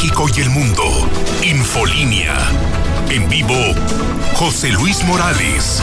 México y el mundo. Infolínea. En vivo, José Luis Morales.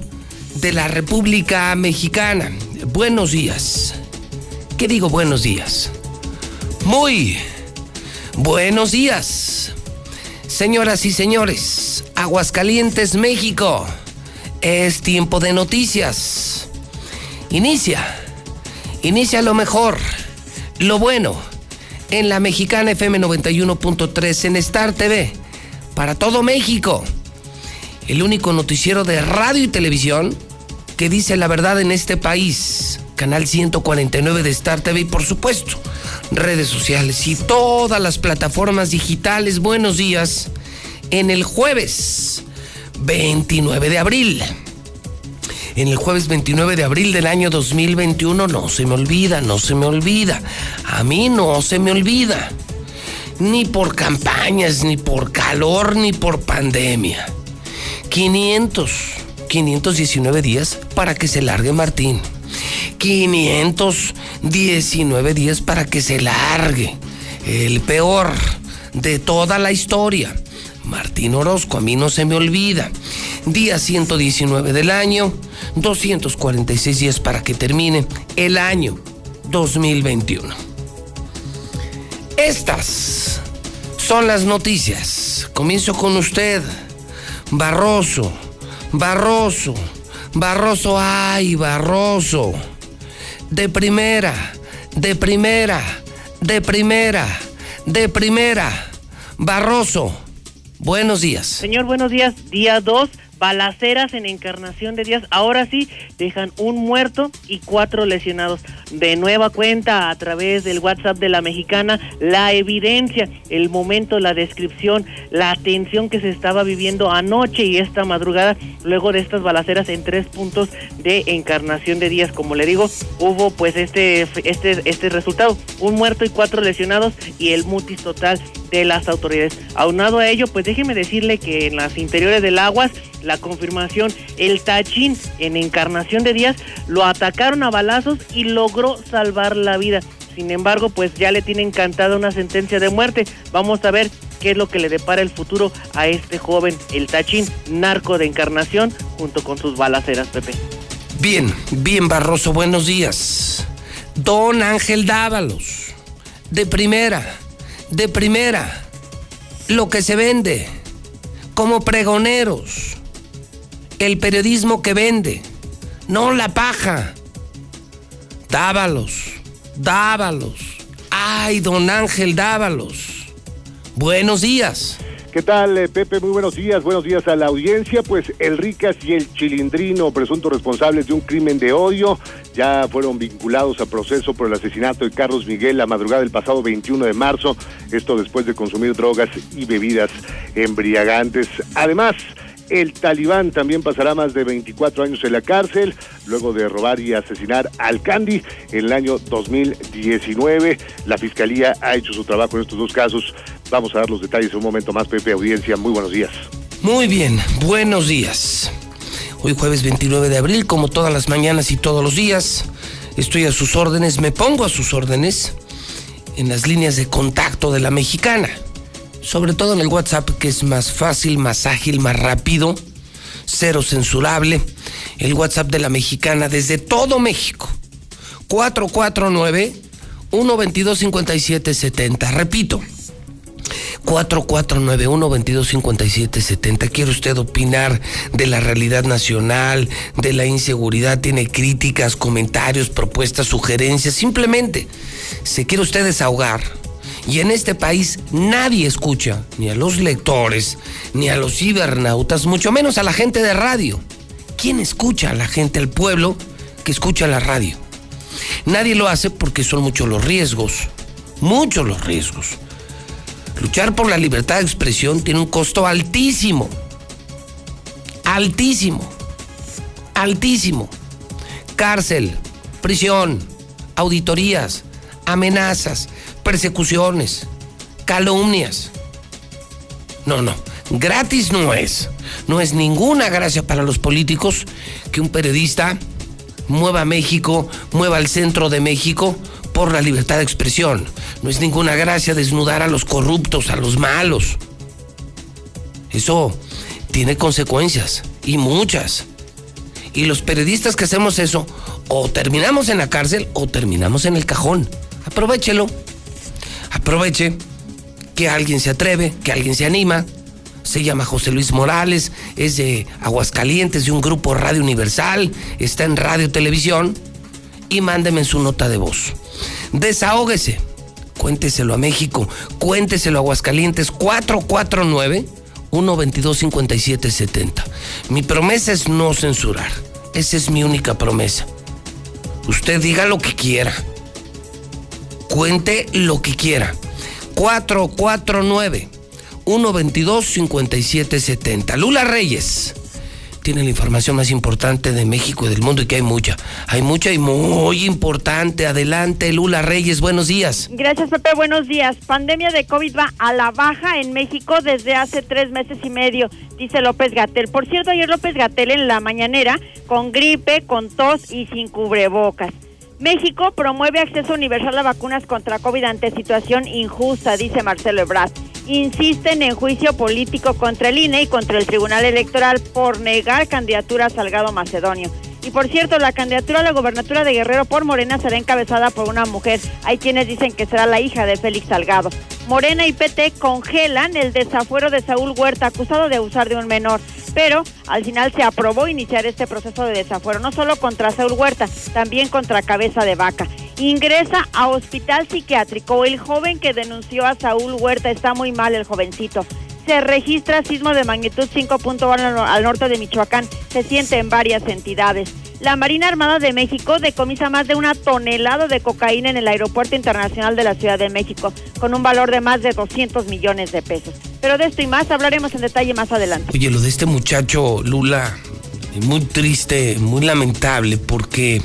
de la República Mexicana. Buenos días. ¿Qué digo buenos días? Muy buenos días. Señoras y señores, Aguascalientes, México. Es tiempo de noticias. Inicia. Inicia lo mejor, lo bueno, en la Mexicana FM 91.3 en Star TV, para todo México el único noticiero de radio y televisión que dice la verdad en este país. Canal 149 de Star TV y por supuesto redes sociales y todas las plataformas digitales. Buenos días en el jueves 29 de abril. En el jueves 29 de abril del año 2021 no se me olvida, no se me olvida. A mí no se me olvida. Ni por campañas, ni por calor, ni por pandemia 500, 519 días para que se largue Martín. 519 días para que se largue. El peor de toda la historia. Martín Orozco, a mí no se me olvida. Día 119 del año, 246 días para que termine el año 2021. Estas son las noticias. Comienzo con usted. Barroso, Barroso, Barroso, ay, Barroso. De primera, de primera, de primera, de primera. Barroso, buenos días. Señor, buenos días. Día 2 balaceras en Encarnación de Díaz. Ahora sí, dejan un muerto y cuatro lesionados. De nueva cuenta, a través del WhatsApp de la mexicana, la evidencia, el momento, la descripción, la tensión que se estaba viviendo anoche y esta madrugada, luego de estas balaceras en tres puntos de Encarnación de Díaz. Como le digo, hubo pues este, este, este resultado, un muerto y cuatro lesionados y el mutis total de las autoridades. Aunado a ello, pues déjeme decirle que en las interiores del Aguas, confirmación, el Tachín en Encarnación de Díaz lo atacaron a balazos y logró salvar la vida. Sin embargo, pues ya le tienen cantada una sentencia de muerte. Vamos a ver qué es lo que le depara el futuro a este joven, el Tachín, narco de Encarnación, junto con sus balaceras, Pepe. Bien, bien, Barroso, buenos días. Don Ángel Dávalos, de primera de primera, lo que se vende, como pregoneros, el periodismo que vende, no la paja. Dávalos, dávalos. Ay, don Ángel, dávalos. Buenos días. ¿Qué tal, eh, Pepe? Muy buenos días. Buenos días a la audiencia. Pues el Ricas y el Chilindrino, presuntos responsables de un crimen de odio, ya fueron vinculados a proceso por el asesinato de Carlos Miguel la madrugada del pasado 21 de marzo. Esto después de consumir drogas y bebidas embriagantes. Además, el talibán también pasará más de 24 años en la cárcel, luego de robar y asesinar al Candy en el año 2019. La fiscalía ha hecho su trabajo en estos dos casos. Vamos a dar los detalles en un momento más, Pepe Audiencia. Muy buenos días. Muy bien, buenos días. Hoy jueves 29 de abril, como todas las mañanas y todos los días, estoy a sus órdenes, me pongo a sus órdenes en las líneas de contacto de la mexicana. Sobre todo en el WhatsApp, que es más fácil, más ágil, más rápido, cero censurable. El WhatsApp de la mexicana desde todo México. 449 122 5770. Repito, 4491-225770. ¿Quiere usted opinar de la realidad nacional, de la inseguridad? ¿Tiene críticas, comentarios, propuestas, sugerencias? Simplemente, se quiere usted desahogar. Y en este país nadie escucha, ni a los lectores, ni a los cibernautas, mucho menos a la gente de radio. ¿Quién escucha a la gente, al pueblo que escucha la radio? Nadie lo hace porque son muchos los riesgos, muchos los riesgos. Luchar por la libertad de expresión tiene un costo altísimo. Altísimo. Altísimo. Cárcel, prisión, auditorías, amenazas, persecuciones, calumnias. No, no. Gratis no es. No es ninguna gracia para los políticos que un periodista mueva México, mueva el centro de México por la libertad de expresión. No es ninguna gracia desnudar a los corruptos, a los malos. Eso tiene consecuencias y muchas. Y los periodistas que hacemos eso, o terminamos en la cárcel o terminamos en el cajón. Aprovechelo. Aproveche que alguien se atreve, que alguien se anima. Se llama José Luis Morales, es de Aguascalientes, de un grupo Radio Universal, está en radio televisión y mándeme su nota de voz. Desahógese. Cuénteselo a México, cuénteselo a Aguascalientes 449 122 5770. Mi promesa es no censurar. Esa es mi única promesa. Usted diga lo que quiera. Cuente lo que quiera. 449 122 5770. Lula Reyes tiene la información más importante de México y del mundo y que hay mucha. Hay mucha y muy importante. Adelante, Lula Reyes, buenos días. Gracias, Pepe, buenos días. Pandemia de COVID va a la baja en México desde hace tres meses y medio, dice López Gatel. Por cierto, ayer López Gatel en la mañanera con gripe, con tos y sin cubrebocas. México promueve acceso universal a vacunas contra COVID ante situación injusta, dice Marcelo Ebrard insisten en juicio político contra el INE y contra el Tribunal Electoral por negar candidatura a Salgado Macedonio. Y por cierto, la candidatura a la gobernatura de Guerrero por Morena será encabezada por una mujer. Hay quienes dicen que será la hija de Félix Salgado. Morena y PT congelan el desafuero de Saúl Huerta, acusado de abusar de un menor. Pero al final se aprobó iniciar este proceso de desafuero, no solo contra Saúl Huerta, también contra Cabeza de Vaca ingresa a hospital psiquiátrico. El joven que denunció a Saúl Huerta está muy mal, el jovencito. Se registra sismo de magnitud 5.1 al norte de Michoacán. Se siente en varias entidades. La Marina Armada de México decomisa más de una tonelada de cocaína en el Aeropuerto Internacional de la Ciudad de México, con un valor de más de 200 millones de pesos. Pero de esto y más hablaremos en detalle más adelante. Oye, lo de este muchacho, Lula, muy triste, muy lamentable, porque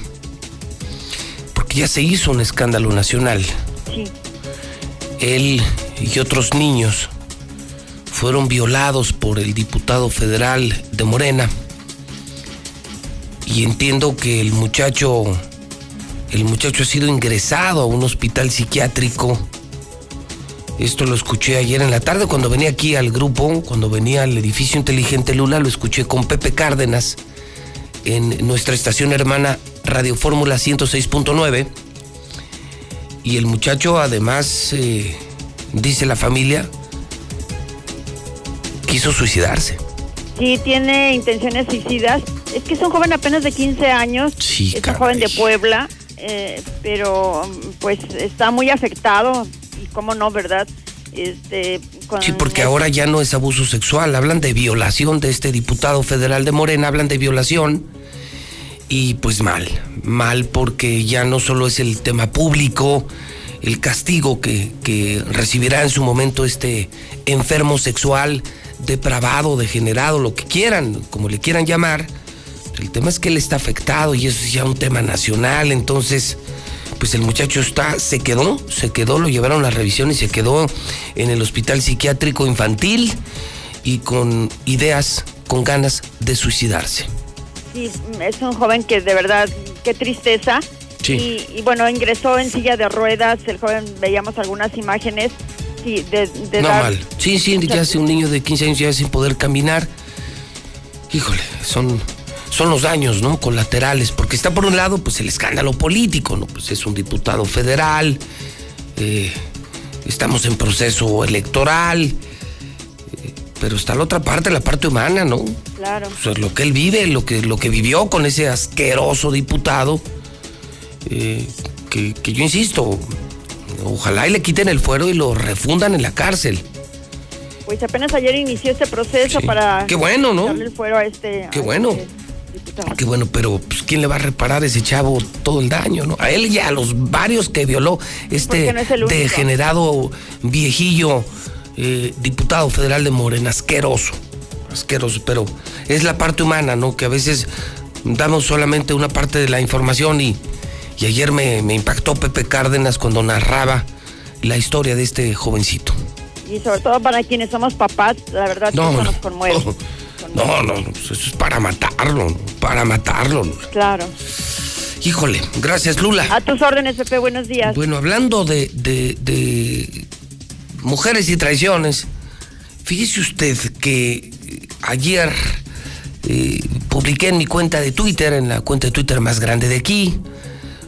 ya se hizo un escándalo nacional. Sí. Él y otros niños fueron violados por el diputado federal de Morena. Y entiendo que el muchacho, el muchacho ha sido ingresado a un hospital psiquiátrico. Esto lo escuché ayer en la tarde cuando venía aquí al grupo, cuando venía al edificio inteligente Lula, lo escuché con Pepe Cárdenas en nuestra estación hermana Radio Fórmula 106.9. Y el muchacho además, eh, dice la familia, quiso suicidarse. Sí, tiene intenciones suicidas. Es que es un joven apenas de 15 años. Sí, es un joven de Puebla, eh, pero pues está muy afectado. Y cómo no, ¿verdad? Este, sí, porque ahora ya no es abuso sexual, hablan de violación de este diputado federal de Morena, hablan de violación y pues mal, mal porque ya no solo es el tema público, el castigo que, que recibirá en su momento este enfermo sexual, depravado, degenerado, lo que quieran, como le quieran llamar. El tema es que él está afectado y eso es ya un tema nacional, entonces pues el muchacho está, se quedó, se quedó, lo llevaron a la revisión y se quedó en el hospital psiquiátrico infantil y con ideas, con ganas de suicidarse. Sí, es un joven que de verdad, qué tristeza. Sí. Y, y bueno, ingresó en silla de ruedas, el joven, veíamos algunas imágenes, sí, de, de No dar- mal. Sí, sí, ya hace un niño de 15 años ya sin poder caminar. Híjole, son, son los daños, ¿no? Colaterales, porque está por un lado, pues el escándalo político, ¿no? Pues es un diputado federal, eh, estamos en proceso electoral, eh, pero está la otra parte, la parte humana, ¿no? Claro. Sea, lo que él vive, lo que, lo que vivió con ese asqueroso diputado, eh, que, que yo insisto, ojalá y le quiten el fuero y lo refundan en la cárcel. Pues apenas ayer inició este proceso Sí. para Qué bueno, ¿no? darle el fuero a este, Qué a bueno. este diputado. Qué bueno, pero pues, ¿quién le va a reparar a ese chavo todo el daño, no? A él y a los varios que violó este no es degenerado viejillo eh, diputado federal de Morena, asqueroso, asqueroso, pero es la parte humana, ¿no? Que a veces damos solamente una parte de la información y, y ayer me, me impactó Pepe Cárdenas cuando narraba la historia de este jovencito. Y sobre todo para quienes somos papás, la verdad que No, eso no, nos conmueve. no, no, no, pues eso es para matarlo, para matarlo. Claro. Híjole, gracias Lula. A tus órdenes, Pepe, buenos días. Bueno, hablando de, de- de mujeres y traiciones, fíjese usted que eh, ayer eh, publiqué en mi cuenta de Twitter, en la cuenta de Twitter más grande de aquí,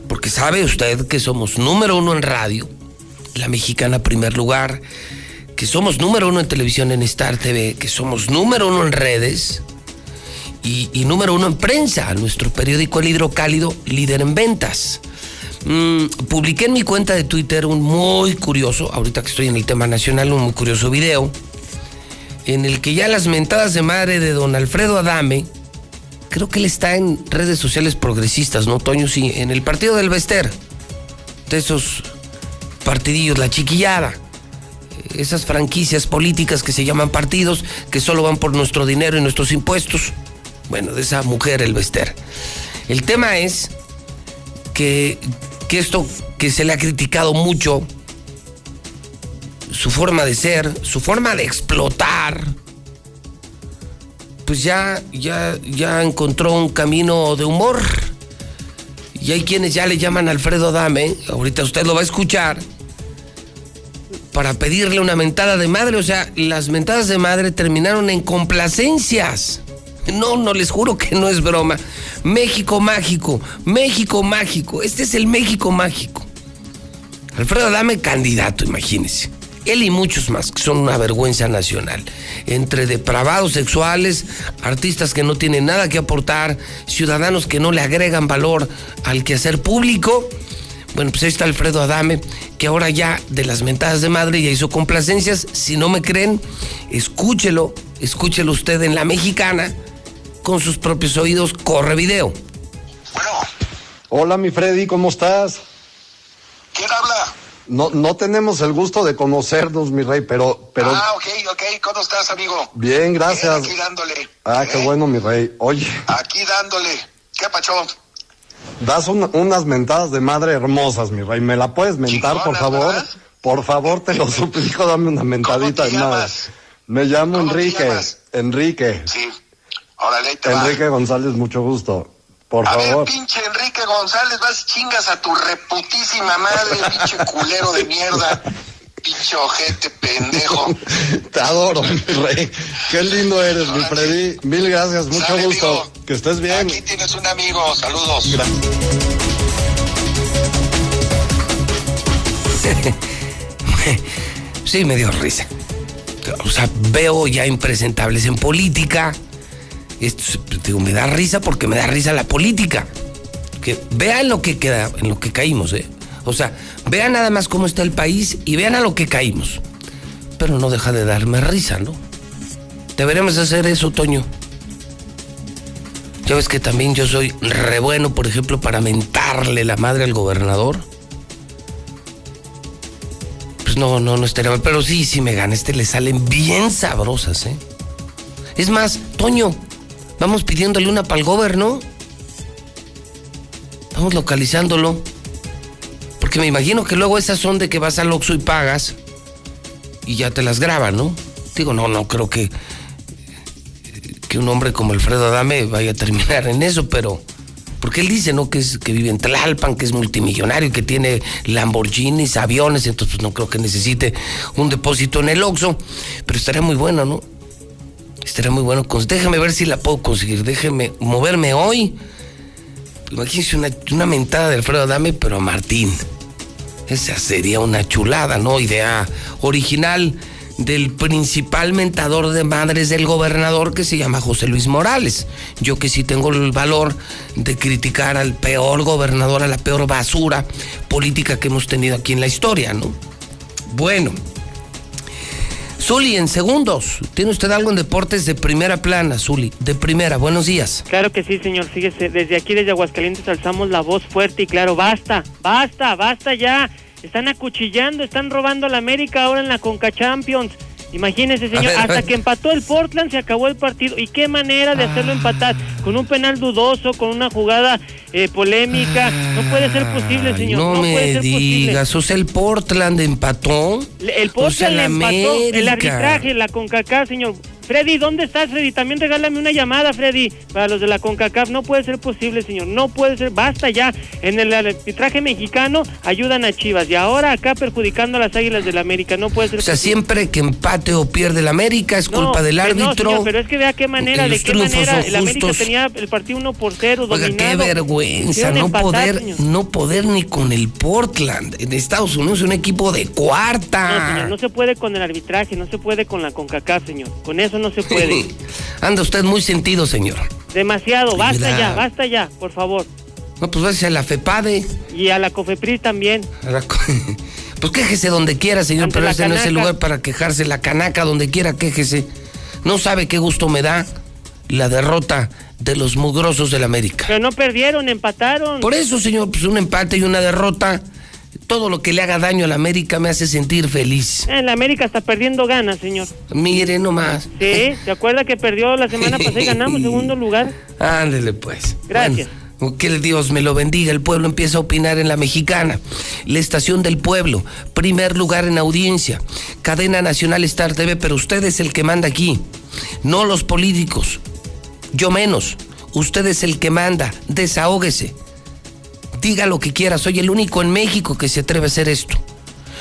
porque sabe usted que somos número uno en radio, la mexicana primer lugar, que somos número uno en televisión en Star TV, que somos número uno en redes y, número uno en prensa, nuestro periódico El Hidrocálido, líder en ventas. Mm, publiqué en mi cuenta de Twitter un muy curioso, ahorita que estoy en el tema nacional, un muy curioso video, en el que ya las mentadas de madre de don Alfredo Adame, creo que él está en redes sociales progresistas, ¿no, Toño? Sí, en el partido del Bester, de esos partidillos, la chiquillada, esas franquicias políticas que se llaman partidos, que solo van por nuestro dinero y nuestros impuestos. Bueno, de esa mujer, el Bester. El tema es que, que esto que se le ha criticado mucho, su forma de ser, su forma de explotar, pues ya, ya, ya encontró un camino de humor. Y hay quienes ya le llaman Alfredo Dame, ahorita usted lo va a escuchar, para pedirle una mentada de madre. O sea, las mentadas de madre terminaron en complacencias. No, no les juro que no es broma. México mágico, México mágico. Este es el México mágico. Alfredo Dame candidato, imagínense. Él y muchos más, que son una vergüenza nacional. Entre depravados sexuales, artistas que no tienen nada que aportar, ciudadanos que no le agregan valor al quehacer público. Bueno, pues ahí está Alfredo Adame, que ahora ya de las mentadas de madre ya hizo complacencias. Si no me creen, escúchelo, escúchelo usted en La Mexicana, con sus propios oídos, corre video. Bueno, Hola, mi Freddy, ¿cómo estás? ¿quién habla? No, no tenemos el gusto de conocernos, mi rey, pero, pero Ah, ok, ok, ¿cómo estás, amigo? bien, gracias. Bien, aquí dándole. Ah, qué bueno, mi rey. Oye, Aquí dándole. ¿Qué pacho? das una- unas mentadas de madre hermosas, mi rey. ¿Me la puedes mentar, por favor? ¿verdad? Por favor, te lo suplico, dame una mentadita te de madre. Me llamo ¿Cómo te Enrique. llamas? Enrique. Sí. Órale, te va. Enrique González, mucho gusto. Por A favor. ver, pinche Enrique González, vas y chingas a tu reputísima madre, pinche culero de mierda. Pinche ojete pendejo. Te adoro, mi rey. Qué lindo eres, mi. Freddy. Mil gracias, mucho Sale, gusto. amigo. Que estés bien. Aquí tienes un amigo, saludos. Sí, me dio risa. O sea, veo ya impresentables en política. Esto, es- digo, me da risa porque me da risa la política. Que vean lo que queda, en lo que caímos, ¿eh? O sea, vean nada más cómo está el país y vean a lo que caímos. Pero no deja de darme risa, ¿no? Deberíamos hacer eso, Toño. Ya ves que también yo soy re bueno, por ejemplo, para mentarle la madre al gobernador. Pues no, no, no estaría mal. Pero sí, sí me gana. Este le salen bien sabrosas, ¿eh? Es más, Toño, vamos pidiéndole una pa'l ¿no? Vamos localizándolo. Porque me imagino que luego esas son de que vas al Oxxo y pagas y ya te las graban, ¿no? Digo, no, no creo que que un hombre como Alfredo Adame vaya a terminar en eso, pero porque él dice, ¿no? Que, es, que vive en Tlalpan, que es multimillonario, que tiene Lamborghinis, aviones, entonces pues, no creo que necesite un depósito en el Oxxo, pero estaría muy bueno, ¿no? Estaría muy bueno. Déjame ver si la puedo conseguir, déjeme moverme hoy. Imagínense una, una mentada de Alfredo Adame, pero a Martín. Esa sería una chulada, ¿no? Idea original del principal mentador de madres del gobernador que se llama José Luis Morales. Yo que sí tengo el valor de criticar al peor gobernador, a la peor basura política que hemos tenido aquí en la historia, ¿no? Bueno. Zuli, en segundos, ¿tiene usted algo en deportes de primera plana, Zuli? De primera, buenos días. Claro que sí, señor. Fíjese, desde aquí, desde Aguascalientes, alzamos la voz fuerte y claro, basta, basta, basta ya. Están acuchillando, están robando a la América ahora en la Conca Champions. Imagínese, señor, hasta que empató el Portland se acabó el partido. ¿Y qué manera de hacerlo empatar? Con un penal dudoso, con una jugada eh, polémica. No puede ser posible, señor. No, No, me puede ser digas, o sea, el Portland empató. posible. El O Portland sea, le empató. El arbitraje, la CONCACAF, señor. Freddy, ¿dónde estás, Freddy? También regálame una llamada, Freddy, para los de la CONCACAF. No puede ser posible, señor. No puede ser. Basta ya. En el arbitraje mexicano ayudan a Chivas. Y ahora acá perjudicando a las Águilas del América. No puede ser O sea, posible. siempre que empate o pierde el América es No, culpa del que no, árbitro. señor, pero es que vea qué manera, de qué manera. El América tenía el partido 1 por 0, Oiga, dominado. qué vergüenza, no empatar, poder, señor. no poder ni con el Portland. En Estados Unidos es un equipo de No, cuarta. señor, no se puede con el arbitraje, no se puede con la CONCACAF, señor. Con eso no se puede. Anda usted muy sentido, señor. Demasiado, basta mira. ya, basta ya, por favor. No, pues váyase a la FEPADE. Y a la COFEPRIS también. a la co- Pues quéjese donde quiera, señor, Ante pero ese no es el lugar para quejarse. La canaca, donde quiera, quéjese. No sabe qué gusto me da la derrota de los mugrosos del América. Pero no perdieron, empataron. Por eso, señor, pues un empate y una derrota. Todo lo que le haga daño a la América me hace sentir feliz. En la América está perdiendo ganas, señor. Mire nomás. Sí, ¿se acuerda que perdió la semana pasada y ganamos segundo lugar? Ándele pues. Gracias. Bueno, que Dios me lo bendiga. El pueblo empieza a opinar en la mexicana. La estación del pueblo, primer lugar en audiencia. Cadena Nacional Star TV, pero usted es el que manda aquí. No los políticos. Yo menos. Usted es el que manda. Desahógese. Diga lo que quiera. Soy el único en México que se atreve a hacer esto.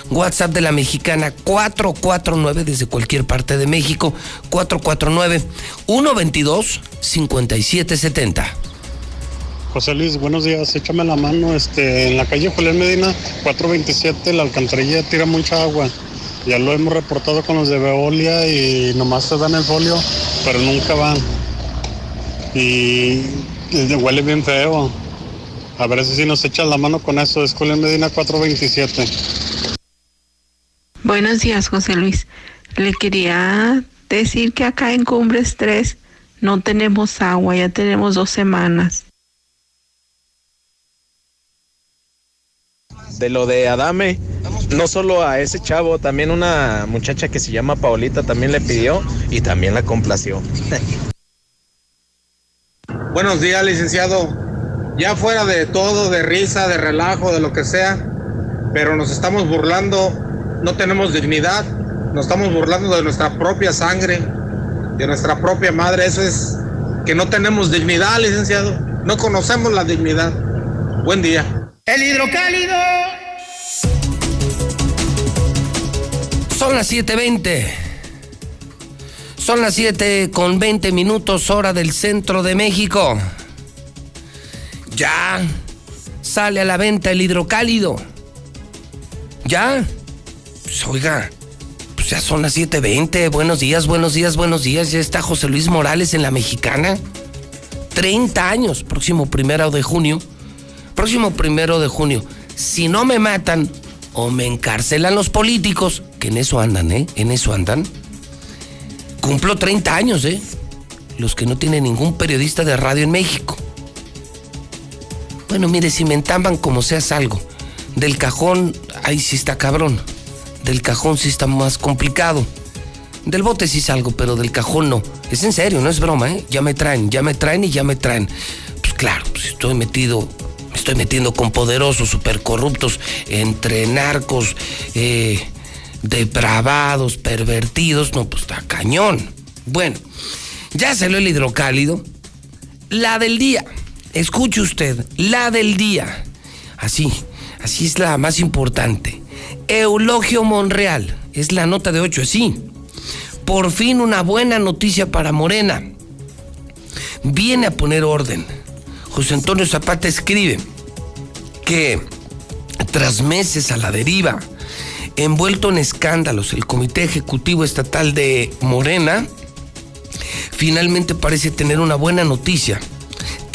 WhatsApp de la mexicana 449 desde cualquier parte de México 449 122 5770. José Luis, buenos días. Échame la mano. Este, en la calle Julián Medina, 427, la alcantarilla tira mucha agua. Ya lo hemos reportado con los de Veolia y nomás se dan el folio, pero nunca van. Y huele bien feo. A ver si nos echas la mano con eso. Es Julián Medina 427. Buenos días, José Luis. Le quería decir que acá en Cumbres 3 no tenemos agua, ya tenemos dos semanas. de lo de Adame, no solo a ese chavo, también una muchacha que se llama Paulita también le pidió y también la complació. Buenos días, licenciado. Ya fuera de todo, de risa, de relajo, de lo que sea, pero nos estamos burlando, no tenemos dignidad, nos estamos burlando de nuestra propia sangre, de nuestra propia madre. Eso es que no tenemos dignidad, licenciado. No conocemos la dignidad. Buen día. El hidrocálido. Son las 7.20. Son las 7 con 20 minutos hora del centro de México. Ya sale a la venta el hidrocálido. Ya. Pues oiga, pues ya son las 7.20. Buenos días, buenos días, buenos días. Ya está José Luis Morales en la mexicana. 30 años, próximo primero de junio. Próximo primero de junio. Si no me matan o me encarcelan los políticos, que en eso andan, ¿eh? En eso andan. Cumplo 30 años, ¿eh? Los que no tienen ningún periodista de radio en México. Bueno, mire, si me entamban como sea salgo. Del cajón, ahí sí está cabrón. Del cajón sí está más complicado. Del bote sí salgo, pero del cajón no. Es en serio, no es broma, ¿eh? Ya me traen, ya me traen y ya me traen. Pues claro, pues estoy metido, me estoy metiendo con poderosos, super corruptos, entre narcos, eh, depravados, pervertidos. No, pues está cañón. Bueno, Ya salió el hidrocálido. La del día. Escuche usted, la del día. Así, así es la más importante. Eulogio Monreal. Es la nota de 8, así. Por fin una buena noticia para Morena. Viene a poner orden. José Antonio Zapata escribe que tras meses a la deriva, envuelto en escándalos, el Comité Ejecutivo Estatal de Morena finalmente parece tener una buena noticia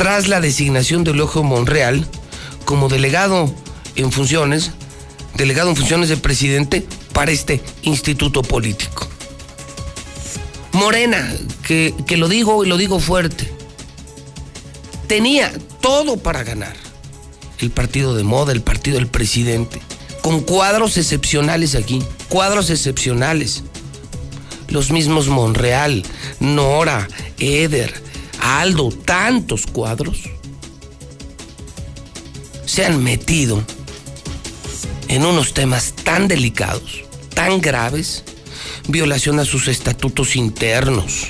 tras la designación de Eulogio Monreal como delegado en funciones, delegado en funciones de presidente para este instituto político. Morena, que, que lo digo y lo digo fuerte, tenía todo para ganar. El partido de moda, el partido del presidente, con cuadros excepcionales aquí, cuadros excepcionales. Los mismos Monreal, Nora, Eder, Aldo, tantos cuadros se han metido en unos temas tan delicados, tan graves, violación a sus estatutos internos,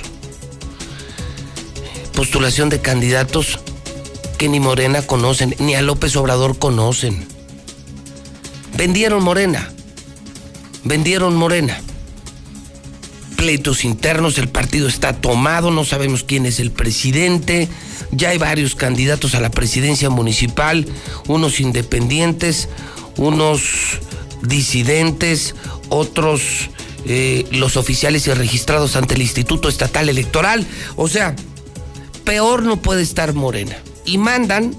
postulación de candidatos que ni Morena conocen, ni a López Obrador conocen. Vendieron Morena, vendieron Morena. Pleitos internos, el partido está tomado, no sabemos quién es el presidente, ya hay varios candidatos a la presidencia municipal, unos independientes, unos disidentes, otros eh, los oficiales y registrados ante el Instituto Estatal Electoral. O sea, peor no puede estar Morena. Y mandan,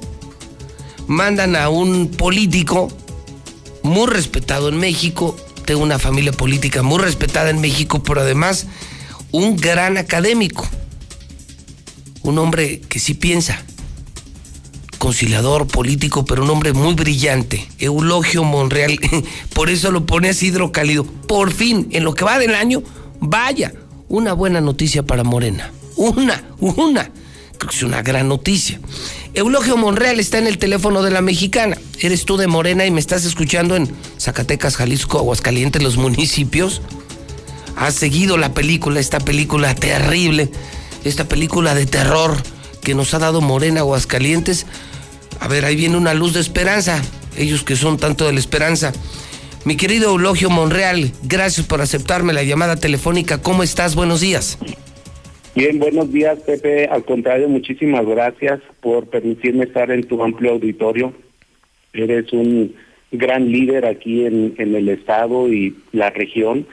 mandan a un político muy respetado en México, de una familia política muy respetada en México, pero además un gran académico, un hombre que sí piensa, conciliador político, pero un hombre muy brillante, Eulogio Monreal, por eso lo pone así hidrocálido. Por fin, en lo que va del año, vaya, una buena noticia para Morena. Una, una. Creo que es una gran noticia. Eulogio Monreal está en el teléfono de la mexicana. Eres tú de Morena y me estás escuchando en Zacatecas, Jalisco, Aguascalientes, los municipios. Has seguido la película, esta película terrible, esta película de terror que nos ha dado Morena, Aguascalientes. A ver, ahí viene una luz de esperanza. Ellos que son tanto de la esperanza. Mi querido Eulogio Monreal, gracias por aceptarme la llamada telefónica. ¿Cómo estás? Buenos días. Bien, buenos días, Pepe. Al contrario, muchísimas gracias por permitirme estar en tu amplio auditorio. Eres un gran líder aquí en, el estado y la región.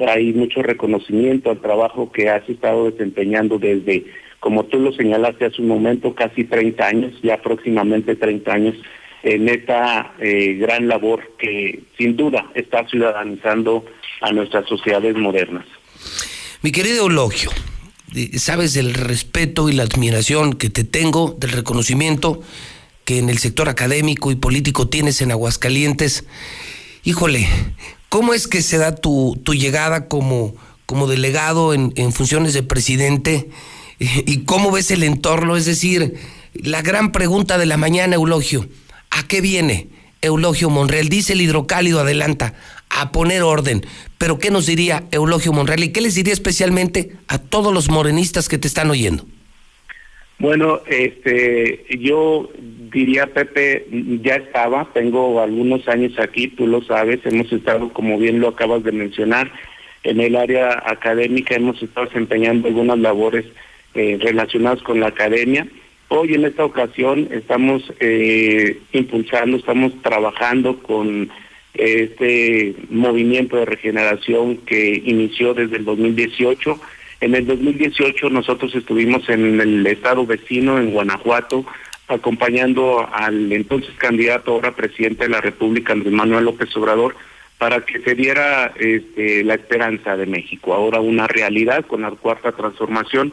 Hay mucho reconocimiento al trabajo que has estado desempeñando desde, como tú lo señalaste hace un momento, casi 30 años, ya próximamente 30 años, en esta eh, gran labor que sin duda está ciudadanizando a nuestras sociedades modernas. Mi querido Eulogio, sabes del respeto y la admiración que te tengo, del reconocimiento que en el sector académico y político tienes en Aguascalientes. Híjole, ¿cómo es que se da tu, tu llegada como, como delegado en, en funciones de presidente? ¿Y cómo ves el entorno? Es decir, la gran pregunta de la mañana, Eulogio, ¿a qué viene? Eulogio Monreal, dice el hidrocálido, adelanta, a poner orden. Pero ¿qué nos diría Eulogio Monreal y qué les diría especialmente a todos los morenistas que te están oyendo? Bueno, este, yo diría, Pepe, ya estaba, tengo algunos años aquí, tú lo sabes, hemos estado, como bien lo acabas de mencionar, en el área académica, hemos estado desempeñando algunas labores eh, relacionadas con la academia. Hoy en esta ocasión estamos eh, impulsando, estamos trabajando con este movimiento de regeneración que inició desde el 2018. En el 2018 nosotros estuvimos en el estado vecino, en Guanajuato, acompañando al entonces candidato, ahora presidente de la República, Andrés Manuel López Obrador, para que se diera este, la esperanza de México, ahora una realidad con la cuarta transformación.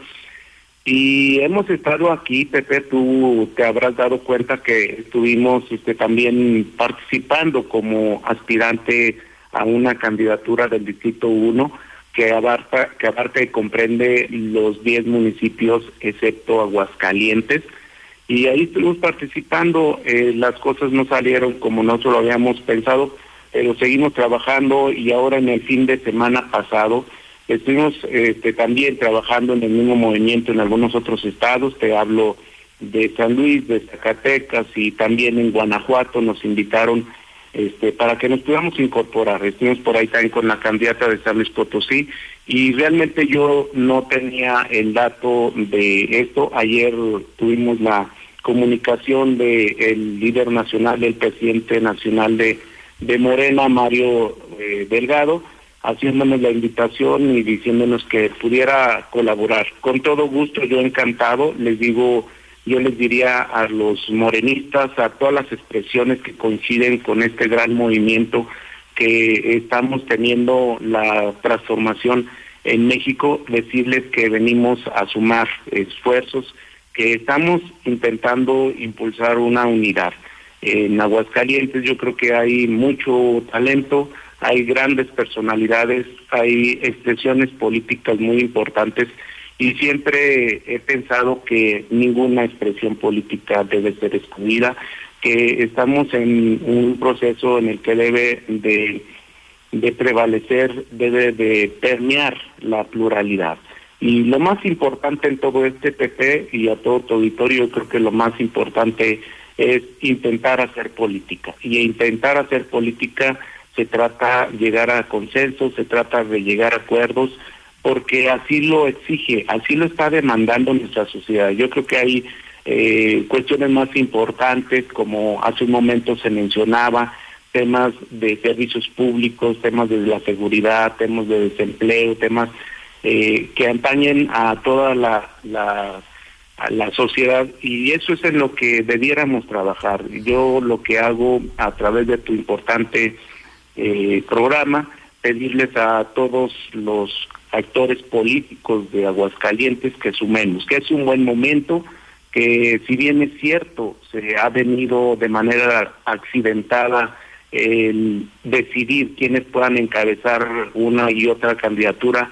Y hemos estado aquí, Pepe, tú te habrás dado cuenta que estuvimos este, también participando como aspirante a una candidatura del Distrito 1 que abarca, que abarca y comprende los 10 municipios excepto Aguascalientes. Y ahí estuvimos participando, eh, las cosas no salieron como nosotros lo habíamos pensado, pero seguimos trabajando y ahora en el fin de semana pasado Estuvimos este, también trabajando en el mismo movimiento en algunos otros estados, te hablo de San Luis, de Zacatecas y también en Guanajuato nos invitaron este, para que nos pudiéramos incorporar. Estuvimos por ahí también con la candidata de San Luis Potosí y realmente yo no tenía el dato de esto. Ayer tuvimos la comunicación del el líder nacional, del presidente nacional de, de Morena, Mario eh, Delgado, haciéndonos la invitación y diciéndonos que pudiera colaborar. Con todo gusto, yo encantado, les digo yo les diría a los morenistas, a todas las expresiones que coinciden con este gran movimiento que estamos teniendo la transformación en México, decirles que venimos a sumar esfuerzos, que estamos intentando impulsar una unidad. En Aguascalientes yo creo que hay mucho talento, hay grandes personalidades, hay expresiones políticas muy importantes y siempre he pensado que ninguna expresión política debe ser excluida, que estamos en un proceso en el que debe de, prevalecer, debe de permear la pluralidad. Y lo más importante en todo este PP y a todo tu auditorio, creo que lo más importante es intentar hacer política. Y intentar hacer política se trata de llegar a consensos, se trata de llegar a acuerdos, porque así lo exige, así lo está demandando nuestra sociedad. Yo creo que hay eh, cuestiones más importantes, como hace un momento se mencionaba, temas de servicios públicos, temas de la seguridad, temas de desempleo, temas eh, que atañen a toda la, la, la sociedad y eso es en lo que debiéramos trabajar. Yo lo que hago a través de tu importante eh, programa, pedirles a todos los actores políticos de Aguascalientes que sumemos, que es un buen momento, que si bien es cierto, se ha venido de manera accidentada el decidir quiénes puedan encabezar una y otra candidatura,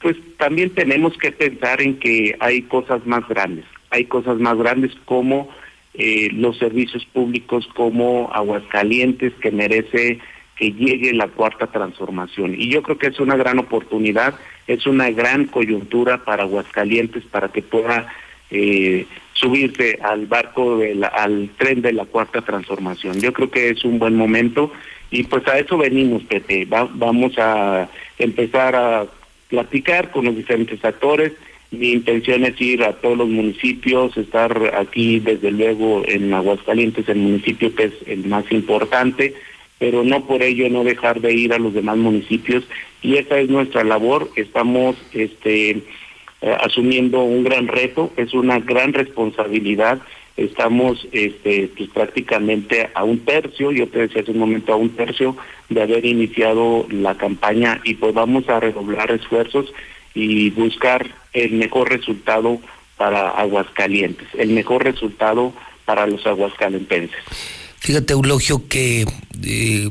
pues también tenemos que pensar en que hay cosas más grandes, hay cosas más grandes como eh, los servicios públicos, como Aguascalientes, que merece que llegue la cuarta transformación. Y yo creo que es una gran oportunidad, es una gran coyuntura para Aguascalientes para que pueda eh, subirse al barco, al tren de la cuarta transformación. Yo creo que es un buen momento y pues a eso venimos, Pepe. vamos a empezar a platicar con los diferentes actores. Mi intención es ir a todos los municipios, estar aquí desde luego en Aguascalientes, el municipio que es el más importante pero no por ello no dejar de ir a los demás municipios y esa es nuestra labor. Estamos este, eh, asumiendo un gran reto, es una gran responsabilidad. Estamos este, pues, prácticamente a un tercio, yo te decía hace un momento a un tercio de haber iniciado la campaña y pues vamos a redoblar esfuerzos y buscar el mejor resultado para Aguascalientes, el mejor resultado para los aguascalentenses. Fíjate, Eulogio, que eh,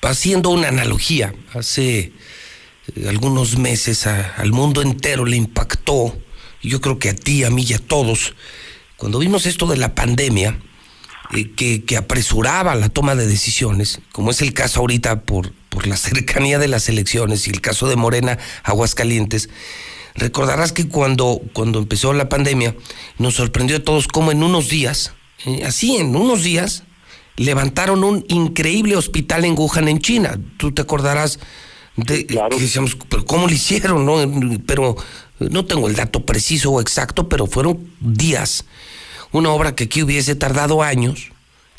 haciendo una analogía, hace eh, algunos meses al mundo entero le impactó, yo creo que a ti, a mí y a todos, cuando vimos esto de la pandemia, eh, que, que, apresuraba la toma de decisiones, como es el caso ahorita por, por la cercanía de las elecciones y el caso de Morena, Aguascalientes, recordarás que cuando, cuando empezó la pandemia nos sorprendió a todos cómo en unos días, así en unos días, levantaron un increíble hospital en Wuhan, en China. Tú te acordarás de que decíamos, pero ¿cómo lo hicieron? No? Pero no tengo el dato preciso o exacto, pero fueron días. Una obra que aquí hubiese tardado años,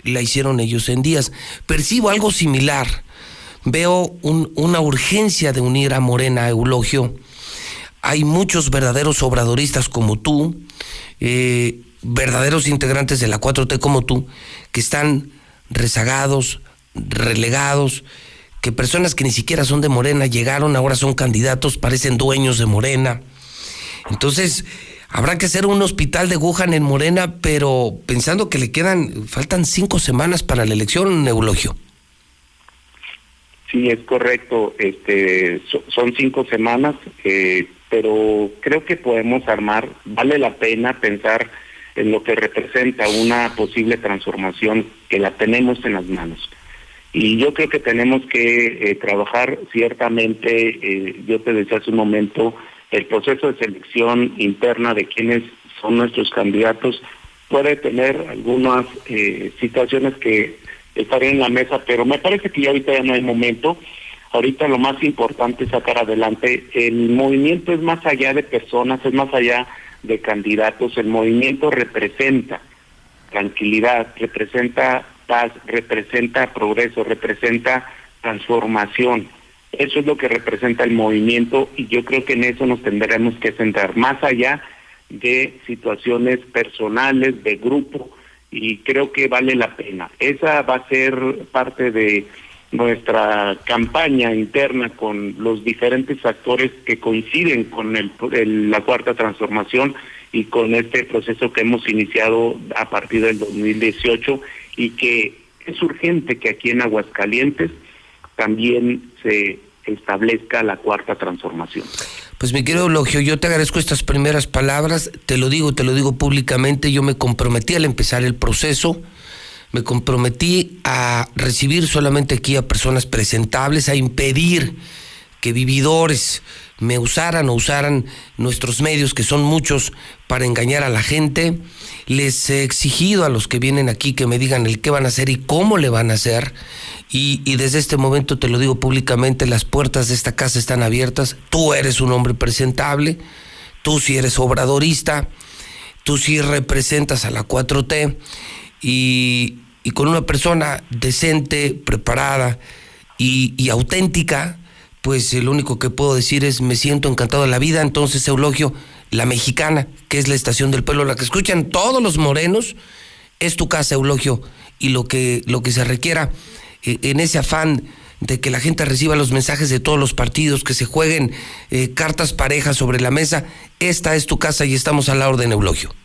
la hicieron ellos en días. Percibo algo similar. Veo una urgencia de unir a Morena a Eulogio. Hay muchos verdaderos obradoristas como tú, eh, verdaderos integrantes de la 4T como tú, que están rezagados, relegados, que personas que ni siquiera son de Morena llegaron, ahora son candidatos, parecen dueños de Morena. Entonces, habrá que hacer un hospital de Wuhan en Morena, pero pensando que le quedan, faltan cinco semanas para la elección, Neulogio. Sí, es correcto. Este, son cinco semanas, eh, pero creo que podemos armar. Vale la pena pensar en lo que representa una posible transformación que la tenemos en las manos. Y yo creo que tenemos que eh, trabajar ciertamente, eh, yo te decía hace un momento, el proceso de selección interna de quienes son nuestros candidatos puede tener algunas eh, situaciones que estarían en la mesa, pero me parece que ya ahorita ya no hay momento. Ahorita lo más importante es sacar adelante. El movimiento es más allá de personas, es más allá candidatos. El movimiento representa tranquilidad, representa paz, representa progreso, representa transformación. Eso es lo que representa el movimiento y yo creo que en eso nos tendremos que centrar, más allá de situaciones personales, de grupo, y creo que vale la pena. Esa va a ser parte de nuestra campaña interna con los diferentes actores que coinciden con el, la cuarta transformación y con este proceso que hemos iniciado a partir del 2018 y que es urgente que aquí en Aguascalientes también se establezca la cuarta transformación. Pues mi querido Eulogio, yo te agradezco estas primeras palabras, te lo digo, te lo digo públicamente, yo me comprometí al empezar el proceso, me comprometí a recibir solamente aquí a personas presentables, a impedir que vividores me usaran o usaran nuestros medios, que son muchos, para engañar a la gente. Les he exigido a los que vienen aquí que me digan el qué van a hacer y cómo le van a hacer. Y, desde este momento te lo digo públicamente, las puertas de esta casa están abiertas. Tú eres un hombre presentable, tú sí eres obradorista, tú sí representas a la 4T y, y con una persona decente, preparada y, auténtica, pues lo único que puedo decir es me siento encantado de la vida. Entonces, Eulogio, la mexicana, que es la estación del pueblo, la que escuchan todos los morenos, es tu casa, Eulogio, y lo que, lo que se requiera eh, en ese afán de que la gente reciba los mensajes de todos los partidos, que se jueguen eh, cartas parejas sobre la mesa, esta es tu casa y estamos a la orden, Eulogio.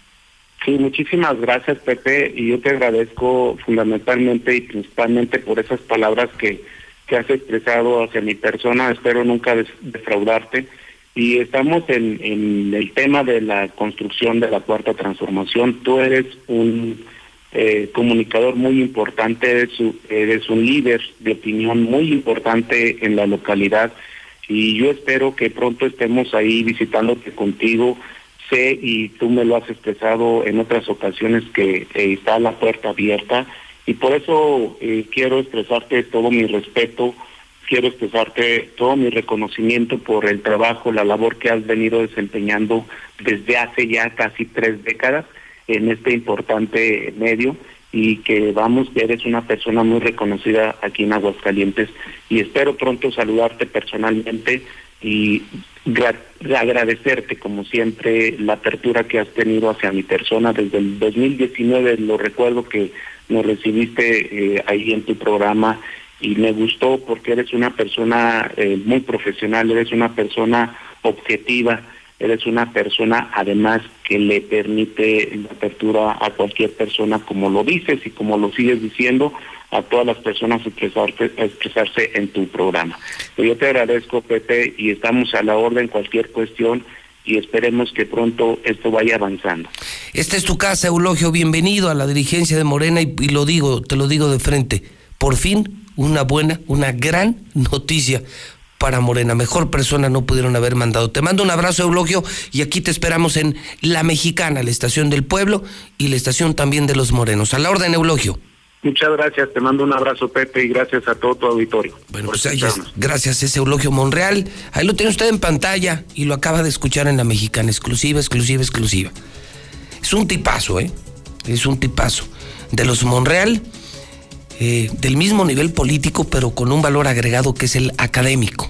Sí, muchísimas gracias, Pepe, y yo te agradezco fundamentalmente y principalmente por esas palabras que que has expresado hacia mi persona, espero nunca defraudarte. Y estamos en, en, el tema de la construcción de la cuarta transformación. Tú eres un eh, comunicador muy importante, eres, eres un líder de opinión muy importante en la localidad y yo espero que pronto estemos ahí visitándote contigo. Y tú me lo has expresado en otras ocasiones que eh, está la puerta abierta y por eso eh, quiero expresarte todo mi respeto, quiero expresarte todo mi reconocimiento por el trabajo, la labor que has venido desempeñando desde hace ya casi tres décadas en este importante medio y que vamos, que eres una persona muy reconocida aquí en Aguascalientes y espero pronto saludarte personalmente y agradecerte como siempre la apertura que has tenido hacia mi persona. Desde el 2019 lo recuerdo que nos recibiste eh, ahí en tu programa y me gustó porque eres una persona eh, muy profesional, eres una persona objetiva, eres una persona además que le permite la apertura a cualquier persona como lo dices y como lo sigues diciendo a todas las personas expresarse, expresarse en tu programa. yo te agradezco Pepe y estamos a la orden cualquier cuestión y esperemos que pronto esto vaya avanzando. Esta es tu casa, Eulogio, bienvenido a la dirigencia de Morena y, y, lo digo, te lo digo de frente, por fin una buena, una gran noticia para Morena. Mejor persona no pudieron haber mandado. Te mando un abrazo, Eulogio, y aquí te esperamos en La Mexicana, la estación del pueblo y la estación también de los Morenos. A la orden, Eulogio. Muchas gracias, te mando un abrazo Pepe y gracias a todo tu auditorio. Bueno, pues ahí es, gracias, ese Eulogio Monreal. Ahí lo tiene usted en pantalla y lo acaba de escuchar en la mexicana, exclusiva, exclusiva, exclusiva. Es un tipazo, ¿eh? Es un tipazo. De los Monreal, eh, del mismo nivel político, pero con un valor agregado que es el académico.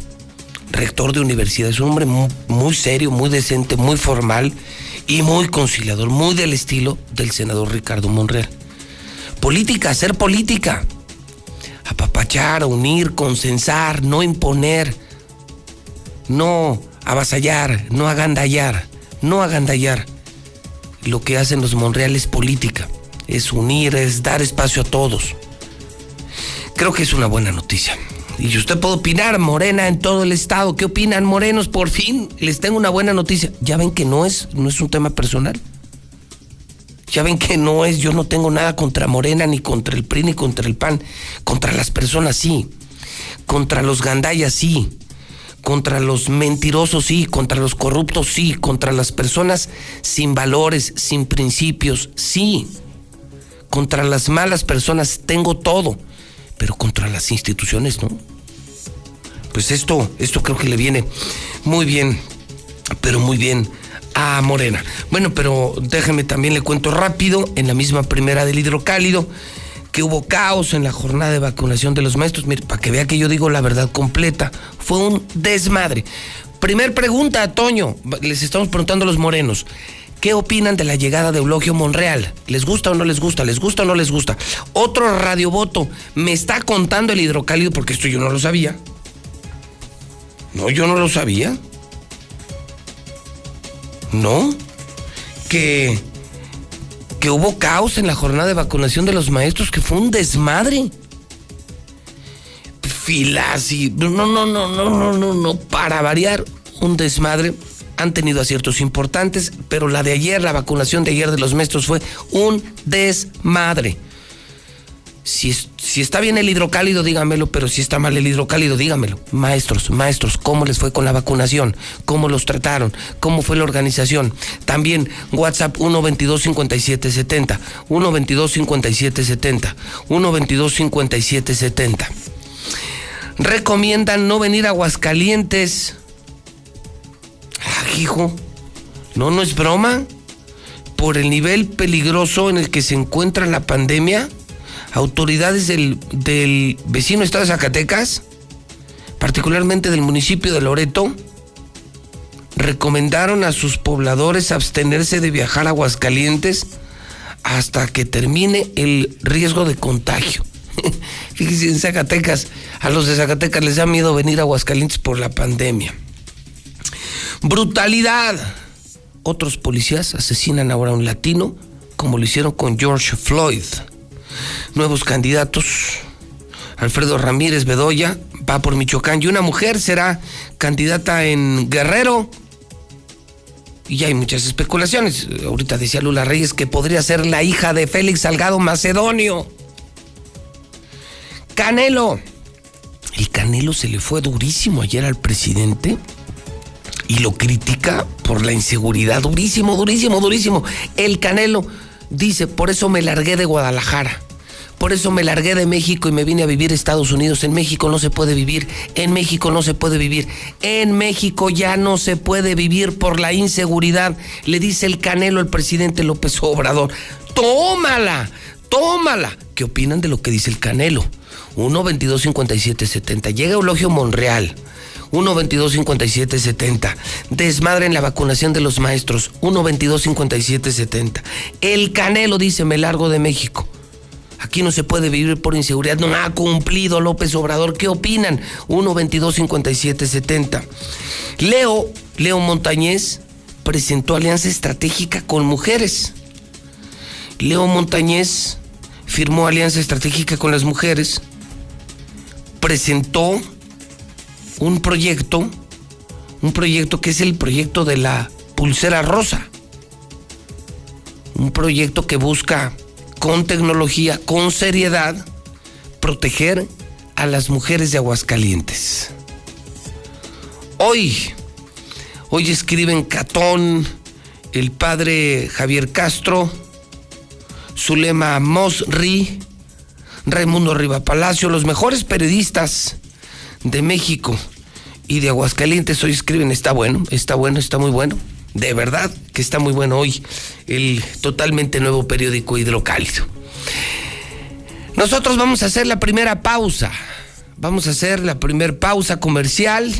Rector de universidad, es un hombre muy, muy serio, muy decente, muy formal y muy conciliador, muy del estilo del senador Ricardo Monreal. Política, hacer política. Apapachar, unir, consensar, no imponer, no avasallar, no agandallar, no agandallar. Lo que hacen los Monreal es política, es unir, es dar espacio a todos. Creo que es una buena noticia. Y usted puede opinar, Morena en todo el estado. ¿Qué opinan, morenos? Por fin les tengo una buena noticia. Ya ven que no es, no es un tema personal Ya ven que no es, yo no tengo nada contra Morena, ni contra el PRI, ni contra el PAN. Contra las personas sí. Contra los gandayas sí. Contra los mentirosos sí. Contra los corruptos sí. Contra las personas sin valores, sin principios sí. Contra las malas personas tengo todo. Pero contra las instituciones no. Pues esto, esto creo que le viene muy bien, pero muy bien a Morena. Bueno, pero déjeme también le cuento rápido, en la misma primera del hidrocálido, que hubo caos en la jornada de vacunación de los maestros. Mire, para que vea que yo digo la verdad completa, fue un desmadre. Primer pregunta, Toño, les estamos preguntando a los morenos. ¿Qué opinan de la llegada de Eulogio Monreal? ¿Les gusta o no les gusta? ¿Les gusta o no les gusta? Otro radiovoto me está contando el hidrocálido porque esto yo no lo sabía. No, yo no lo sabía. ¿No? Que, que hubo caos en la jornada de vacunación de los maestros, que fue un desmadre. Filas y. No, no, no, no, no, no, no, para variar, un desmadre. Han tenido aciertos importantes, pero la de ayer, la vacunación de ayer de los maestros fue un desmadre. Si, si, está bien el hidrocálido, dígamelo, pero si está mal el hidrocálido, dígamelo. Maestros, maestros, ¿cómo les fue con la vacunación? ¿Cómo los trataron? ¿Cómo fue la organización? También WhatsApp 122-5770, 122-5770, 122-5770. Recomiendan no venir a Aguascalientes. Ah, hijo, no, no es broma. Por el nivel peligroso en el que se encuentra la pandemia autoridades del, vecino estado de Zacatecas, particularmente del municipio de Loreto, recomendaron a sus pobladores abstenerse de viajar a Aguascalientes hasta que termine el riesgo de contagio. Fíjense, en Zacatecas, a los de Zacatecas les da miedo venir a Aguascalientes por la pandemia. Brutalidad. Otros policías asesinan ahora a un latino, como lo hicieron con George Floyd nuevos candidatos. Alfredo Ramírez Bedoya va por Michoacán y una mujer será candidata en Guerrero. Y hay muchas especulaciones. Ahorita decía Lula Reyes que podría ser la hija de Félix Salgado Macedonio. Canelo. El Canelo se le fue durísimo ayer al presidente y lo critica por la inseguridad. Durísimo, durísimo, durísimo. El Canelo dice, por eso me largué de Guadalajara. Por eso me largué de México y me vine a vivir a Estados Unidos. En México no se puede vivir. En México no se puede vivir. En México ya no se puede vivir por la inseguridad. Le dice el canelo al presidente López Obrador. Tómala, tómala. ¿Qué opinan de lo que dice el canelo? 1 22 57 70. Llega Eulogio Monreal. 1 22 57 70. Desmadre en la vacunación de los maestros. 1 22 57 70. El Canelo dice: Me largo de México. Aquí no se puede vivir por inseguridad. No ha cumplido López Obrador. ¿Qué opinan? 1 22 57 70. Leo, Leo Montañez presentó alianza estratégica con mujeres. Leo Montañez firmó alianza estratégica con las mujeres. Presentó un proyecto, un proyecto que es el proyecto de la pulsera rosa. Un proyecto que busca con tecnología, con seriedad, proteger a las mujeres de Aguascalientes. Hoy, hoy escriben Catón, el padre Javier Castro, Zulema Mosri, Raimundo Riva Palacio, los mejores periodistas de México y de Aguascalientes hoy escriben, está bueno, está bueno, está muy bueno de verdad que está muy bueno hoy el totalmente nuevo periódico Hidrocálido. Nosotros vamos a hacer la primera pausa. Vamos a hacer la primera pausa comercial.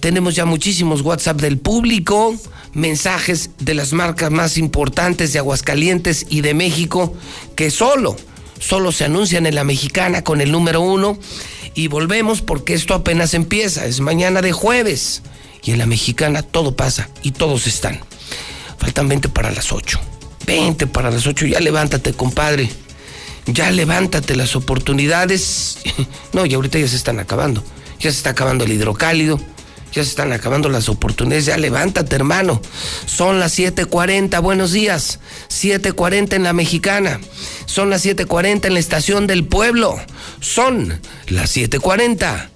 Tenemos ya muchísimos WhatsApp del público, mensajes de las marcas más importantes de Aguascalientes y de México que solo, solo se anuncian en la mexicana con el número uno. Y volvemos porque esto apenas empieza, es mañana de jueves. Y en la mexicana todo pasa y todos están. Faltan 20 para las 8. 20 para las 8. Ya levántate, compadre. Ya levántate las oportunidades. No, y ahorita ya se están acabando. Ya se está acabando el hidrocálido. Ya se están acabando las oportunidades. Ya levántate, hermano. Son las 7:40. Buenos días. 7:40 en la mexicana. Son las 7:40 en la estación del pueblo. Son las 7:40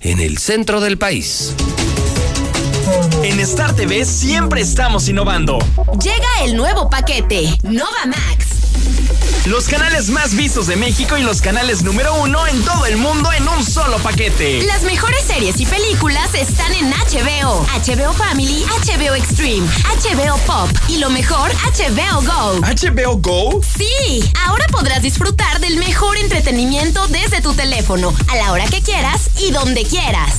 en el centro del país. En Star TV siempre estamos innovando. Llega el nuevo paquete, Nova Max. Los canales más vistos de México y los canales número uno en todo el mundo en un solo paquete. Las mejores series y películas están en HBO, HBO Family, HBO Extreme, HBO Pop y lo mejor, HBO Go. ¿HBO Go? Sí, ahora podrás disfrutar del mejor entretenimiento desde tu teléfono, a la hora que quieras y donde quieras.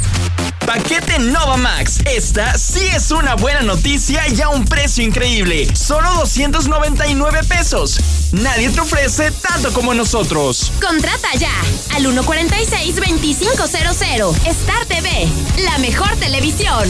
Paquete Nova Max. Esta sí es una buena noticia y a un precio increíble. Solo 299 pesos. Nadie te ofrece tanto como nosotros. Contrata ya al 146-2500. Star TV, la mejor televisión.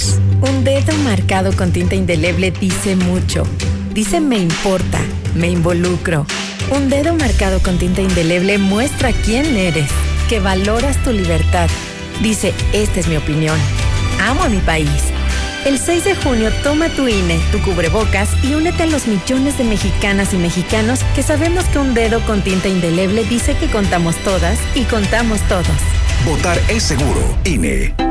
Un dedo marcado con tinta indeleble dice mucho. Dice me importa, me involucro. Un dedo marcado con tinta indeleble muestra quién eres, que valoras tu libertad. Dice, esta es mi opinión. Amo a mi país. El 6 de junio toma tu INE, tu cubrebocas y únete a los millones de mexicanas y mexicanos que sabemos que un dedo con tinta indeleble dice que contamos todas y contamos todos. Votar es seguro. INE.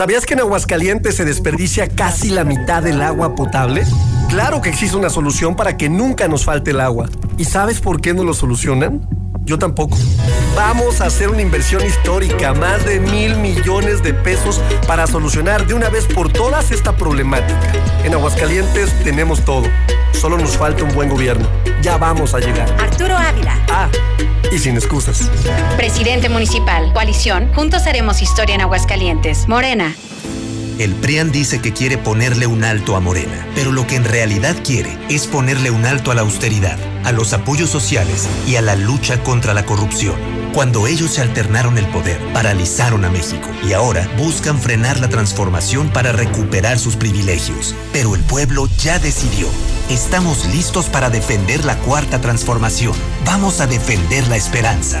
¿Sabías que en Aguascalientes se desperdicia casi la mitad del agua potable? Claro que existe una solución para que nunca nos falte el agua. ¿Y sabes por qué no lo solucionan? Yo tampoco. Vamos a hacer una inversión histórica, más de mil millones de pesos para solucionar de una vez por todas esta problemática. En Aguascalientes tenemos todo. Solo nos falta un buen gobierno. Ya vamos a llegar. Arturo Ávila. Ah, y sin excusas. Presidente municipal. Coalición. Juntos haremos historia en Aguascalientes. Morena. El PRIAN dice que quiere ponerle un alto a Morena, pero lo que en realidad quiere es ponerle un alto a la austeridad, a los apoyos sociales y a la lucha contra la corrupción. Cuando ellos se alternaron el poder, paralizaron a México y ahora buscan frenar la transformación para recuperar sus privilegios. Pero el pueblo ya decidió. Estamos listos para defender la cuarta transformación. Vamos a defender la esperanza.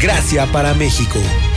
Gracias para México.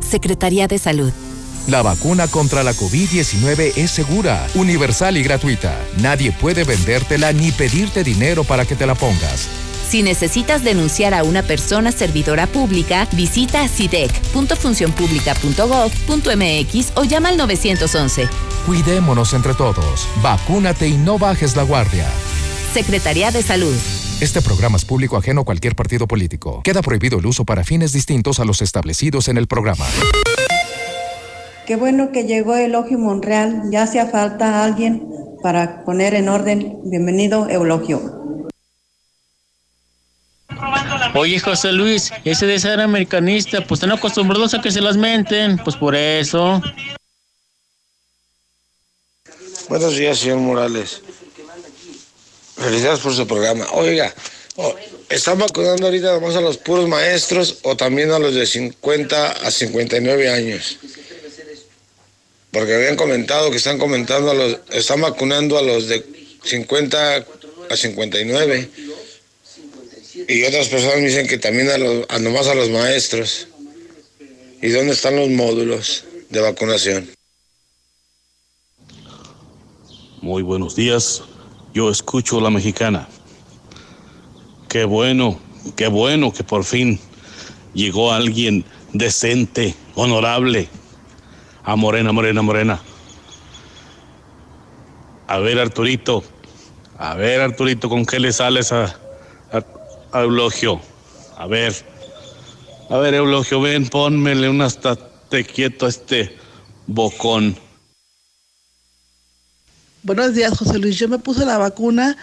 Secretaría de Salud. La vacuna contra la COVID-19 es segura, universal y gratuita. Nadie puede vendértela ni pedirte dinero para que te la pongas. Si necesitas denunciar a una persona servidora pública, visita sidec.funcionpublica.gov.mx o llama al 911. Cuidémonos entre todos. Vacúnate y no bajes la guardia. Secretaría de Salud. Este programa es público ajeno a cualquier partido político. Queda prohibido el uso para fines distintos a los establecidos en el programa. Qué bueno que llegó Elogio Monreal. Ya hacía falta alguien para poner en orden. Bienvenido, Eulogio. Oye, José Luis, ese de ser americanista, pues están acostumbrados a que se las menten, pues por eso. Buenos días, señor Morales. Felicidades por su programa. Oiga, ¿están vacunando ahorita nomás a los puros maestros o también a los de 50 a 59 años? Porque habían comentado que están comentando a los, están vacunando a los de 50 a 59. Y otras personas me dicen que también a los, nomás a los maestros. ¿Y dónde están los módulos de vacunación? Muy buenos días. Yo escucho la mexicana. Qué bueno, qué bueno que por fin llegó alguien decente, honorable. A Morena, Morena, Morena. A ver, Arturito. A ver, Arturito, ¿con qué le sales a, Eulogio? A ver. A ver, Eulogio, ven, pónmele un hasta te quieto a este bocón. Buenos días, José Luis. Yo me puse la vacuna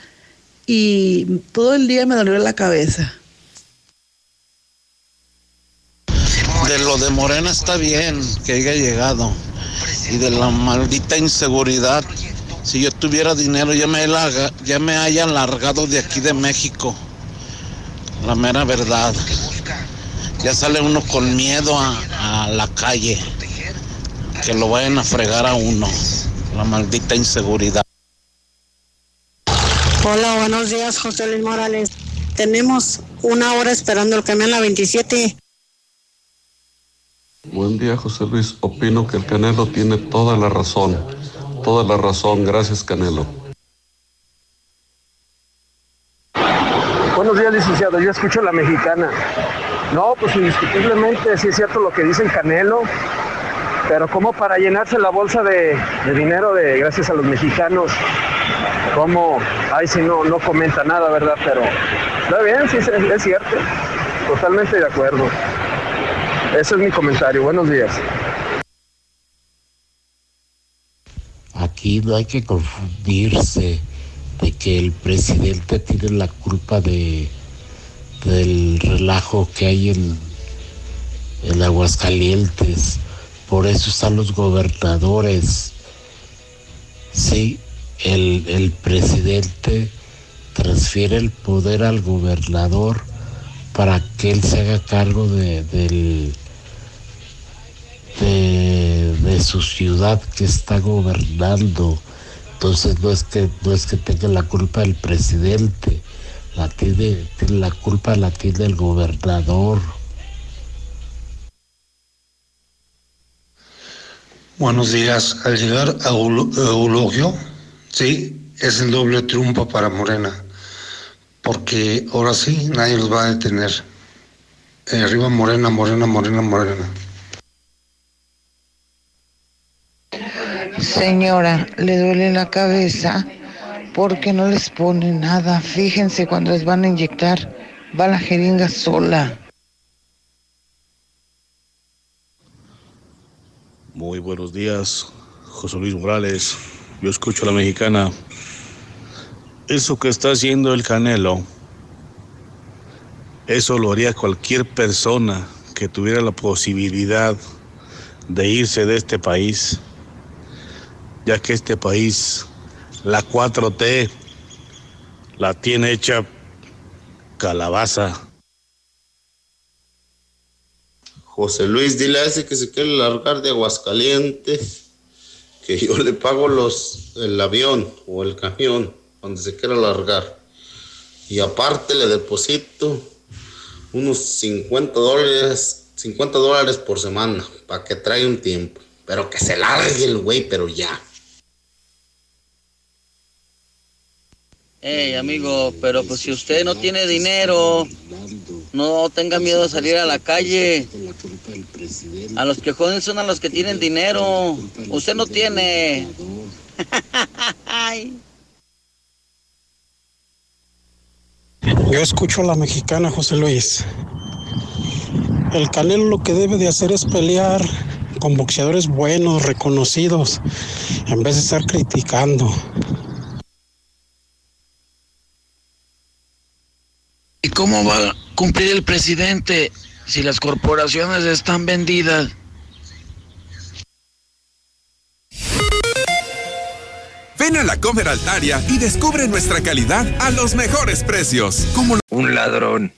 y todo el día me dolió la cabeza. De lo de Morena está bien que haya llegado. Y de la maldita inseguridad, si yo tuviera dinero ya me, larga, ya me largado de aquí de México. La mera verdad. Ya sale uno con miedo a, a la calle. Que lo vayan a fregar a uno. La maldita inseguridad. Hola, buenos días, José Luis Morales. Tenemos una hora esperando el camión a la 27. Buen día, José Luis. Opino que el Canelo tiene toda la razón. Toda la razón. Gracias, Canelo. Buenos días, licenciado. Yo escucho a la mexicana. No, pues indiscutiblemente sí es cierto lo que dice el Canelo, pero como para llenarse la bolsa de, dinero de gracias a los mexicanos, como, ay, si no, no comenta nada, ¿verdad? Pero está bien, sí, es, es cierto. Totalmente de acuerdo. Ese es mi comentario. Buenos días. Aquí no hay que confundirse de que el presidente tiene la culpa de del relajo que hay en, en Aguascalientes. Por eso están los gobernadores. Sí, el, presidente transfiere el poder al gobernador para que él se haga cargo de, de, de su ciudad que está gobernando. Entonces no es que no es que tenga la culpa el presidente, la tiene la culpa la tiene el gobernador. Buenos días. Al llegar a Eul- Eulogio, sí, es el doble triunfo para Morena, porque ahora sí nadie los va a detener. Eh, arriba Morena, Morena, Morena, Morena. Señora, le duele la cabeza porque no les pone nada. Fíjense cuando les van a inyectar, va la jeringa sola. Muy buenos días, José Luis Morales. Yo escucho a la mexicana. Eso que está haciendo el Canelo, eso lo haría cualquier persona que tuviera la posibilidad de irse de este país, ya que este país, la 4T, la tiene hecha calabaza. José Luis, dile a ese que se quiere largar de Aguascalientes, que yo le pago los, el avión o el camión donde se quiera largar. Y aparte le deposito unos 50 dólares, 50 dólares por semana, para que traiga un tiempo. Pero que se largue el güey, pero ya. Hey, amigo, pero pues si usted no tiene dinero, no tenga miedo de salir a la calle. A los que joden son a los que tienen dinero. Usted no tiene. Yo escucho a la mexicana, José Luis. El Canelo lo que debe de hacer es pelear con boxeadores buenos, reconocidos, en vez de estar criticando. ¿Y cómo va a cumplir el presidente si las corporaciones están vendidas? Ven a la Comer Altaria y descubre nuestra calidad a los mejores precios. Como un ladrón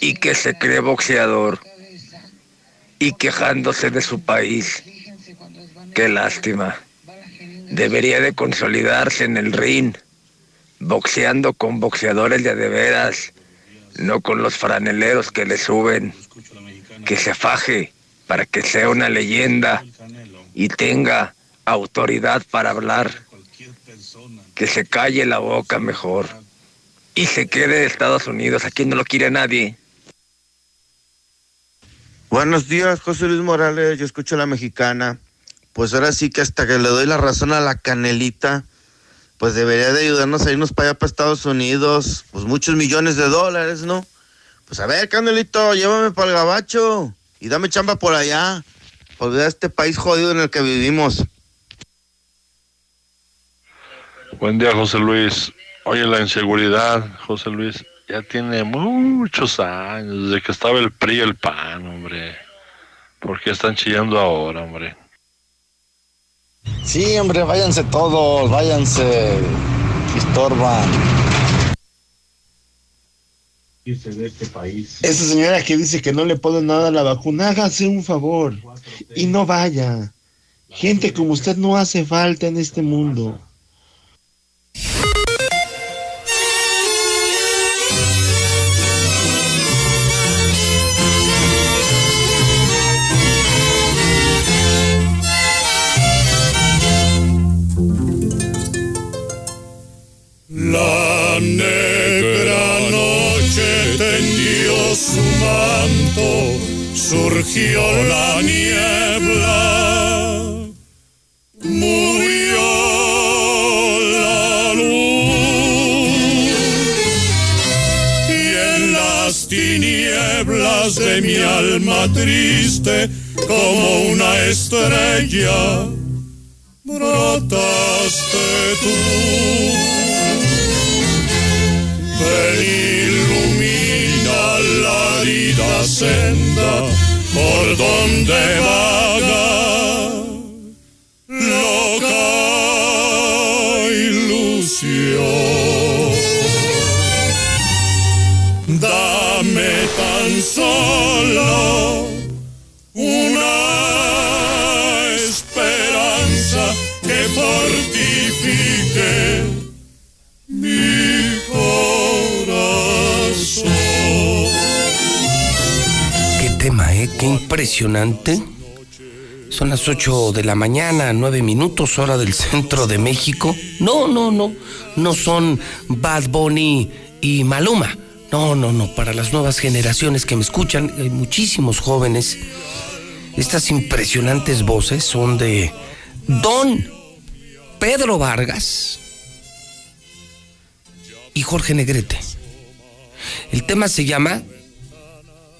y que se cree boxeador y quejándose de su país. Qué lástima. Debería de consolidarse en el ring, boxeando con boxeadores de veras, no con los franeleros que le suben. Que se faje para que sea una leyenda y tenga autoridad para hablar. Que se calle la boca mejor y se quede en Estados Unidos. Aquí no lo quiere nadie. Buenos días, José Luis Morales. Yo escucho a la mexicana. Pues ahora sí que hasta que le doy la razón a la canelita, pues debería de ayudarnos a irnos para allá, para Estados Unidos. Pues muchos millones de dólares, ¿no? Pues a ver, canelito, llévame para el gabacho y dame chamba por allá. Para olvidar este país jodido en el que vivimos. Buen día, José Luis. Oye, la inseguridad, José Luis, ya tiene muchos años, desde que estaba el PRI y el PAN, hombre. ¿Por qué están chillando ahora, hombre? Sí, hombre, váyanse todos, váyanse. Estorban. de este país. Esa señora que dice que no le ponen nada a la vacuna, hágase un favor y no vaya. Gente como usted no hace falta en este mundo. Surgió la niebla, murió la luz y en las tinieblas de mi alma triste como una estrella brotaste tú. Ven, ilumina la herida senda por donde vaga loca ilusión. Dame tan solo Qué impresionante. Son las 8 de la mañana, 9 minutos, hora del centro de México. No, no, no. No son Bad Bunny y Maluma. No, no, no. Para las nuevas generaciones que me escuchan, hay muchísimos jóvenes. Estas impresionantes voces son de Don Pedro Vargas y Jorge Negrete. El tema se llama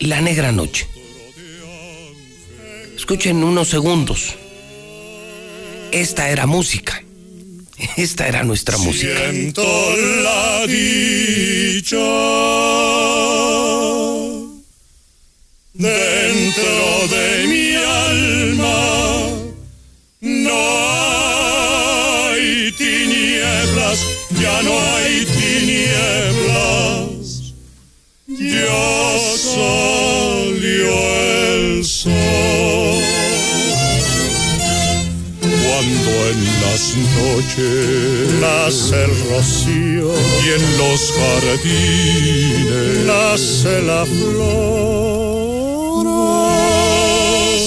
La Negra Noche. Escuchen unos segundos. Esta era música. Esta era nuestra música. Siento la dicha dentro de mi alma. No hay tinieblas, ya no hay tinieblas. Ya salió en las noches nace el rocío y en los jardines nace la flor.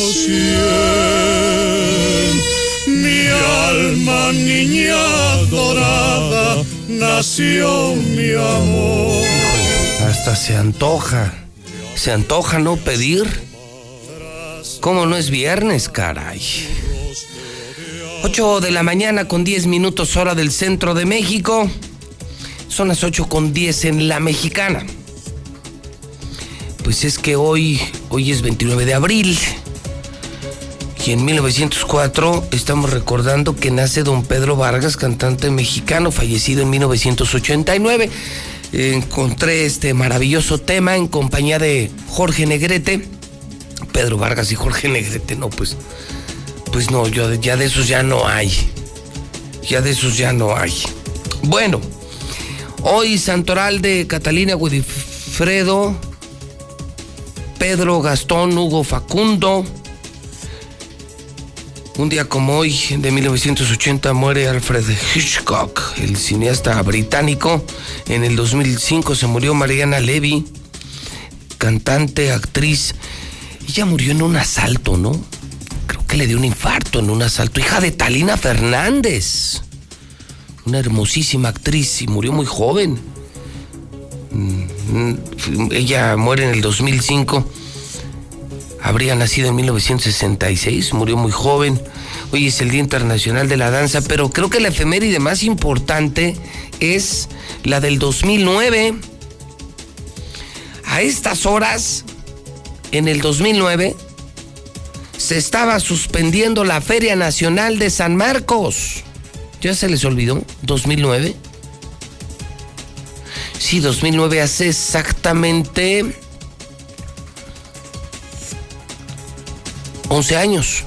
Así en mi alma niña dorada nació mi amor. Hasta se antoja. Se antoja no pedir. ¿Cómo no es viernes, caray? 8 de la mañana con 10 minutos hora del centro de México. Son las 8 con 10 en la mexicana. Pues es que hoy, hoy es 29 de abril. Y en 1904 estamos recordando que nace don Pedro Vargas, cantante mexicano, fallecido en 1989. Encontré este maravilloso tema en compañía de Jorge Negrete. Pedro Vargas y Jorge Negrete, no, pues, pues no, ya de esos ya no hay. Ya de esos ya no hay. Bueno, hoy Santoral de Catalina Godifredo, Pedro Gastón, Hugo Facundo. Un día como hoy, de 1980, muere Alfred Hitchcock, el cineasta británico. En el 2005 se murió Mariana Levy, cantante, actriz. Ella murió en un asalto, ¿no? Le dio un infarto en un asalto. Hija de Talina Fernández, una hermosísima actriz y murió muy joven. Mm, ella muere en el 2005 habría nacido en 1966, murió muy joven. Hoy es el Día Internacional de la Danza, pero creo que la efeméride más importante es la del 2009. A estas horas, en el 2009, se estaba suspendiendo la Feria Nacional de San Marcos. ¿Ya se les olvidó? ¿2009? Sí, 2009 hace exactamente 11 años,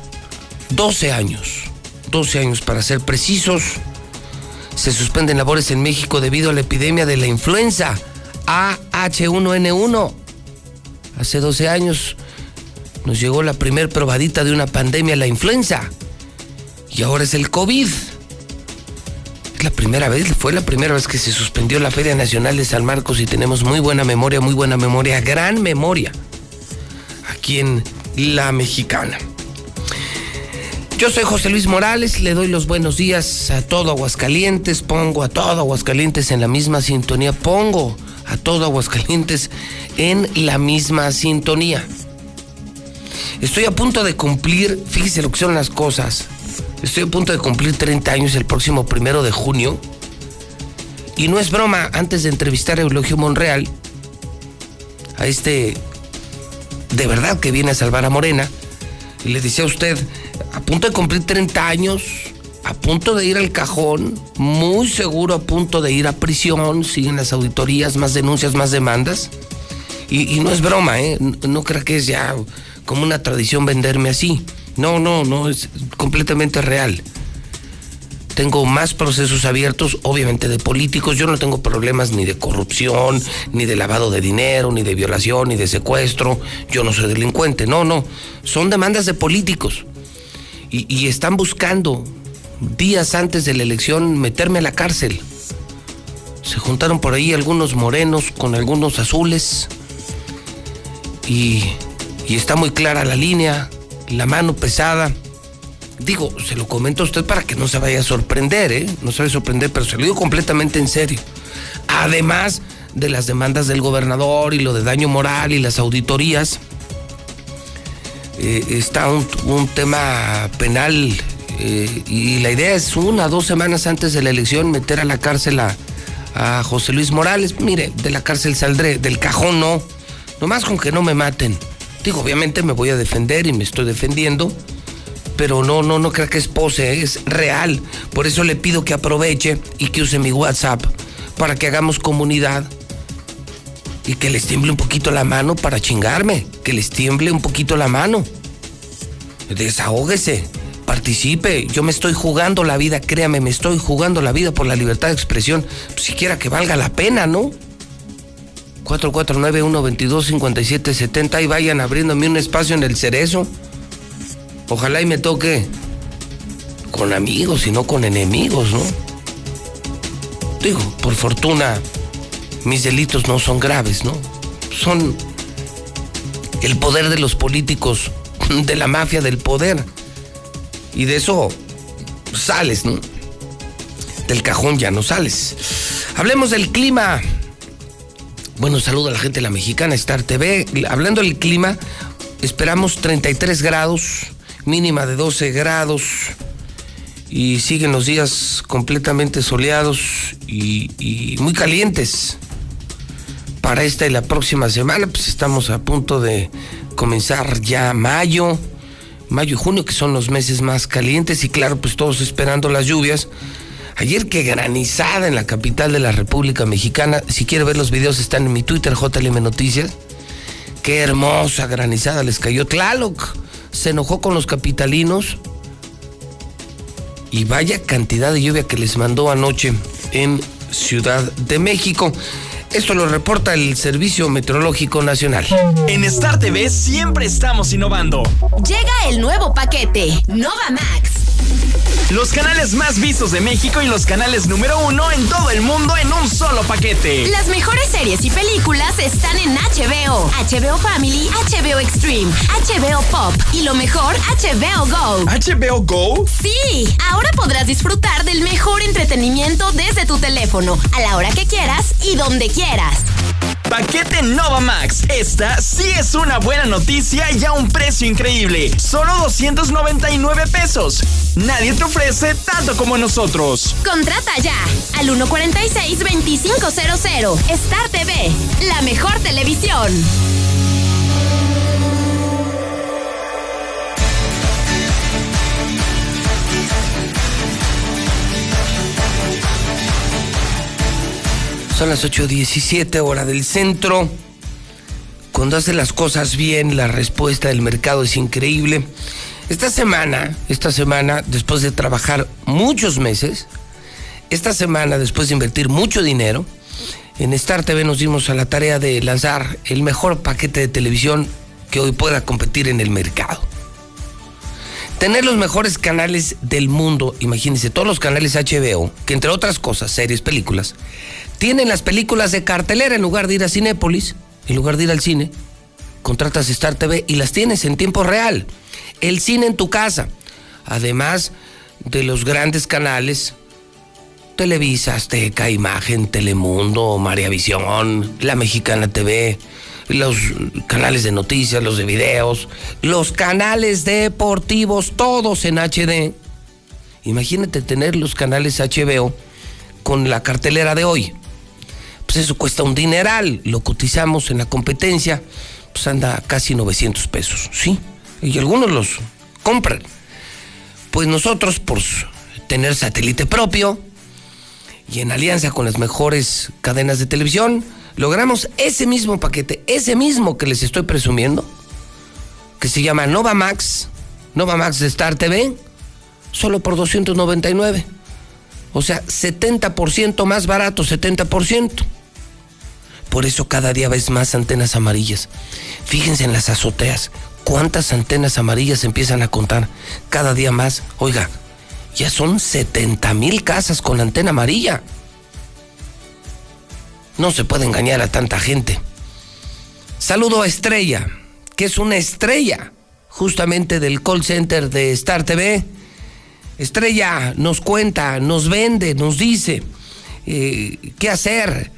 12 años, 12 años para ser precisos. Se suspenden labores en México debido a la epidemia de la influenza AH1N1. Hace 12 años nos llegó la primer probadita de una pandemia, la influenza. Y ahora es el COVID. Es la primera vez, fue la primera vez que se suspendió la Feria Nacional de San Marcos y tenemos muy buena memoria, muy buena memoria, gran memoria. Aquí en la mexicana. Yo soy José Luis Morales, le doy los buenos días a todo Aguascalientes, pongo a todo Aguascalientes en la misma sintonía, pongo a todo Aguascalientes en la misma sintonía. Estoy a punto de cumplir, fíjese lo que son las cosas, estoy a punto de cumplir 30 años el próximo primero de junio. Y no es broma, antes de entrevistar a Eulogio Monreal, a este de verdad que viene a salvar a Morena. Y le decía a usted, a punto de cumplir 30 años, a punto de ir al cajón, muy seguro a punto de ir a prisión, siguen las auditorías, más denuncias, más demandas. Y, no es broma, ¿eh? No, no crea que es ya como una tradición venderme así. No, no, no, es completamente real tengo más procesos abiertos, obviamente de políticos. Yo no tengo problemas ni de corrupción, ni de lavado de dinero, ni de violación, ni de secuestro. Yo no soy delincuente, no, no. Son demandas de políticos. Y, están buscando, días antes de la elección, meterme a la cárcel. Se juntaron por ahí algunos morenos con algunos azules. Y, y está muy clara la línea, la mano pesada digo, se lo comento a usted para que no se vaya a sorprender, ¿eh? No se vaya a sorprender, pero se lo digo completamente en serio. Además de las demandas del gobernador y lo de daño moral y las auditorías, eh, está un, tema penal eh, y la idea es una, dos semanas antes de la elección meter a la cárcel a, a José Luis Morales. Mire, de la cárcel saldré, del cajón no, nomás con que no me maten. Digo, obviamente me voy a defender y me estoy defendiendo pero no, no, no crea que es pose, es real. Por eso le pido que aproveche y que use mi WhatsApp para que hagamos comunidad y que les tiemble un poquito la mano para chingarme, que les tiemble un poquito la mano. Desahógese, participe. Yo me estoy jugando la vida, créame, me estoy jugando la vida por la libertad de expresión, siquiera que valga la pena, ¿no? 449-122-5770 y vayan abriéndome un espacio en el cerezo. Ojalá y me toque con amigos y no con enemigos, ¿no? Digo, por fortuna, mis delitos no son graves, ¿no? Son el poder de los políticos, de la mafia del poder. Y de eso sales, ¿no? Del cajón ya no sales. Hablemos del clima. Bueno, saludo a la gente de la mexicana Star TV. Hablando del clima, esperamos 33 grados mínima de 12 grados. y siguen los días completamente soleados y, y muy calientes. Para esta y la próxima semana, pues estamos a punto de comenzar ya mayo, mayo y junio, que son los meses más calientes, y claro, pues todos esperando las lluvias. Ayer que granizada en la capital de la República Mexicana, si quiere ver los videos están en mi Twitter, JLM Noticias. Qué hermosa granizada les cayó. Tlaloc se enojó con los capitalinos y vaya cantidad de lluvia que les mandó anoche en Ciudad de México. Esto lo reporta el Servicio Meteorológico Nacional. En Star TV siempre estamos innovando. Llega el nuevo paquete, Nova Max. Los canales más vistos de México y los canales número uno en todo el mundo en un solo paquete. Las mejores series y películas están en HBO, HBO Family, HBO Extreme, HBO Pop y lo mejor, HBO Go. ¿HBO Go? Sí, ahora podrás disfrutar del mejor entretenimiento desde tu teléfono, a la hora que quieras y donde quieras. Paquete Nova Max. Esta sí es una buena noticia y a un precio increíble. Solo 299 pesos. Nadie te ofrece tanto como nosotros. Contrata ya al 146-2500. Star TV, la mejor televisión. Son las 8.17 hora del centro. Cuando hace las cosas bien, la respuesta del mercado es increíble. Esta semana, esta semana, después de trabajar muchos meses, esta semana, después de invertir mucho dinero, en Star TV nos dimos a la tarea de lanzar el mejor paquete de televisión que hoy pueda competir en el mercado. Tener los mejores canales del mundo, imagínense, todos los canales HBO, que entre otras cosas, series, películas, tienen las películas de cartelera en lugar de ir a Cinépolis, en lugar de ir al cine, contratas Star TV y las tienes en tiempo real. El cine en tu casa. Además de los grandes canales, Televisa, Azteca, Imagen, Telemundo, María Visión, La Mexicana TV, los canales de noticias, los de videos, los canales deportivos, todos en HD. Imagínate tener los canales HBO con la cartelera de hoy. Pues eso cuesta un dineral. Lo cotizamos en la competencia, pues anda casi 900 pesos, ¿sí? Y algunos los compran. Pues nosotros, por tener satélite propio y en alianza con las mejores cadenas de televisión, logramos ese mismo paquete, ese mismo que les estoy presumiendo, que se llama Nova Max, Nova Max de Star TV, solo por 299. O sea, 70% más barato, 70%. Por eso cada día ves más antenas amarillas. Fíjense en las azoteas. ¿Cuántas antenas amarillas empiezan a contar? Cada día más. Oiga, ya son 70 mil casas con antena amarilla. No se puede engañar a tanta gente. Saludo a Estrella, que es una estrella justamente del call center de Star TV. Estrella nos cuenta, nos vende, nos dice eh, qué hacer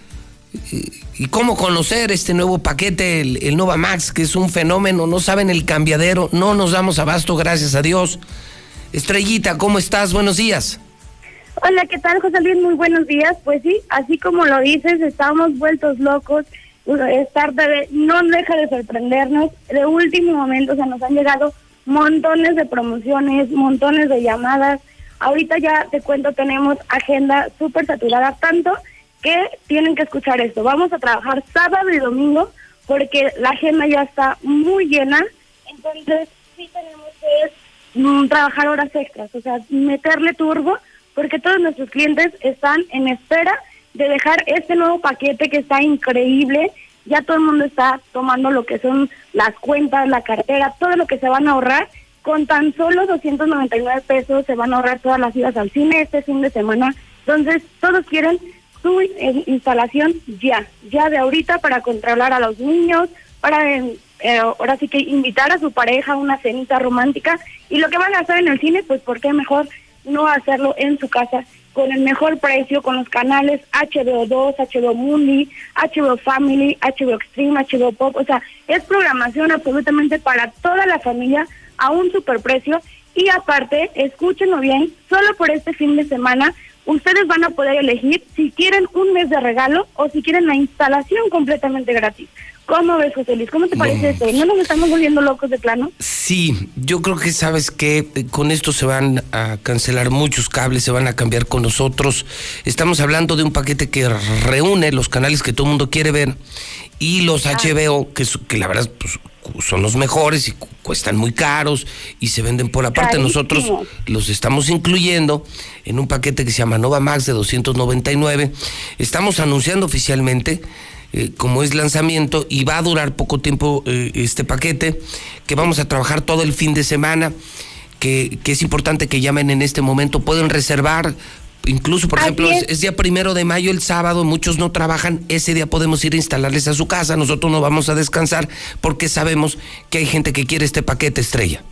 eh, y cómo conocer este nuevo paquete, el, el, Nova Max, que es un fenómeno. No saben el cambiadero, no nos damos abasto, gracias a Dios. Estrellita, ¿cómo estás? Buenos días. Hola, ¿qué tal, José Luis? Muy buenos días. Pues sí, así como lo dices, estamos vueltos locos. Star TV no deja de sorprendernos. De último momento, o sea, nos han llegado montones de promociones, montones de llamadas. Ahorita ya te cuento, tenemos agenda súper saturada, tanto que tienen que escuchar esto. Vamos a trabajar sábado y domingo porque la agenda ya está muy llena. Entonces, sí tenemos que mm, trabajar horas extras, o sea, meterle turbo porque todos nuestros clientes están en espera de dejar este nuevo paquete que está increíble. Ya todo el mundo está tomando lo que son las cuentas, la cartera, todo lo que se van a ahorrar. Con tan solo 299 pesos se van a ahorrar todas las idas al cine este fin de semana. Entonces, todos quieren su instalación ya, ya de ahorita para controlar a los niños, para eh, ahora sí que invitar a su pareja a una cenita romántica. Y lo que van a hacer en el cine, pues, ¿por qué mejor no hacerlo en su casa con el mejor precio, con los canales HBO2, HBO Mundi, HBO Family, HBO Extreme, HBO Pop, o sea, es programación absolutamente para toda la familia a un superprecio Y aparte, escúchenlo bien, solo por este fin de semana ustedes van a poder elegir si quieren un mes de regalo o si quieren la instalación completamente gratis. ¿Cómo ves, José Luis? ¿Cómo te parece esto? ¿No nos estamos volviendo locos de plano? Sí, yo creo que sabes que eh, con esto se van a cancelar muchos cables, se van a cambiar con nosotros. Estamos hablando de un paquete que reúne los canales que todo el mundo quiere ver y los HBO, que, que la verdad pues, son los mejores y cu- cuestan muy caros y se venden por aparte. Nosotros los estamos incluyendo en un paquete que se llama Nova Max de 299. Estamos anunciando oficialmente, eh, como es lanzamiento, y va a durar poco tiempo eh, este paquete, que vamos a trabajar todo el fin de semana, que, que es importante que llamen en este momento, pueden reservar. Incluso, por Así ejemplo, es. es. día primero de mayo, el sábado, muchos no trabajan, ese día podemos ir a instalarles a su casa, nosotros no vamos a descansar porque sabemos que hay gente que quiere este paquete estrella.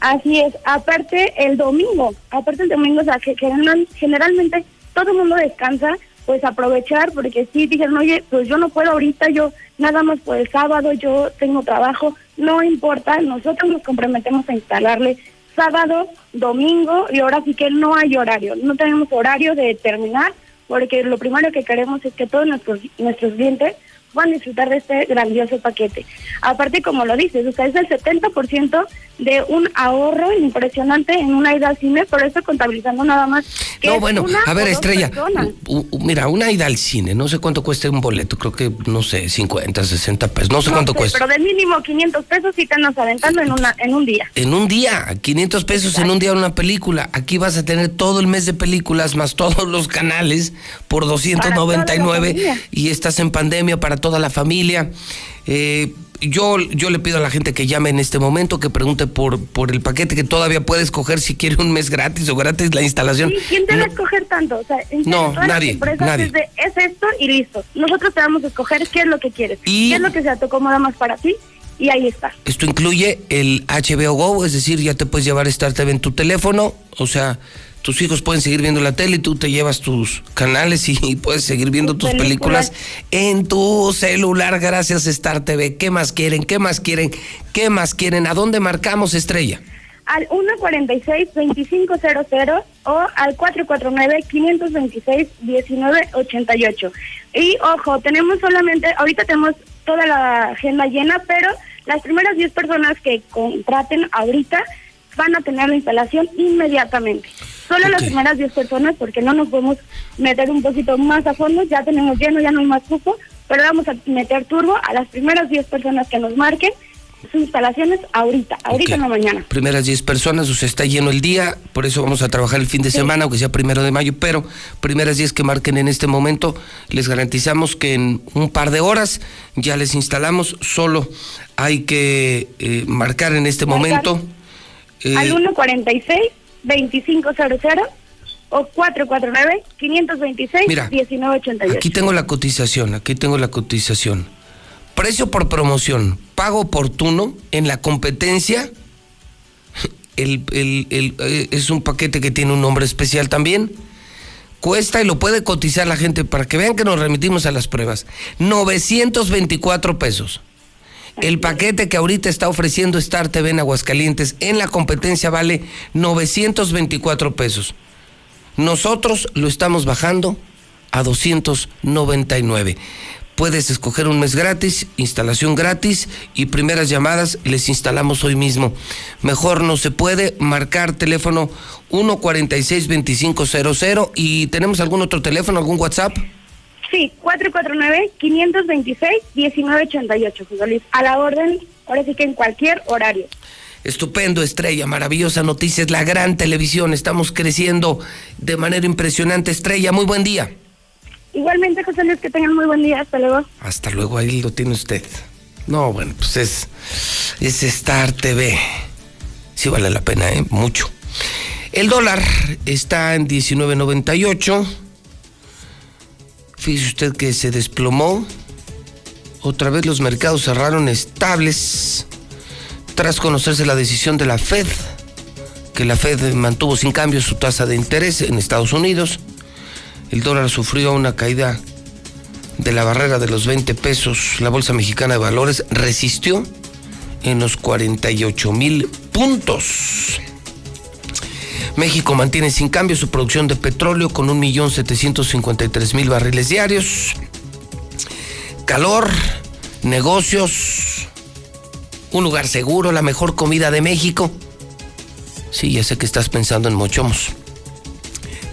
Así es, aparte el domingo, aparte el domingo, o sea, que general- generalmente todo el mundo descansa, pues aprovechar, porque sí dijeron, oye, pues yo no puedo ahorita, yo nada más por el sábado, yo tengo trabajo, no importa, nosotros nos comprometemos a instalarle sábado, domingo, y ahora sí que no hay horario, no tenemos horario de terminar, porque lo primero que queremos es que todos nuestros, nuestros clientes van a disfrutar de este grandioso paquete. Aparte, como lo dices, o sea, es el 70% de un ahorro impresionante en una ida al cine, por eso contabilizando nada más. que No, bueno, una a ver, Estrella, personas. u- u- mira, una ida al cine, no sé cuánto cuesta un boleto, creo que, no sé, 50, 60 pesos, no sé No cuánto sé, cuesta. Pero de mínimo 500 pesos sí te andas aventando en, una, en un día. En un día, 500 pesos en un día una película. Aquí vas a tener todo el mes de películas más todos los canales por 299 familia. y estás en pandemia para toda la familia. Eh, yo, yo le pido a la gente que llame en este momento, que pregunte por, por el paquete que todavía puede escoger si quiere un mes gratis o gratis la instalación. Sí, ¿quién te va a escoger tanto? O sea, No, nadie, nadie. Es, de, es esto y listo. Nosotros te vamos a escoger qué es lo que quieres, qué es lo que se te acomoda más para ti y ahí está. Esto incluye el HBO Go, es decir, ya te puedes llevar Star TV en tu teléfono, o sea, tus hijos pueden seguir viendo la tele y tú te llevas tus canales y puedes seguir viendo tus películas, en tu celular gracias a Star TV. ¿Qué más quieren? ¿Qué más quieren? ¿Qué más quieren? ¿A dónde marcamos estrella? al 146-2500 o al 449-526-1988. Y ojo, tenemos solamente, ahorita tenemos toda la agenda llena, pero las primeras 10 personas que contraten ahorita van a tener la instalación inmediatamente. Solo las primeras 10 personas, porque no nos podemos meter un poquito más a fondo, ya tenemos lleno, ya no hay más cupo, pero vamos a meter turbo a las primeras 10 personas que nos marquen sus instalaciones ahorita, ahorita en la mañana. Primeras 10 personas, o sea, está lleno el día, por eso vamos a trabajar el fin de semana, aunque sea primero de mayo, pero primeras 10 que marquen en este momento, les garantizamos que en un par de horas ya les instalamos, solo hay que eh, marcar en este Marcar. momento. Eh, al 146-2500 o 449-526-1988. Aquí tengo la cotización, aquí tengo la cotización. Precio por promoción, pago oportuno en la competencia. El, el- el, eh, es un paquete que tiene un nombre especial también. Cuesta y lo puede cotizar la gente para que vean que nos remitimos a las pruebas. 924 pesos. El paquete que ahorita está ofreciendo Star TV en Aguascalientes en la competencia vale 924 pesos. Nosotros lo estamos bajando a 299. Puedes escoger un mes gratis, instalación gratis y primeras llamadas les instalamos hoy mismo. Mejor no se puede marcar teléfono 146-2500 y tenemos algún otro teléfono, algún WhatsApp. Sí, 449-526-1988, José Luis. A la orden, ahora sí que en cualquier horario. Estupendo, Estrella, maravillosa noticia, es la gran televisión, estamos creciendo de manera impresionante, Estrella, muy buen día. Igualmente, José Luis, que tengan muy buen día. Hasta luego. Hasta luego, ahí lo tiene usted. No, bueno, pues es, es Star TV. Sí vale la pena, ¿eh? Mucho. El dólar está en 19.98. Fíjese usted que se desplomó. Otra vez los mercados cerraron estables tras conocerse la decisión de la Fed, que la Fed mantuvo sin cambio su tasa de interés en Estados Unidos. El dólar sufrió una caída de la barrera de los 20 pesos. La Bolsa Mexicana de Valores resistió en los 48 mil puntos. México mantiene sin cambio su producción de petróleo con 1.753.000 barriles diarios. Calor, negocios, un lugar seguro, la mejor comida de México. Sí, ya sé que estás pensando en Mochomos.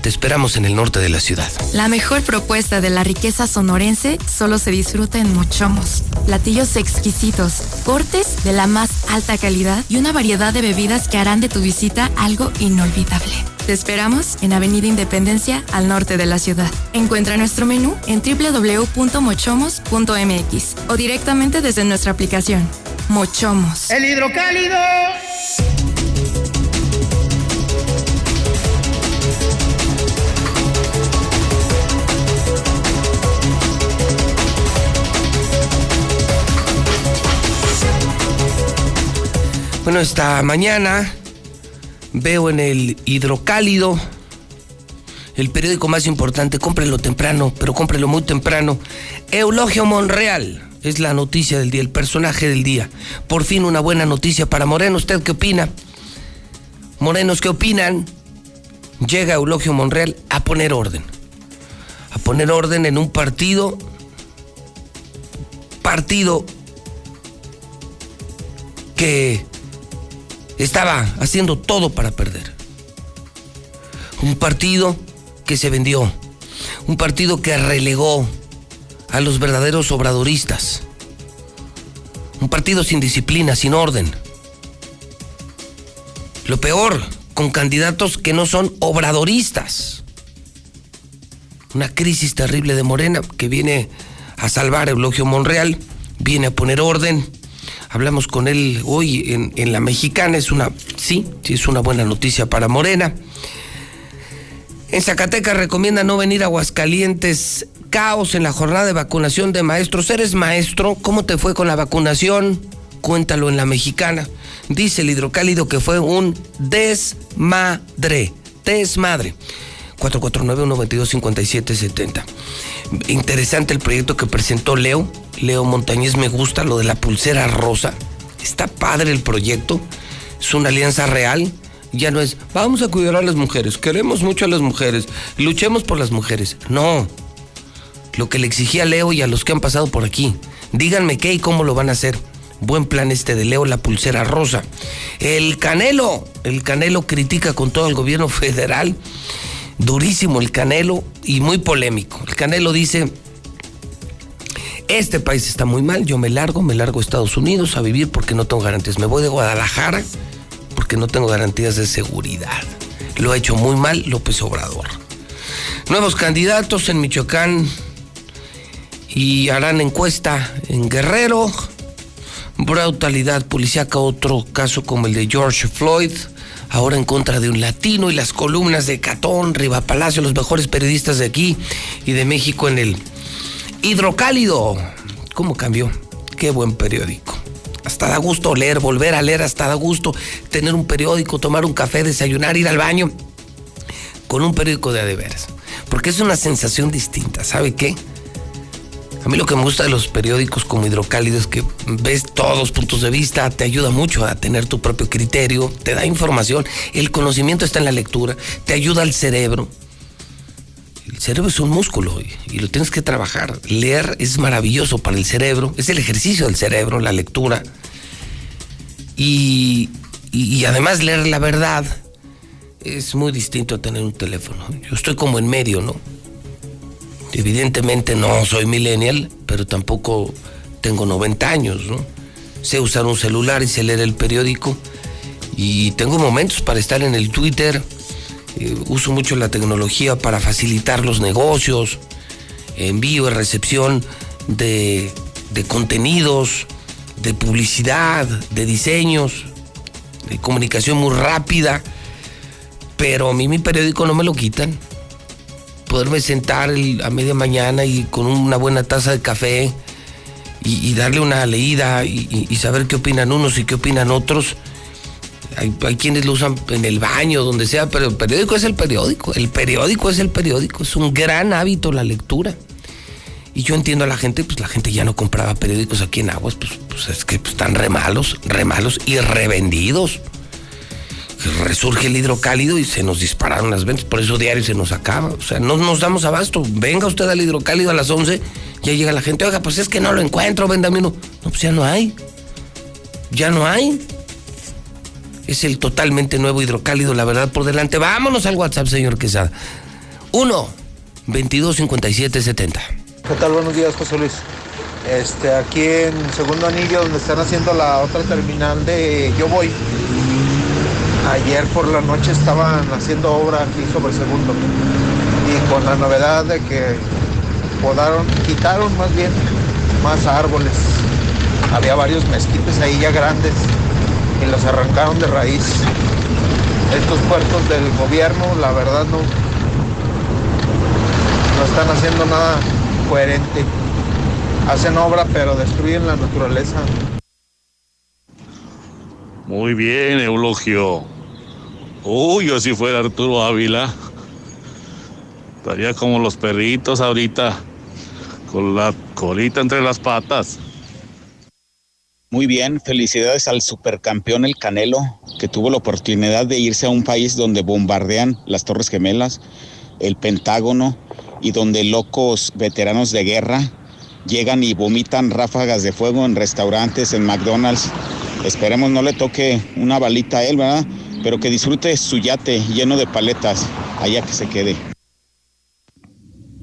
Te esperamos en el norte de la ciudad. La mejor propuesta de la riqueza sonorense solo se disfruta en Mochomos. Platillos exquisitos, cortes de la más alta calidad y una variedad de bebidas que harán de tu visita algo inolvidable. Te esperamos en Avenida Independencia, al norte de la ciudad. Encuentra nuestro menú en www.mochomos.mx o directamente desde nuestra aplicación. Mochomos. El hidrocálido. Bueno, esta mañana veo en el hidrocálido el periódico más importante, cómprelo temprano, pero cómprelo muy temprano. Eulogio Monreal es la noticia del día, el personaje del día. Por fin una buena noticia para Moreno. ¿Usted qué opina? Morenos, ¿qué opinan? Llega Eulogio Monreal a poner orden. A poner orden en un partido. Partido que estaba haciendo todo para perder. Un partido que se vendió. Un partido que relegó a los verdaderos obradoristas. Un partido sin disciplina, sin orden. Lo peor, con candidatos que no son obradoristas. Una crisis terrible de Morena que viene a salvar Eulogio Monreal, viene a poner orden. Hablamos con él hoy en, la mexicana, es una, sí, sí, es una buena noticia para Morena. En Zacatecas recomienda no venir a Aguascalientes. Caos en la jornada de vacunación de maestros. ¿Eres maestro? ¿Cómo te fue con la vacunación? Cuéntalo en la mexicana. Dice el hidrocálido que fue un desmadre. Desmadre. 449-122-5770. Interesante el proyecto que presentó Leo. Leo Montañez me gusta lo de la pulsera rosa. Está padre el proyecto. Es una alianza real. Ya no es, vamos a cuidar a las mujeres, queremos mucho a las mujeres, luchemos por las mujeres. No. Lo que le exigía a Leo y a los que han pasado por aquí. Díganme qué y cómo lo van a hacer. Buen plan este de Leo, la pulsera rosa. El Canelo, el Canelo critica con todo el gobierno federal. Durísimo el Canelo y muy polémico. El Canelo dice, este país está muy mal, yo me largo, me largo a Estados Unidos a vivir porque no tengo garantías. Me voy de Guadalajara porque no tengo garantías de seguridad. Lo ha hecho muy mal López Obrador. Nuevos candidatos en Michoacán y harán encuesta en Guerrero. Brutalidad policíaca, otro caso como el de George Floyd, ahora en contra de un latino y las columnas de Catón, Riva Palacio, los mejores periodistas de aquí y de México en el Hidrocálido. ¿Cómo cambió? Qué buen periódico. Hasta da gusto leer, volver a leer, hasta da gusto tener un periódico, tomar un café, desayunar, ir al baño con un periódico de adeveras. Porque es una sensación distinta, ¿sabe qué? A mí lo que me gusta de los periódicos como Hidrocálido es que ves todos los puntos de vista, te ayuda mucho a tener tu propio criterio, te da información, el conocimiento está en la lectura, te ayuda al cerebro. El cerebro es un músculo y, lo tienes que trabajar. Leer es maravilloso para el cerebro, es el ejercicio del cerebro, la lectura. Y, y, y además leer la verdad es muy distinto a tener un teléfono. Yo estoy como en medio, ¿no? Evidentemente no soy millennial, pero tampoco tengo 90 años, ¿no? Sé usar un celular y sé leer el periódico y tengo momentos para estar en el Twitter. Eh, uso mucho la tecnología para facilitar los negocios, envío y recepción de, de contenidos, de publicidad, de diseños, de comunicación muy rápida, pero a mí mi periódico no me lo quitan poderme sentar a media mañana y con una buena taza de café y, darle una leída y, saber qué opinan unos y qué opinan otros. Hay, quienes lo usan en el baño, donde sea, pero el periódico es el periódico. El periódico es el periódico. Es un gran hábito la lectura. Y yo entiendo a la gente, pues la gente ya no compraba periódicos aquí en Aguas, pues, pues es que están re malos, re malos y revendidos. Resurge el hidrocálido y se nos dispararon las ventas, por eso diario se nos acaba. O sea, no nos damos abasto. Venga usted al hidrocálido a las 11, ya llega la gente, oiga, pues es que no lo encuentro, véndame uno. No, pues ya no hay. Ya no hay. Es el totalmente nuevo hidrocálido, la verdad, por delante. Vámonos al WhatsApp, señor Quesada. 1 22 57 70. ¿Qué tal? Buenos días, José Luis. Este, aquí en segundo anillo, donde están haciendo la otra terminal de Yo Voy. Ayer por la noche estaban haciendo obra aquí sobre segundo. Y con la novedad de que podaron, quitaron más bien más árboles. Había varios mezquites ahí ya grandes y los arrancaron de raíz. Estos puertos del gobierno, la verdad, no, no están haciendo nada coherente. Hacen obra, pero destruyen la naturaleza. Muy bien, Eulogio. Uy, yo si fuera Arturo Ávila. Estaría como los perritos ahorita, con la colita entre las patas. Muy bien, felicidades al supercampeón El Canelo, que tuvo la oportunidad de irse a un país donde bombardean las Torres Gemelas, el Pentágono, y donde locos veteranos de guerra llegan y vomitan ráfagas de fuego en restaurantes, en McDonald's. Esperemos no le toque una balita a él, ¿verdad? Pero que disfrute su yate lleno de paletas, allá que se quede.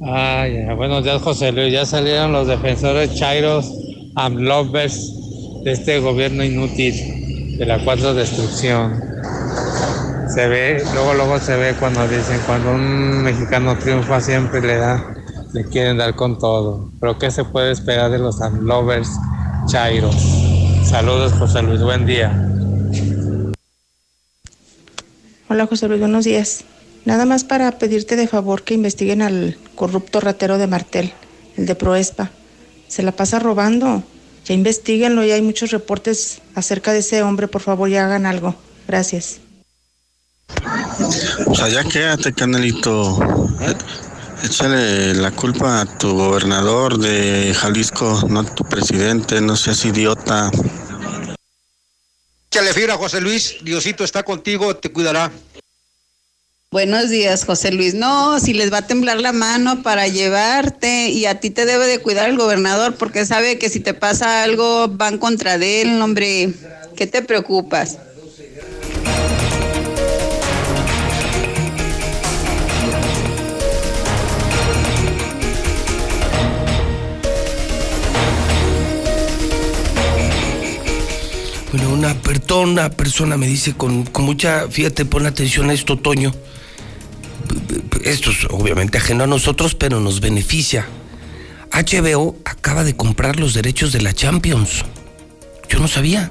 Ya. Buenos días, José Luis. Ya salieron los defensores Chairos and Lovers de este gobierno inútil de la cuatro destrucción. Se ve, luego, luego se ve cuando dicen, cuando un mexicano triunfa siempre le da, le quieren dar con todo. Pero ¿qué se puede esperar de los Lovers Chairos? Saludos, José Luis. Buen día. Hola José Luis, buenos días. Nada más para pedirte de favor que investiguen al corrupto ratero de Martel, el de Proespa. Se la pasa robando. Ya investiguenlo, ya hay muchos reportes acerca de ese hombre. Por favor, ya hagan algo. Gracias. O sea, ya quédate, canalito. Échale la culpa a tu gobernador de Jalisco, no a tu presidente, no seas idiota. Échale José Luis. Diosito está contigo, te cuidará. Buenos días, José Luis. No, si les va a temblar la mano para llevarte y a ti te debe de cuidar el gobernador porque sabe que si te pasa algo van contra de él, hombre. ¿Qué te preocupas? Bueno, una, persona me dice con, con mucha, fíjate, pon atención a esto, Toño. Esto es obviamente ajeno a nosotros, pero nos beneficia. HBO acaba de comprar los derechos de la Champions. Yo no sabía.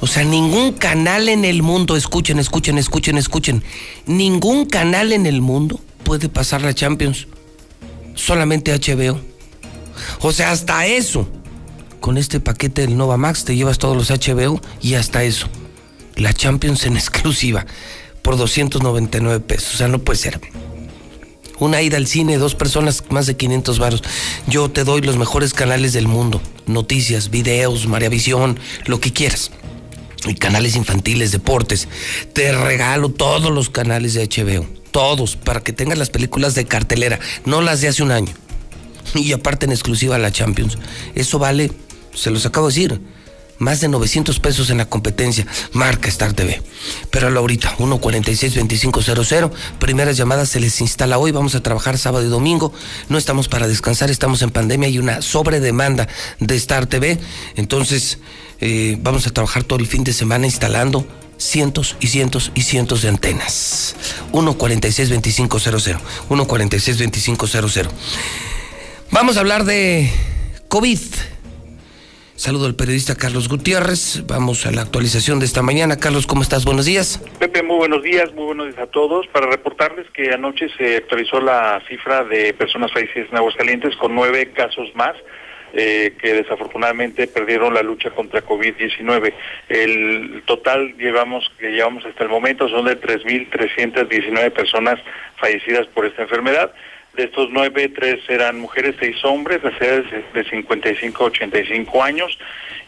O sea, ningún canal en el mundo, escuchen, escuchen, escuchen, escuchen, ningún canal en el mundo puede pasar la Champions. Solamente HBO. O sea, hasta eso con este paquete del Nova Max te llevas todos los HBO y hasta eso. La Champions en exclusiva por 299 pesos. O sea, no puede ser. Una ida al cine, dos personas, más de 500 varos. Yo te doy los mejores canales del mundo. Noticias, videos, Visión, lo que quieras. Y canales infantiles, deportes. Te regalo todos los canales de HBO. Todos, para que tengas las películas de cartelera, no las de hace un año. Y aparte en exclusiva la Champions. Eso vale se los acabo de decir. Más de 900 pesos en la competencia. Marca Star TV. Pero ahorita, 146-2500. Primeras llamadas se les instala hoy. Vamos a trabajar sábado y domingo. No estamos para descansar, estamos en pandemia y una sobredemanda de Star TV. Entonces, eh, vamos a trabajar todo el fin de semana instalando cientos y cientos y cientos de antenas. 146-2500. 146-2500. Vamos a hablar de COVID. Saludo al periodista Carlos Gutiérrez. Vamos a la actualización de esta mañana. Carlos, ¿cómo estás? Buenos días. Pepe, muy buenos días, muy buenos días a todos. Para reportarles que anoche se actualizó la cifra de personas fallecidas en Aguascalientes con nueve casos más. Eh, que desafortunadamente perdieron la lucha contra COVID-19. El total llevamos que llevamos hasta el momento son de 3.319 personas fallecidas por esta enfermedad. De estos nueve, tres eran mujeres, seis hombres, las edades de 55 a 85 años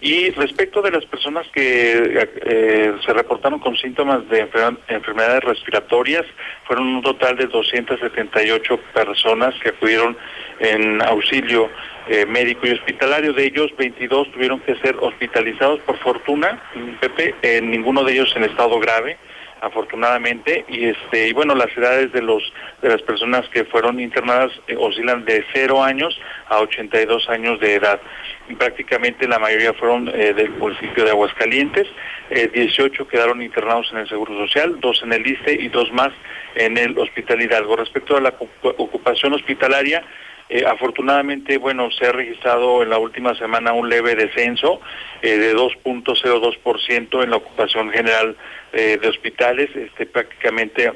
Y respecto de las personas que eh, se reportaron con síntomas de enfer- enfermedades respiratorias, fueron un total de 278 personas que acudieron en auxilio eh, médico y hospitalario. De ellos, 22 tuvieron que ser hospitalizados por fortuna, Pepe, eh, ninguno de ellos en estado grave afortunadamente y este y bueno las edades de los de las personas que fueron internadas eh, oscilan de 0 años a 82 años de edad. Y prácticamente la mayoría fueron eh, del municipio de Aguascalientes eh, 18 quedaron internados en el Seguro Social dos en el ISTE y dos más en el Hospital Hidalgo. Respecto a la ocu- ocupación hospitalaria eh, afortunadamente, bueno, se ha registrado en la última semana un leve descenso eh, de 2.02% en la ocupación general eh, de hospitales. Este, prácticamente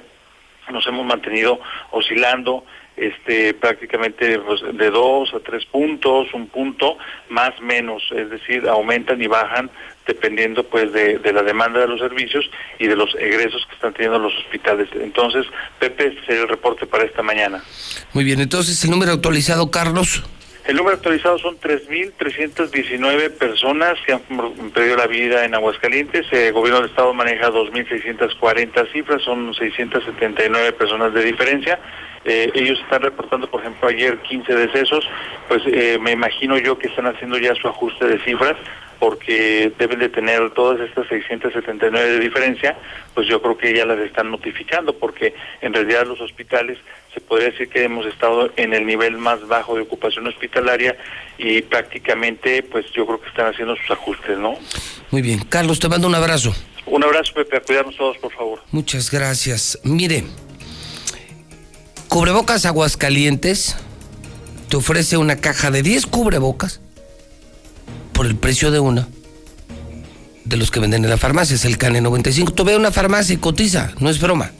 nos hemos mantenido oscilando este prácticamente pues, de dos a tres puntos, un punto más menos, es decir, aumentan y bajan dependiendo pues de, de la demanda de los servicios y de los egresos que están teniendo los hospitales. Entonces, Pepe, este sería el reporte para esta mañana. Muy bien, entonces el número actualizado, Carlos. El número actualizado son 3.319 personas que han perdido la vida en Aguascalientes. El gobierno del estado maneja 2.640 cifras, son 679 personas de diferencia. Eh, ellos están reportando, por ejemplo, ayer 15 decesos, pues eh, me imagino yo que están haciendo ya su ajuste de cifras porque deben de tener todas estas 679 de diferencia, pues yo creo que ya las están notificando, porque en realidad los hospitales se podría decir que hemos estado en el nivel más bajo de ocupación hospitalaria y prácticamente pues yo creo que están haciendo sus ajustes, ¿no? Muy bien, Carlos, te mando un abrazo. Un abrazo, Pepe, a cuidarnos todos, por favor. Muchas gracias. Mire, Cubrebocas Aguascalientes te ofrece una caja de 10 cubrebocas por el precio de una de los que venden en la farmacia, es el Cane 95. Tú ve una farmacia y cotiza, no es broma.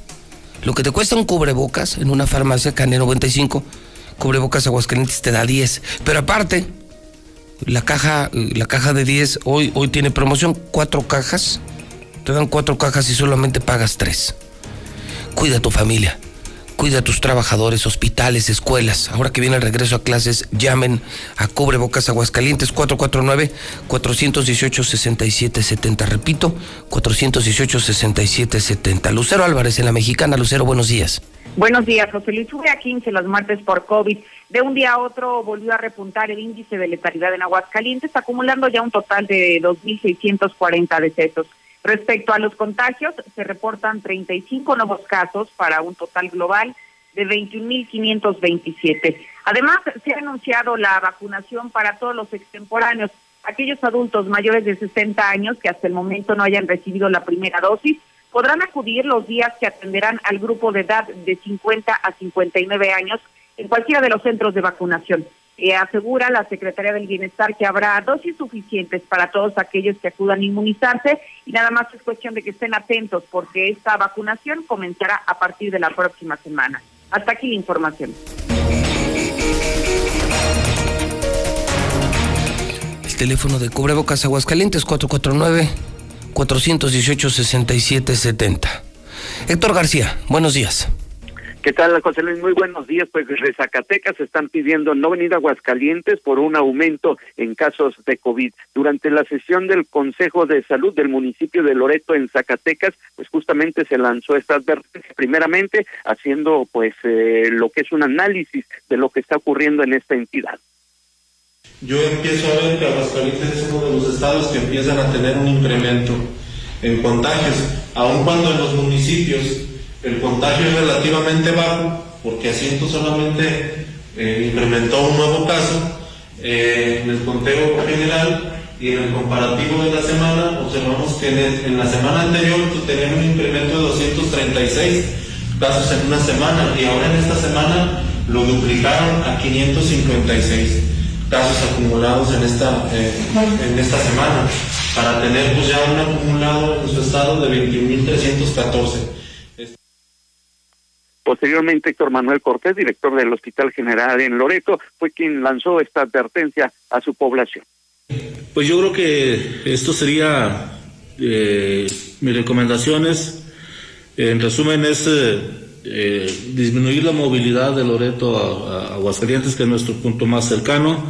Lo que te cuesta un cubrebocas en una farmacia Cane 95, cubrebocas Aguascalientes te da 10. Pero aparte, la caja, la caja de 10 hoy, hoy tiene promoción, cuatro cajas. Te dan cuatro cajas y solamente pagas tres. Cuida a tu familia, cuida a tus trabajadores, hospitales, escuelas. Ahora que viene el regreso a clases, llamen a Cubrebocas Aguascalientes 449-418-6770. Repito, 418-6770. Lucero Álvarez en la Mexicana. Lucero, buenos días. Buenos días, José Luis. Sube a 15 las muertes por COVID. De un día a otro volvió a repuntar el índice de letalidad en Aguascalientes, acumulando ya un total de 2.640 decesos. Respecto a los contagios, se reportan 35 nuevos casos para un total global de 21.527. Además, se ha anunciado la vacunación para todos los extemporáneos, aquellos adultos mayores de 60 años que hasta el momento no hayan recibido la primera dosis, podrán acudir los días que atenderán al grupo de edad de 50 a 59 años en cualquiera de los centros de vacunación. Eh, asegura la Secretaría del Bienestar que habrá dosis suficientes para todos aquellos que acudan a inmunizarse y nada más es cuestión de que estén atentos porque esta vacunación comenzará a partir de la próxima semana. Hasta aquí la información. El teléfono de Cubrebocas Aguascalientes 449-418-6770. Héctor García, buenos días. ¿Qué tal, José Luis? Muy buenos días. Pues de Zacatecas están pidiendo no venir a Aguascalientes por un aumento en casos de COVID. Durante la sesión del Consejo de Salud del municipio de Loreto en Zacatecas, pues justamente se lanzó esta advertencia, primeramente haciendo pues eh, lo que es un análisis de lo que está ocurriendo en esta entidad. Yo empiezo a ver que Aguascalientes es uno de los estados que empiezan a tener un incremento en contagios, aun cuando en los municipios el contagio es relativamente bajo, porque Asiento solamente eh, incrementó un nuevo caso, eh, en el conteo general y en el comparativo de la semana observamos que en, la semana anterior tenían un incremento de 236 casos en una semana y ahora en esta semana lo duplicaron a 556 casos acumulados en esta, eh, en esta semana para tener pues ya un acumulado en su estado de 21.314. Posteriormente, Héctor Manuel Cortés, director del Hospital General en Loreto, fue quien lanzó esta advertencia a su población. Pues yo creo que esto sería, eh, mis recomendaciones, en resumen, es eh, eh, disminuir la movilidad de Loreto a, Aguascalientes, que es nuestro punto más cercano,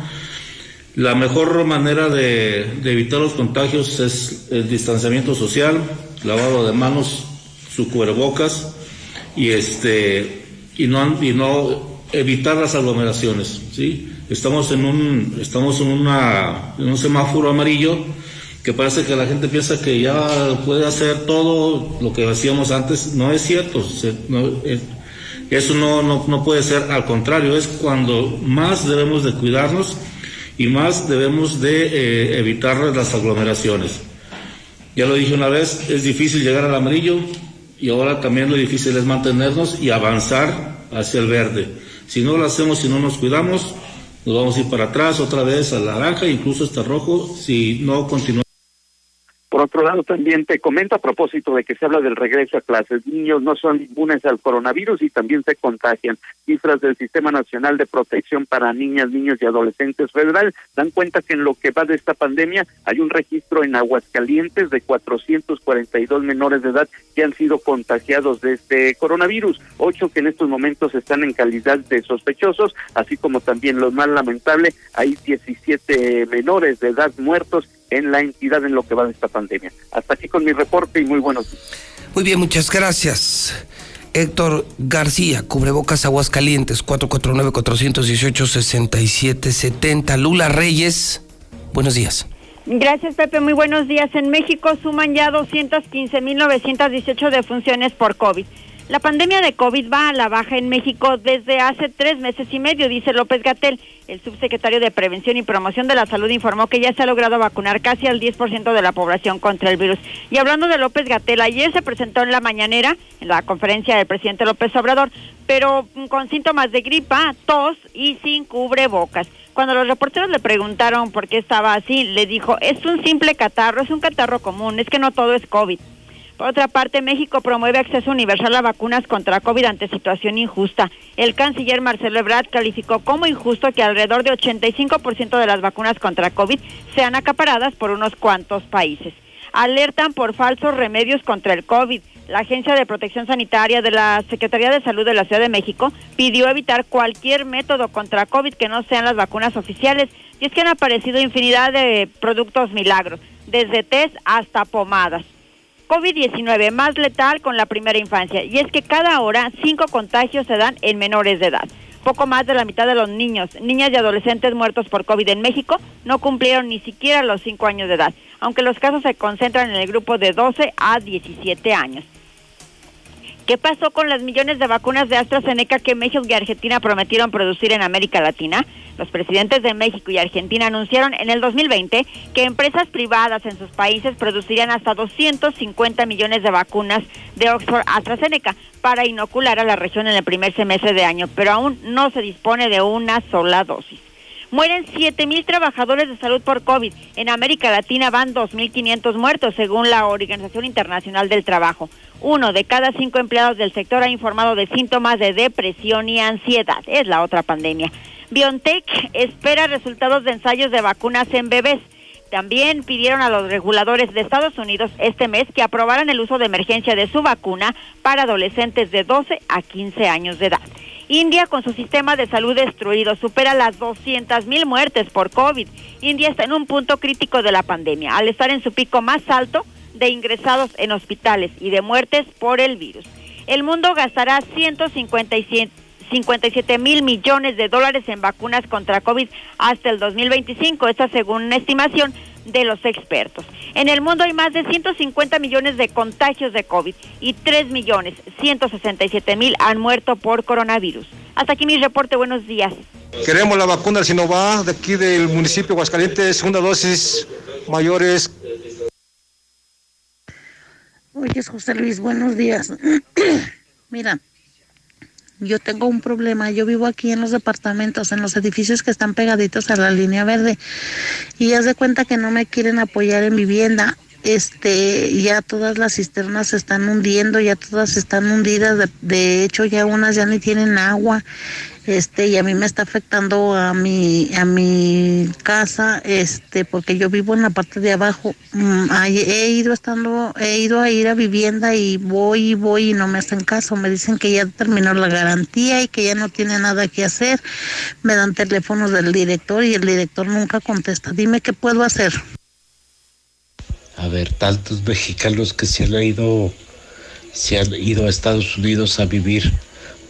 La mejor manera de, evitar los contagios es el distanciamiento social, lavado de manos, su cubrebocas y este y no y no evitar las aglomeraciones, ¿sí? Estamos en un estamos en una en un semáforo amarillo que parece que la gente piensa que ya puede hacer todo lo que hacíamos antes, no es cierto, eso no, no, no puede ser, al contrario, es cuando más debemos de cuidarnos y más debemos de eh, evitar las aglomeraciones. Ya lo dije una vez, es difícil llegar al amarillo y ahora también lo difícil es mantenernos y avanzar hacia el verde. Si no lo hacemos, si no nos cuidamos, nos vamos a ir para atrás otra vez al naranja, incluso hasta rojo, si no continuamos. Otro lado, también te comento a propósito de que se habla del regreso a clases. Niños no son inmunes al coronavirus y también se contagian. Cifras del Sistema Nacional de Protección para Niñas, Niños y Adolescentes Federal dan cuenta que en lo que va de esta pandemia hay un registro en Aguascalientes de 442 menores de edad que han sido contagiados de este coronavirus. Ocho que en estos momentos están en calidad de sospechosos, así como también lo más lamentable, hay 17 menores de edad muertos en la entidad en lo que va de esta pandemia. Hasta aquí con mi reporte y muy buenos días. Muy bien, muchas gracias. Héctor García, Cubrebocas Aguascalientes, 449-418-6770. Lula Reyes, buenos días. Gracias, Pepe. Muy buenos días. En México suman ya 215.918 defunciones por COVID. La pandemia de COVID va a la baja en México desde hace tres meses y medio, dice López Gatel. El subsecretario de Prevención y Promoción de la Salud informó que ya se ha logrado vacunar casi al 10% de la población contra el virus. Y hablando de López Gatel, ayer se presentó en la mañanera, en la conferencia del presidente López Obrador, pero con síntomas de gripa, tos y sin cubrebocas. Cuando los reporteros le preguntaron por qué estaba así, le dijo, es un simple catarro, es un catarro común, es que no todo es COVID. Por otra parte, México promueve acceso universal a vacunas contra COVID ante situación injusta. El canciller Marcelo Ebrard calificó como injusto que alrededor de 85% de las vacunas contra COVID sean acaparadas por unos cuantos países. Alertan por falsos remedios contra el COVID. La Agencia de Protección Sanitaria de la Secretaría de Salud de la Ciudad de México pidió evitar cualquier método contra COVID que no sean las vacunas oficiales. Y es que han aparecido infinidad de productos milagros, desde test hasta pomadas. COVID-19 más letal con la primera infancia y es que cada hora cinco contagios se dan en menores de edad. Poco más de la mitad de los niños, niñas y adolescentes muertos por COVID en México no cumplieron ni siquiera los cinco años de edad, aunque los casos se concentran en el grupo de 12 a 17 años. ¿Qué pasó con las millones de vacunas de AstraZeneca que México y Argentina prometieron producir en América Latina? Los presidentes de México y Argentina anunciaron en el 2020 que empresas privadas en sus países producirían hasta 250 millones de vacunas de Oxford AstraZeneca para inocular a la región en el primer semestre de año, pero aún no se dispone de una sola dosis. Mueren 7.000 trabajadores de salud por COVID. En América Latina van 2.500 muertos, según la Organización Internacional del Trabajo. Uno de cada cinco empleados del sector ha informado de síntomas de depresión y ansiedad. Es la otra pandemia. BioNTech espera resultados de ensayos de vacunas en bebés. También pidieron a los reguladores de Estados Unidos este mes que aprobaran el uso de emergencia de su vacuna para adolescentes de 12 a 15 años de edad. India, con su sistema de salud destruido, supera las 200 mil muertes por COVID. India está en un punto crítico de la pandemia, al estar en su pico más alto de ingresados en hospitales y de muertes por el virus. El mundo gastará 157 mil millones de dólares en vacunas contra COVID hasta el 2025, esta según una estimación de los expertos. En el mundo hay más de 150 millones de contagios de COVID y 3 millones 167 mil han muerto por coronavirus. Hasta aquí mi reporte, buenos días. Queremos la vacuna del Sinovac de aquí del municipio de Aguascalientes, segunda dosis mayores. Oye, José Luis, buenos días. Mira, yo tengo un problema. Yo vivo aquí en los departamentos, en los edificios que están pegaditos a la línea verde. Y haz de cuenta que no me quieren apoyar en vivienda. Este, ya todas las cisternas se están hundiendo, ya todas están hundidas, de, de hecho ya unas ya ni tienen agua. Este y a mí me está afectando a mi a mi casa este porque yo vivo en la parte de abajo. Mm, he ido estando he ido a ir a vivienda y voy y voy y no me hacen caso. Me dicen que ya terminó la garantía y que ya no tiene nada que hacer. Me dan teléfonos del director y el director nunca contesta. Dime qué puedo hacer A ver, tantos mexicanos que se han ido, se han ido a Estados Unidos a vivir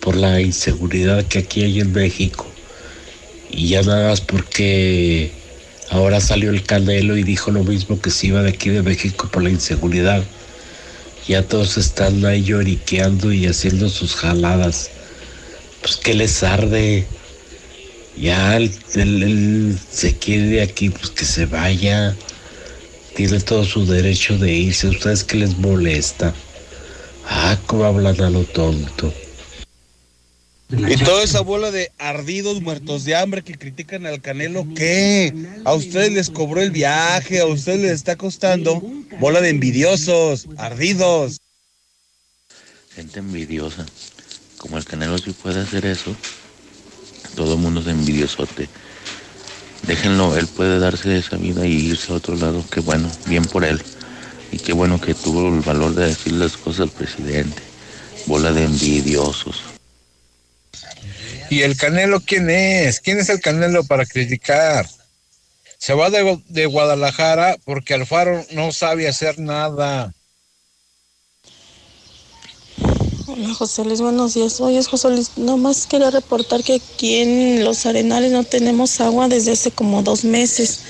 por la inseguridad que aquí hay en México. Y ya nada más porque ahora salió el Canelo y dijo lo mismo que se iba de aquí de México por la inseguridad. Ya todos están ahí lloriqueando y haciendo sus jaladas. Pues que les arde. Ya él, él- se quiere de aquí, pues que se vaya. Tiene todo su derecho de irse. ¿Ustedes qué les molesta? Ah, cómo hablan a lo tonto. Y toda esa bola de ardidos muertos de hambre que critican al Canelo, ¿qué? A ustedes les cobró el viaje, a ustedes les está costando. Bola de envidiosos, ardidos. gente envidiosa. Como el Canelo sí puede hacer eso, todo el mundo es envidiosote. Déjenlo, él puede darse esa vida y irse a otro lado. Qué bueno, bien por él. Y qué bueno que tuvo el valor de decir las cosas al presidente. Bola de envidiosos. ¿Y el Canelo quién es? ¿Quién es el Canelo para criticar? Se va de, de Guadalajara porque Alfaro no sabe hacer nada. Hola José Luis, buenos días. Oye, José Luis, nomás quería reportar que aquí en Los Arenales no tenemos agua desde hace como dos meses.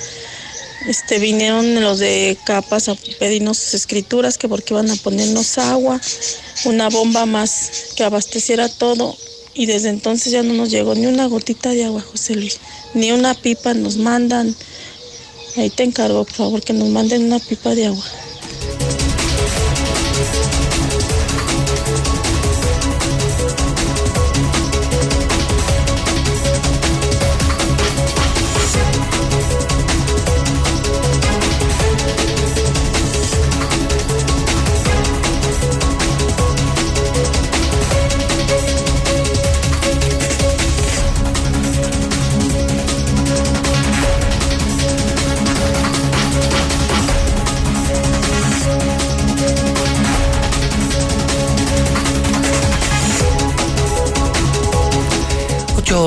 Este, vinieron los de capas a pedirnos sus escrituras que porque iban a ponernos agua, una bomba más que abasteciera todo y desde entonces ya no nos llegó ni una gotita de agua, José Luis, ni una pipa nos mandan. Ahí te encargo, por favor, que nos manden una pipa de agua.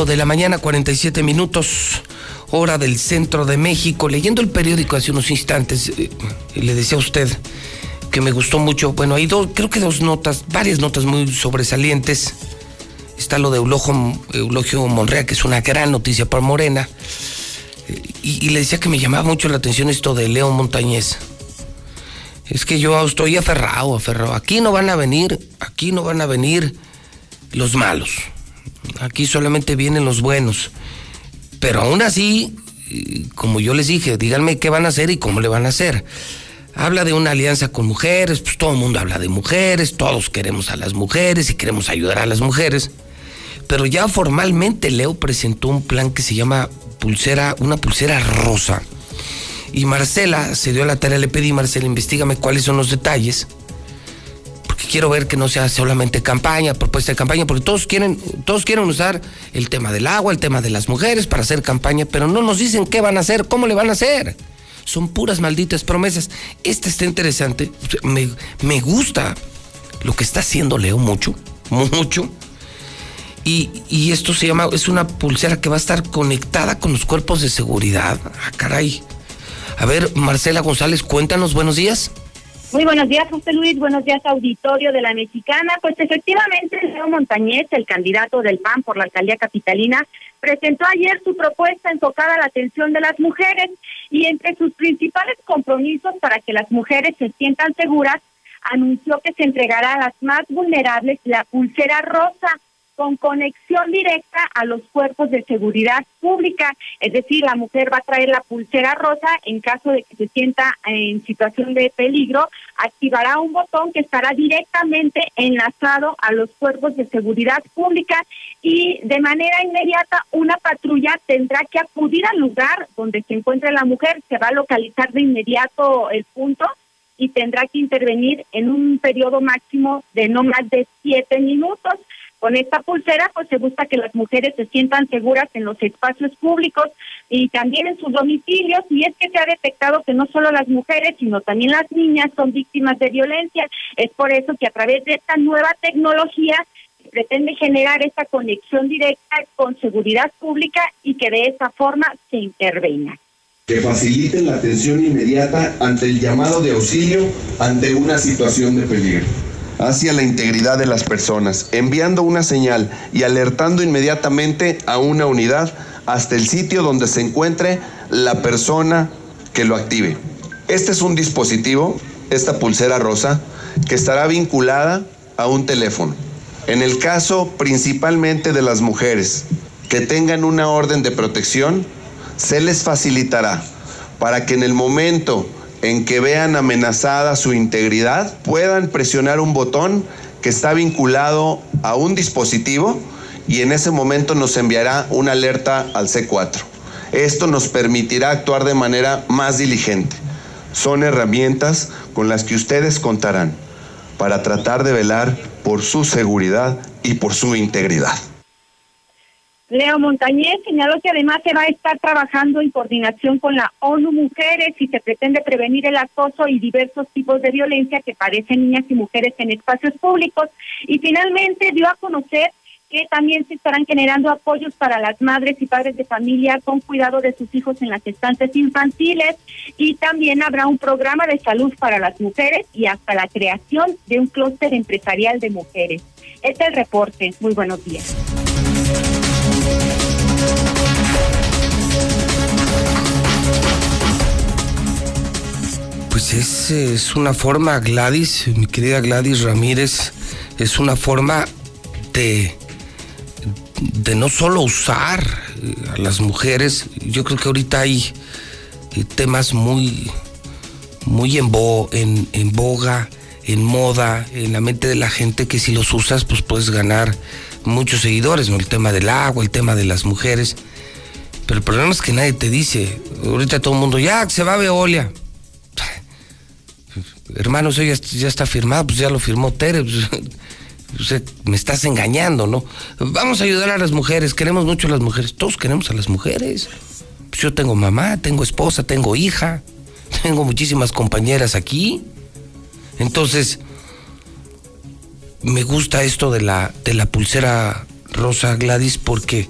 De la mañana, 47 minutos, hora del centro de México. Leyendo el periódico hace unos instantes, eh, le decía a usted que me gustó mucho. Bueno, hay dos, creo que dos notas, varias notas muy sobresalientes. Está lo de Eulogio, Eulogio Monrea, que es una gran noticia para Morena. Eh, Y, y le decía que me llamaba mucho la atención esto de León Montañez. Es que yo estoy aferrado, aferrado. Aquí no van a venir, aquí no van a venir los malos. Aquí solamente vienen los buenos. Pero aún así, como yo les dije, díganme qué van a hacer y cómo le van a hacer. Habla de una alianza con mujeres, pues todo el mundo habla de mujeres, todos queremos a las mujeres y queremos ayudar a las mujeres. Pero ya formalmente Leo presentó un plan que se llama pulsera, una pulsera rosa. Y Marcela se dio la tarea, le pedí, Marcela, investigame cuáles son los detalles. Porque quiero ver que no sea solamente campaña, propuesta de campaña, porque todos quieren, todos quieren usar el tema del agua, el tema de las mujeres para hacer campaña, pero no nos dicen qué van a hacer, cómo le van a hacer. Son puras malditas promesas. Esta está interesante. Me, me gusta lo que está haciendo Leo mucho, mucho. Y, y esto se llama, es una pulsera que va a estar conectada con los cuerpos de seguridad. Ah, caray. A ver, Marcela González, cuéntanos, buenos días. Muy buenos días, José Luis. Buenos días, auditorio de la Mexicana. Pues efectivamente, Leo Montañez, el candidato del PAN por la alcaldía capitalina, presentó ayer su propuesta enfocada a la atención de las mujeres y entre sus principales compromisos para que las mujeres se sientan seguras, anunció que se entregará a las más vulnerables la pulsera rosa con conexión directa a los cuerpos de seguridad pública, es decir, la mujer va a traer la pulsera rosa en caso de que se sienta en situación de peligro, activará un botón que estará directamente enlazado a los cuerpos de seguridad pública y de manera inmediata una patrulla tendrá que acudir al lugar donde se encuentre la mujer, se va a localizar de inmediato el punto y tendrá que intervenir en un periodo máximo de no más de siete minutos. Con esta pulsera, pues se busca que las mujeres se sientan seguras en los espacios públicos y también en sus domicilios. Y es que se ha detectado que no solo las mujeres, sino también las niñas son víctimas de violencia. Es por eso que a través de esta nueva tecnología pretende generar esta conexión directa con seguridad pública y que de esa forma se intervenga que faciliten la atención inmediata ante el llamado de auxilio ante una situación de peligro hacia la integridad de las personas, enviando una señal y alertando inmediatamente a una unidad hasta el sitio donde se encuentre la persona que lo active. Este es un dispositivo, esta pulsera rosa, que estará vinculada a un teléfono. En el caso principalmente de las mujeres que tengan una orden de protección, se les facilitará para que en el momento en que vean amenazada su integridad puedan presionar un botón que está vinculado a un dispositivo y en ese momento nos enviará una alerta al C4. Esto nos permitirá actuar de manera más diligente. Son herramientas con las que ustedes contarán para tratar de velar por su seguridad y por su integridad. Leo Montañez señaló que además se va a estar trabajando en coordinación con la ONU Mujeres y se pretende prevenir el acoso y diversos tipos de violencia que padecen niñas y mujeres en espacios públicos. Y finalmente dio a conocer que también se estarán generando apoyos para las madres y padres de familia con cuidado de sus hijos en las estancias infantiles y también habrá un programa de salud para las mujeres y hasta la creación de un clúster empresarial de mujeres. Este es el reporte. Muy buenos días. Pues es, es una forma, Gladys, mi querida Gladys Ramírez, es una forma de, de no solo usar eh, a las mujeres, yo creo que ahorita hay eh, temas muy, muy en, en, boga, en moda, en la mente de la gente que si los usas pues puedes ganar muchos seguidores, ¿no? El tema del agua, el tema de las mujeres. Pero el problema es que nadie te dice, ahorita todo el mundo, ya, se va a Veolia. Hermano, eso ya, está firmado, pues ya lo firmó Tere. Pues, me estás engañando, ¿no? Vamos a ayudar a las mujeres, queremos mucho a las mujeres. Todos queremos a las mujeres. Pues yo tengo mamá, tengo esposa, tengo hija, tengo muchísimas compañeras aquí. Entonces, me gusta esto de la, de la pulsera rosa Gladys porque,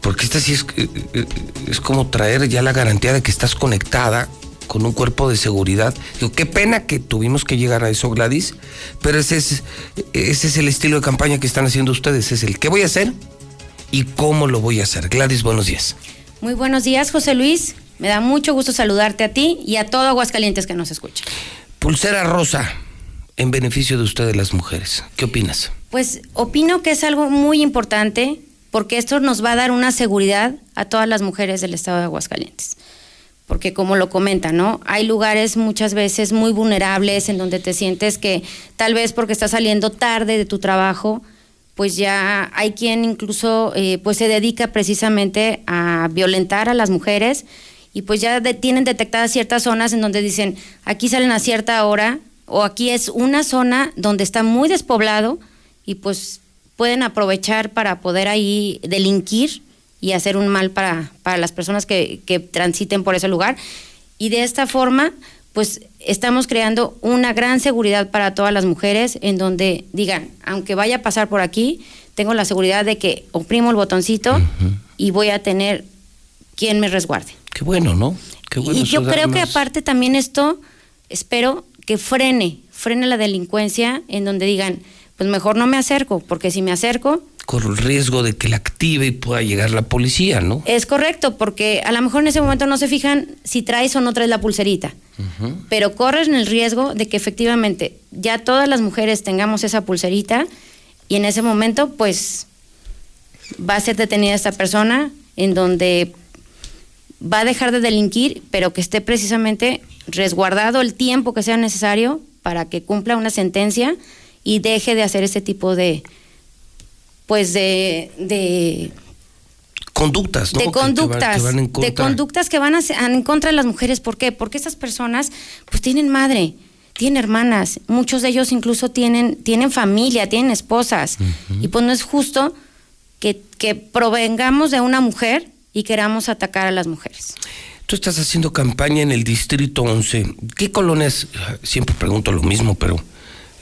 porque esta sí es, eh, eh, es como traer ya la garantía de que estás conectada con un cuerpo de seguridad. Digo, qué pena que tuvimos que llegar a eso, Gladys, pero ese es, ese es el estilo de campaña que están haciendo ustedes, es el qué voy a hacer y cómo lo voy a hacer. Gladys, buenos días. Muy buenos días, José Luis. Me da mucho gusto saludarte a ti y a todo Aguascalientes que nos escucha. Pulsera rosa en beneficio de ustedes las mujeres. ¿Qué opinas? Pues opino que es algo muy importante porque esto nos va a dar una seguridad a todas las mujeres del estado de Aguascalientes. Porque como lo comenta, ¿no? Hay lugares muchas veces muy vulnerables en donde te sientes que tal vez porque estás saliendo tarde de tu trabajo, pues ya hay quien incluso eh, pues se dedica precisamente a violentar a las mujeres y pues ya tienen detectadas ciertas zonas en donde dicen, aquí salen a cierta hora o aquí es una zona donde está muy despoblado y pues pueden aprovechar para poder ahí delinquir y hacer un mal para, para las personas que, que transiten por ese lugar. Y de esta forma, pues estamos creando una gran seguridad para todas las mujeres en donde digan, aunque vaya a pasar por aquí, tengo la seguridad de que oprimo el botoncito y voy a tener quien me resguarde. Qué bueno, ¿no? Qué bueno y yo creo que aparte también esto, espero que frene, frene la delincuencia en donde digan, pues mejor no me acerco, porque si me acerco... Corro el riesgo de que la active y pueda llegar la policía, ¿no? Es correcto, porque a lo mejor en ese momento no se fijan si traes o no traes la pulserita, pero corres el riesgo de que efectivamente ya todas las mujeres tengamos esa pulserita y en ese momento pues va a ser detenida esta persona en donde va a dejar de delinquir, pero que esté precisamente resguardado el tiempo que sea necesario para que cumpla una sentencia y deje de hacer este tipo de pues de, de conductas, ¿no? De conductas, de conductas que van a, en contra de las mujeres. ¿Por qué? Porque estas personas pues tienen madre, tienen hermanas, muchos de ellos incluso tienen, tienen familia, tienen esposas. Y pues no es justo que, que provengamos de una mujer y queramos atacar a las mujeres. Tú estás haciendo campaña en el Distrito 11. ¿Qué colonias? Siempre pregunto lo mismo, pero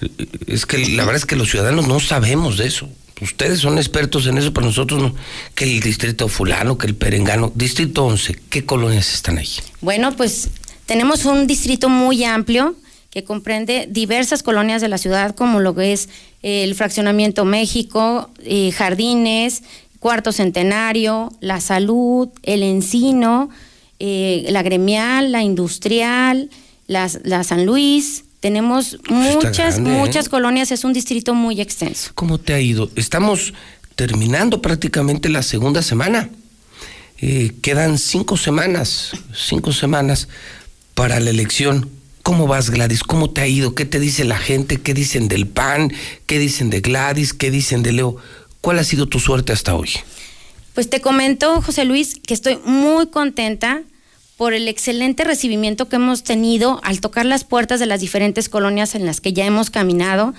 eh, es que la verdad es que los ciudadanos no sabemos de eso. Ustedes son expertos en eso, pero nosotros no. Que el Distrito Fulano, que el Perengano. Distrito 11, ¿qué colonias están ahí? Bueno, pues tenemos un distrito muy amplio que comprende diversas colonias de la ciudad, como lo que es el Fraccionamiento México, eh, Jardines, Cuarto Centenario, La Salud, El Encino, eh, la Gremial, la Industrial, la, la San Luis. Tenemos muchas, grande, ¿eh? muchas colonias, es un distrito muy extenso. ¿Cómo te ha ido? Estamos terminando prácticamente la segunda semana. Eh, quedan cinco semanas, cinco semanas para la elección. ¿Cómo vas, Gladys? ¿Cómo te ha ido? ¿Qué te dice la gente? ¿Qué dicen del PAN? ¿Qué dicen de Gladys? ¿Qué dicen de Leo? ¿Cuál ha sido tu suerte hasta hoy? Pues te comento, José Luis, que estoy muy contenta por el excelente recibimiento que hemos tenido al tocar las puertas de las diferentes colonias en las que ya hemos caminado,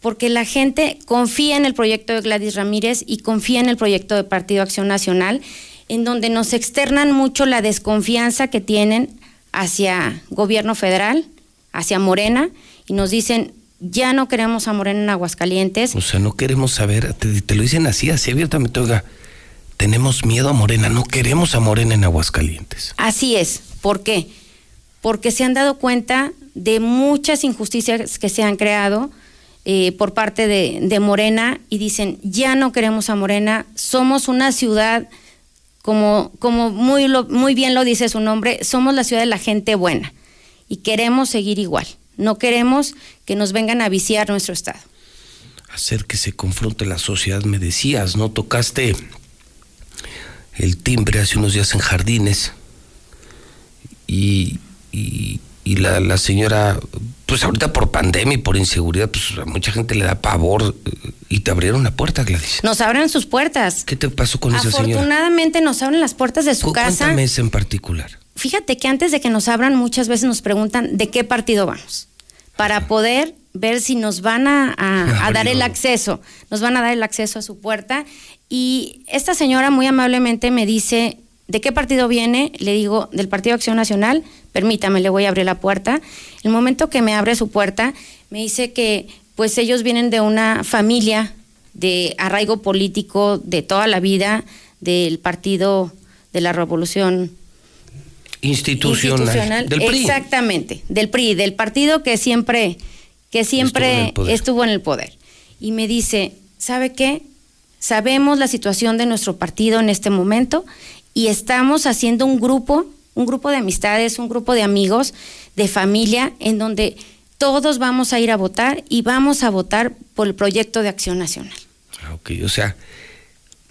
porque la gente confía en el proyecto de Gladys Ramírez y confía en el proyecto de Partido Acción Nacional, en donde nos externan mucho la desconfianza que tienen hacia gobierno federal, hacia Morena, y nos dicen, ya no queremos a Morena en Aguascalientes. O sea, no queremos saber, te, te lo dicen así, así abiertamente, oiga, tenemos miedo a Morena, no queremos a Morena en Aguascalientes. Así es. ¿Por qué? Porque se han dado cuenta de muchas injusticias que se han creado eh, por parte de, de, Morena y dicen, ya no queremos a Morena, somos una ciudad, como, como muy, lo, muy bien lo dice su nombre, somos la ciudad de la gente buena y queremos seguir igual. No queremos que nos vengan a viciar nuestro estado. Hacer que se confronte la sociedad, me decías, ¿no? Tocaste el timbre hace unos días en Jardines y, y, y la, la, señora, pues ahorita por pandemia y por inseguridad, pues a mucha gente le da pavor y te abrieron la puerta, Gladys. Nos abren sus puertas. ¿Qué te pasó con esa señora? Afortunadamente nos abren las puertas de su casa. Cuéntame esa en particular. Fíjate que antes de que nos abran muchas veces nos preguntan de qué partido vamos, para poder ver si nos van a, a, a dar el acceso, nos van a dar el acceso a su puerta y esta señora muy amablemente me dice, ¿de qué partido viene? Le digo, del Partido Acción Nacional, permítame, le voy a abrir la puerta. El momento que me abre su puerta, me dice que pues ellos vienen de una familia de arraigo político de toda la vida del Partido de la Revolución Institucional, institucional. del PRI. Exactamente, del PRI, del partido que siempre, que siempre estuvo en, estuvo en el poder. Y me dice, ¿sabe qué? Sabemos la situación de nuestro partido en este momento y estamos haciendo un grupo, un grupo de amistades, un grupo de amigos, de familia, en donde todos vamos a ir a votar y vamos a votar por el proyecto de acción nacional. Ok, o sea,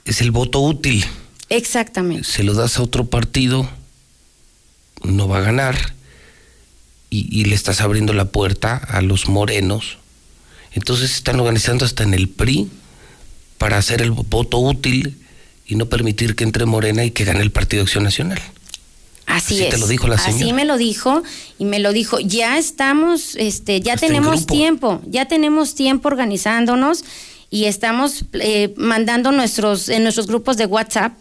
es el voto útil. Exactamente. Se lo das a otro partido, no va a ganar y, y le estás abriendo la puerta a los morenos. Entonces están organizando hasta en el PRI para hacer el voto útil y no permitir que entre Morena y que gane el Partido Acción Nacional. Así, Así es. te lo dijo la señora. Así me lo dijo y me lo dijo. Ya estamos, este, ya Hasta tenemos tiempo, ya tenemos tiempo organizándonos y estamos eh, mandando nuestros en nuestros grupos de WhatsApp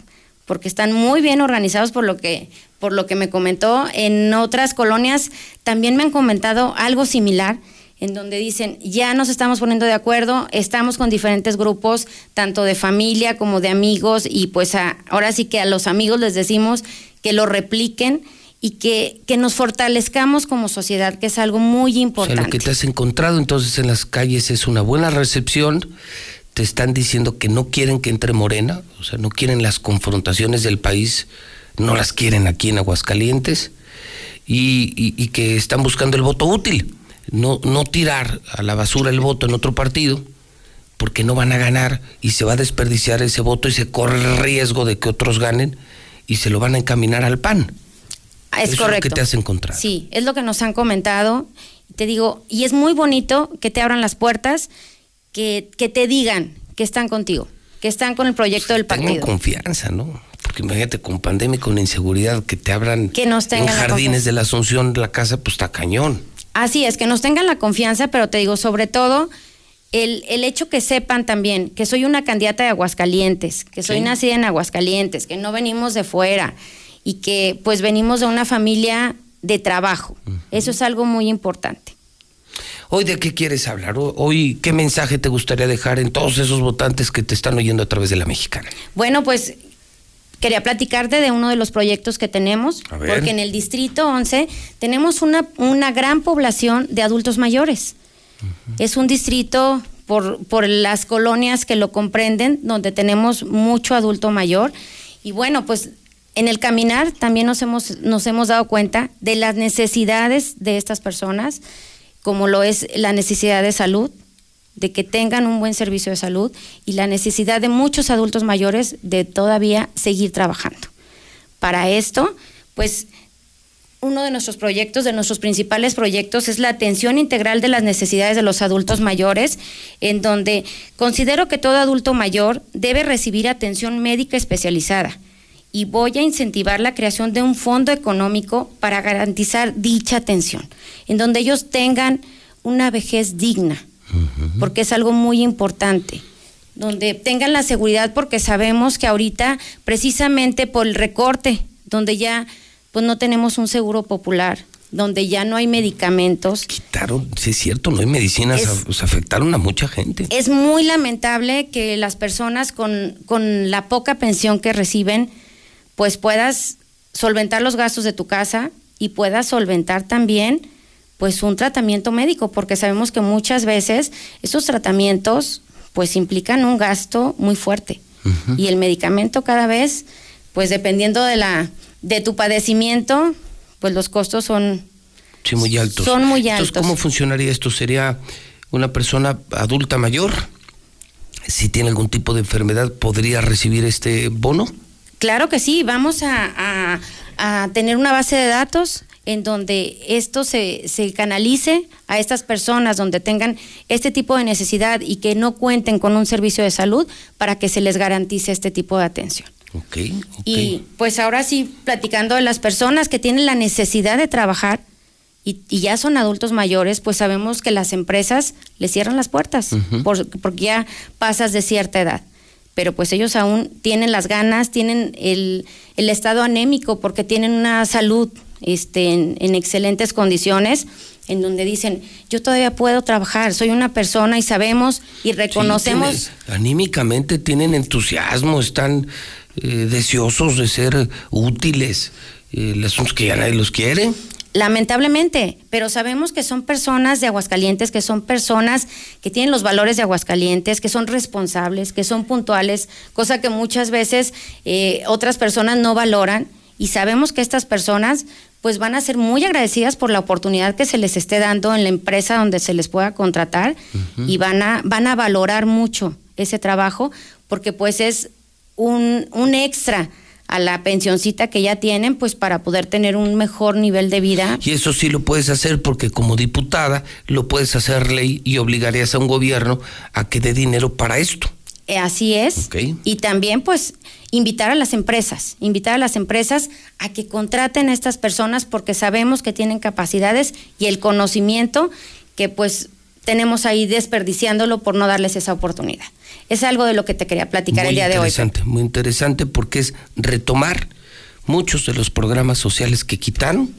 porque están muy bien organizados por lo que por lo que me comentó en otras colonias también me han comentado algo similar en donde dicen, ya nos estamos poniendo de acuerdo, estamos con diferentes grupos, tanto de familia como de amigos, y pues a, ahora sí que a los amigos les decimos que lo repliquen y que, que nos fortalezcamos como sociedad, que es algo muy importante. O sea, lo que te has encontrado entonces en las calles es una buena recepción, te están diciendo que no quieren que entre Morena, o sea, no quieren las confrontaciones del país, no las quieren aquí en Aguascalientes, y, y, y que están buscando el voto útil no, no tirar a la basura el voto en otro partido, porque no van a ganar y se va a desperdiciar ese voto y se corre el riesgo de que otros ganen y se lo van a encaminar al PAN. Es Eso correcto. Es lo que te has encontrado. Sí, es lo que nos han comentado. Te digo, y es muy bonito que te abran las puertas, que, que te digan que están contigo, que están con el proyecto del partido. Tengo confianza, ¿no? Porque imagínate, con pandemia y con inseguridad, que te abran que nos en jardines de la Asunción la casa, pues está cañón. Así es, que nos tengan la confianza, pero te digo, sobre todo, el, el, hecho que sepan también que soy una candidata de Aguascalientes, que soy nacida en Aguascalientes, que no venimos de fuera y que pues venimos de una familia de trabajo. Eso es algo muy importante. Hoy de qué quieres hablar? Hoy qué mensaje te gustaría dejar en todos esos votantes que te están oyendo a través de la mexicana. Bueno, pues quería platicarte de uno de los proyectos que tenemos, porque en el distrito 11 tenemos una, una gran población de adultos mayores. Es un distrito por, por las colonias que lo comprenden, donde tenemos mucho adulto mayor. Y bueno, pues en el caminar también nos hemos, nos hemos dado cuenta de las necesidades de estas personas, como lo es la necesidad de salud, de que tengan un buen servicio de salud y la necesidad de muchos adultos mayores de todavía seguir trabajando. Para esto, pues uno de nuestros proyectos, de nuestros principales proyectos, es la atención integral de las necesidades de los adultos mayores, en donde considero que todo adulto mayor debe recibir atención médica especializada y voy a incentivar la creación de un fondo económico para garantizar dicha atención, en donde ellos tengan una vejez digna, porque es algo muy importante donde tengan la seguridad porque sabemos que ahorita precisamente por el recorte, donde ya pues no tenemos un seguro popular, donde ya no hay medicamentos. Quitaron, sí es cierto, no hay medicinas, pues, afectaron a mucha gente. Es muy lamentable que las personas con, con la poca pensión que reciben, pues puedas solventar los gastos de tu casa y puedas solventar también pues un tratamiento médico, porque sabemos que muchas veces esos tratamientos pues implican un gasto muy fuerte. Y el medicamento cada vez, pues dependiendo de la de tu padecimiento, pues los costos son sí, muy altos. Son muy altos. Entonces, ¿cómo funcionaría esto? ¿Sería una persona adulta mayor? Si tiene algún tipo de enfermedad, ¿podría recibir este bono? Claro que sí, vamos a, a, tener una base de datos en donde esto se, se, canalice a estas personas donde tengan este tipo de necesidad y que no cuenten con un servicio de salud para que se les garantice este tipo de atención. Y pues ahora sí, platicando de las personas que tienen la necesidad de trabajar y, ya son adultos mayores, pues sabemos que las empresas les cierran las puertas porque ya pasas de cierta edad. Pero pues ellos aún tienen las ganas, tienen el, estado anémico porque tienen una salud este, en, excelentes condiciones en donde dicen, yo todavía puedo trabajar, soy una persona y sabemos y reconocemos. anímicamente tienen entusiasmo, están eh, deseosos de ser útiles. Eh, los que ya nadie los quiere. Lamentablemente, pero sabemos que son personas de Aguascalientes, que son personas que tienen los valores de Aguascalientes, que son responsables, que son puntuales, cosa que muchas veces eh, otras personas no valoran. Y sabemos que estas personas pues van a ser muy agradecidas por la oportunidad que se les esté dando en la empresa donde se les pueda contratar y van a, van a valorar mucho ese trabajo porque pues es un, un extra a la pensioncita que ya tienen, pues para poder tener un mejor nivel de vida. Y eso sí lo puedes hacer porque como diputada lo puedes hacer ley y obligarías a un gobierno a que dé dinero para esto. Eh, así es. Y también pues invitar a las empresas, invitar a las empresas a que contraten a estas personas porque sabemos que tienen capacidades y el conocimiento que pues tenemos ahí desperdiciándolo por no darles esa oportunidad. Es algo de lo que te quería platicar el día de hoy. Muy interesante, muy interesante porque es retomar muchos de los programas sociales que quitaron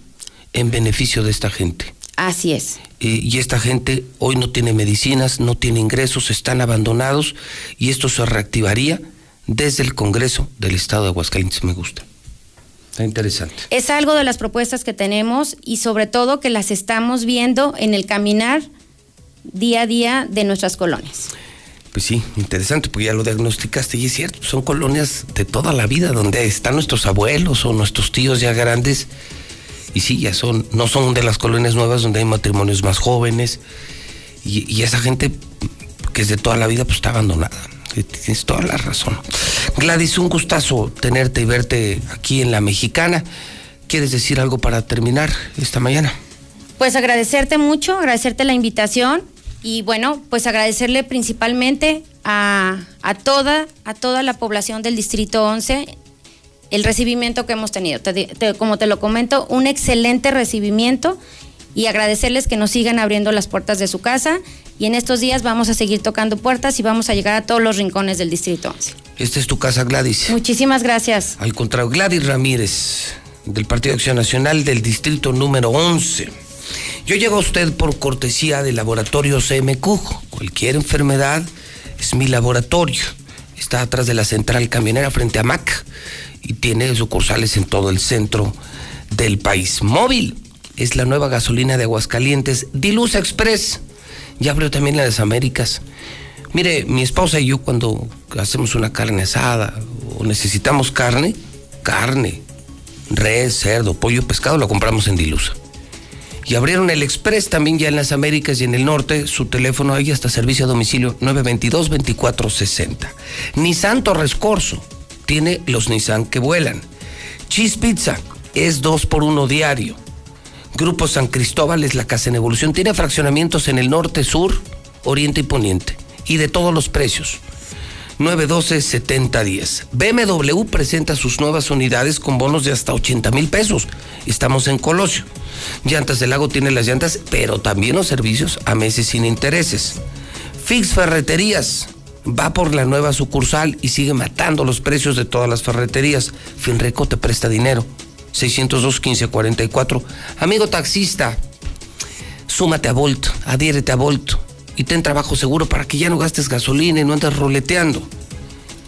en beneficio de esta gente. Así es. y esta gente hoy no tiene medicinas, no tiene ingresos, están abandonados y esto se reactivaría desde el Congreso del Estado de Aguascalientes. Me gusta. Está interesante. Es algo de las propuestas que tenemos y sobre todo que las estamos viendo en el caminar día a día de nuestras colonias. Pues sí, interesante, porque ya lo diagnosticaste y es cierto, son colonias de toda la vida donde están nuestros abuelos o nuestros tíos ya grandes y sí, ya son, no son de las colonias nuevas donde hay matrimonios más jóvenes y, esa gente que es de toda la vida pues está abandonada. Tienes toda la razón. Gladys, un gustazo tenerte y verte aquí en La Mexicana. ¿Quieres decir algo para terminar esta mañana? Pues agradecerte mucho, agradecerte la invitación y bueno, pues agradecerle principalmente a, toda, a toda la población del Distrito 11 el recibimiento que hemos tenido. como te lo comento, un excelente recibimiento y agradecerles que nos sigan abriendo las puertas de su casa y en estos días vamos a seguir tocando puertas y vamos a llegar a todos los rincones del Distrito 11. Esta es tu casa, Gladys. Muchísimas gracias. Al contrario, Gladys Ramírez, del Partido Acción Nacional del Distrito número 11. Yo llego a usted por cortesía del laboratorio CMQ. Cualquier enfermedad es mi laboratorio. Está atrás de la central camionera frente a MAC y tiene sucursales en todo el centro del país. Móvil es la nueva gasolina de Aguascalientes, Dilusa Express. Ya abrió también la de las Américas. Mire, mi esposa y yo cuando hacemos una carne asada o necesitamos carne, carne, res, cerdo, pollo, pescado, lo compramos en Dilusa. Y abrieron el Express también ya en las Américas y en el norte. Su teléfono ahí hasta servicio a domicilio 922-2460. Nissan Torres Corso tiene los Nissan que vuelan. Cheese Pizza es dos por uno diario. Grupo San Cristóbal es la casa en evolución. Tiene fraccionamientos en el norte, sur, oriente y poniente. Y de todos los precios. 912-7010. BMW presenta sus nuevas unidades con bonos de hasta 80 mil pesos. Estamos en Colosio. Llantas del Lago tiene las llantas, pero también los servicios a meses sin intereses. Fix Ferreterías va por la nueva sucursal y sigue matando los precios de todas las ferreterías. Finreco te presta dinero. 602-1544. Amigo taxista, súmate a Volt, adhiérete a Volt y ten trabajo seguro para que ya no gastes gasolina y no andes roleteando.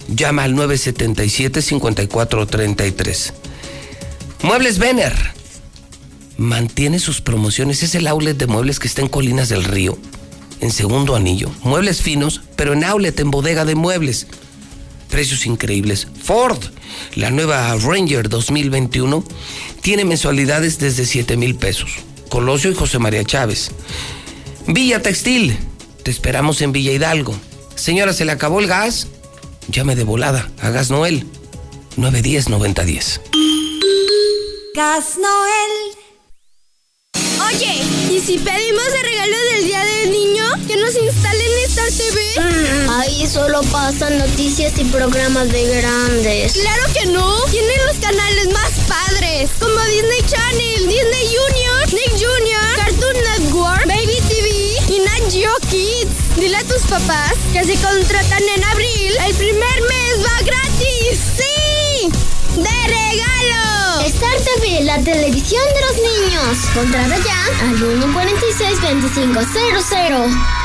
Llama al 977-5433. Muebles Vener. Mantiene sus promociones. Es el outlet de muebles que está en Colinas del Río, en segundo anillo. Muebles finos, pero en outlet, en bodega de muebles. Precios increíbles. Ford, la nueva Ranger 2021, tiene mensualidades desde 7 mil pesos. Colosio y José María Chávez. Villa Textil, te esperamos en Villa Hidalgo. Señora, ¿se le acabó el gas? Llame de volada a Gas Noel. 910-9010. Gas Noel. Oye, ¿y si pedimos el regalo del Día del Niño? ¿Que nos instalen Star TV? Ahí solo pasan noticias y programas de grandes. ¡Claro que no! Tienen los canales más padres, como Disney Channel, Disney Junior, Nick Junior, yo Kids. Dile a tus papás que si contratan en abril, el primer mes va gratis. ¡Sí! ¡De regalo! Star TV, la televisión de los niños. Contrata ya al 146 2500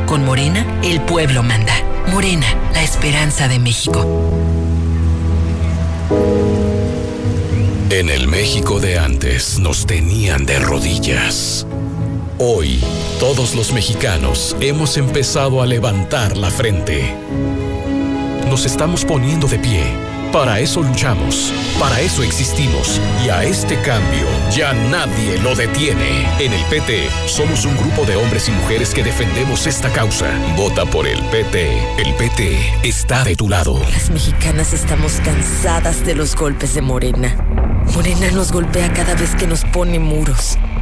Con Morena, el pueblo manda. Morena, la esperanza de México. En el México de antes nos tenían de rodillas. Hoy, todos los mexicanos hemos empezado a levantar la frente. Nos estamos poniendo de pie. Para eso luchamos, para eso existimos y a este cambio ya nadie lo detiene. En el PT somos un grupo de hombres y mujeres que defendemos esta causa. Vota por el PT. El PT está de tu lado. Las mexicanas estamos cansadas de los golpes de Morena. Morena nos golpea cada vez que nos pone muros.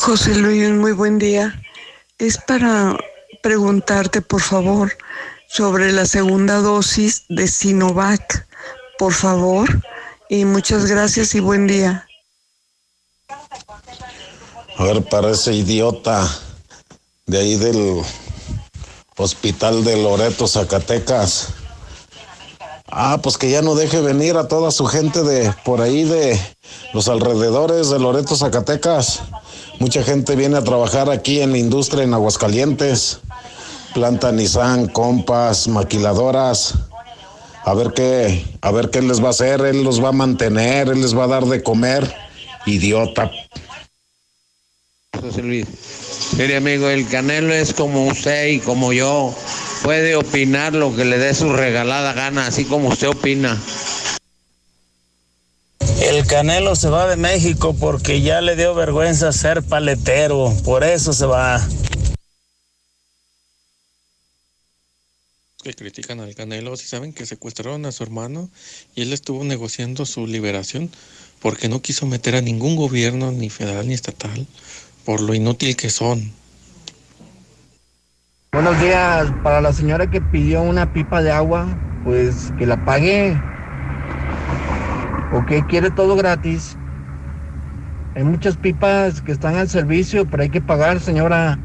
José Luis, muy buen día. Es para preguntarte, por favor, sobre la segunda dosis de Sinovac, por favor. Y muchas gracias y buen día. A ver, para ese idiota de ahí del hospital de Loreto, Zacatecas. Ah, pues que ya no deje venir a toda su gente de por ahí de los alrededores de Loreto, Zacatecas. Mucha gente viene a trabajar aquí en la industria en Aguascalientes. Planta Nissan, compas, maquiladoras. A ver qué, a ver qué les va a hacer. Él los va a mantener, él les va a dar de comer. Idiota. Mire, amigo, el Canelo es como usted y como yo. Puede opinar lo que le dé su regalada gana, así como usted opina. El Canelo se va de México porque ya le dio vergüenza ser paletero, por eso se va. que critican al Canelo, si saben que secuestraron a su hermano y él estuvo negociando su liberación porque no quiso meter a ningún gobierno, ni federal ni estatal, por lo inútil que son. Buenos días, para la señora que pidió una pipa de agua, pues que la pague. ¿O que quiere todo gratis? Hay muchas pipas que están al servicio, pero hay que pagar, señora.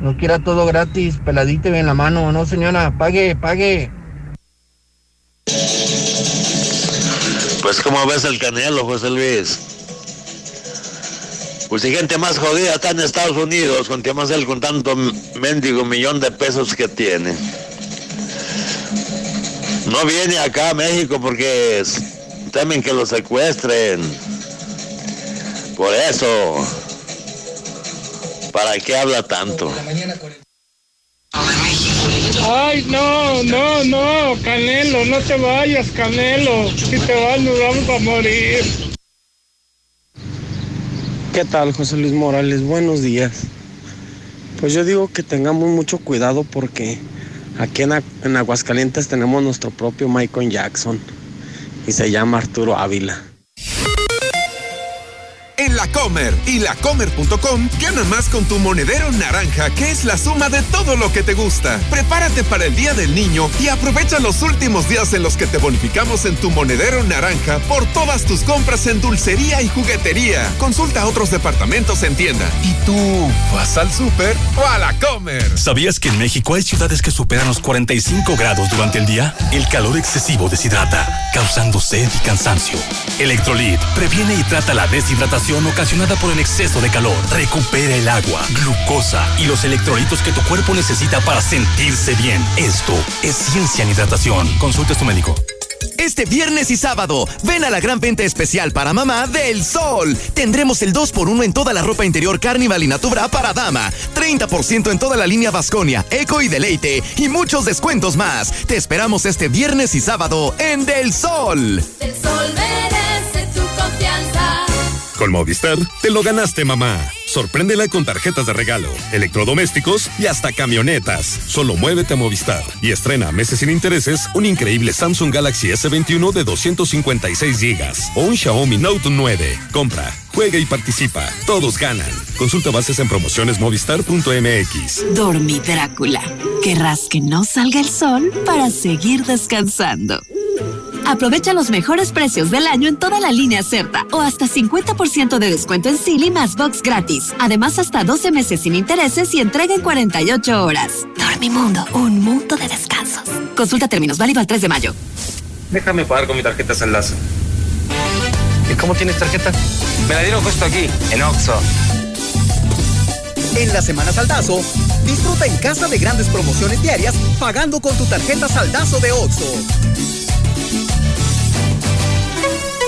No quiera todo gratis, peladita en la mano. No, señora, pague, pague. Pues como ves el Canelo, José Luis. Pues hay gente más jodida está en Estados Unidos, con él con tanto mendigo millón de pesos que tiene. No viene acá a México porque temen que lo secuestren. Por eso. ¿Para qué habla tanto? Ay, no, no, no, Canelo, no te vayas, Canelo. Si te vas, nos vamos a morir. ¿Qué tal, José Luis Morales? Buenos días. Pues yo digo que tengamos mucho cuidado porque aquí en, en Aguascalientes tenemos nuestro propio Michael Jackson y se llama Arturo Ávila. La Comer y lacomer.com gana más con tu monedero naranja, que es la suma de todo lo que te gusta. Prepárate para el Día del Niño y aprovecha los últimos días en los que te bonificamos en tu monedero naranja por todas tus compras en dulcería y juguetería. Consulta otros departamentos en tienda. ¿Y tú vas al súper o a la Comer? ¿Sabías que en México hay ciudades que superan los 45 grados durante el día? El calor excesivo deshidrata, causando sed y cansancio. Electrolit previene y trata la deshidratación ocasionada por el exceso de calor. Recupera el agua, glucosa y los electrolitos que tu cuerpo necesita para sentirse bien. Esto es ciencia en hidratación. Consulta a tu médico. Este viernes y sábado, ven a la gran venta especial para mamá del Sol. Tendremos el 2x1 en toda la ropa interior Carnival y Natubra para dama, 30% en toda la línea Vasconia, Eco y Deleite y muchos descuentos más. Te esperamos este viernes y sábado en Del Sol. Del Sol merece. Con Movistar, te lo ganaste, mamá. Sorpréndela con tarjetas de regalo, electrodomésticos y hasta camionetas. Solo muévete a Movistar y estrena a meses sin intereses un increíble Samsung Galaxy S21 de 256 GB o un Xiaomi Note 9. Compra, juega y participa. Todos ganan. Consulta bases en promociones movistar.mx. Dormi Drácula. Querrás que no salga el sol para seguir descansando. Aprovecha los mejores precios del año en toda la línea Certa o hasta 50% de descuento en Silly más box gratis. Además, hasta 12 meses sin intereses y entrega en 48 horas. Dormimundo, un mundo de descansos. Consulta términos válido al 3 de mayo. Déjame pagar con mi tarjeta Saldazo. ¿Y cómo tienes tarjeta? Me la dieron justo aquí, en Oxxo. En la Semana Saldazo, disfruta en casa de grandes promociones diarias pagando con tu tarjeta Saldazo de Oxxo.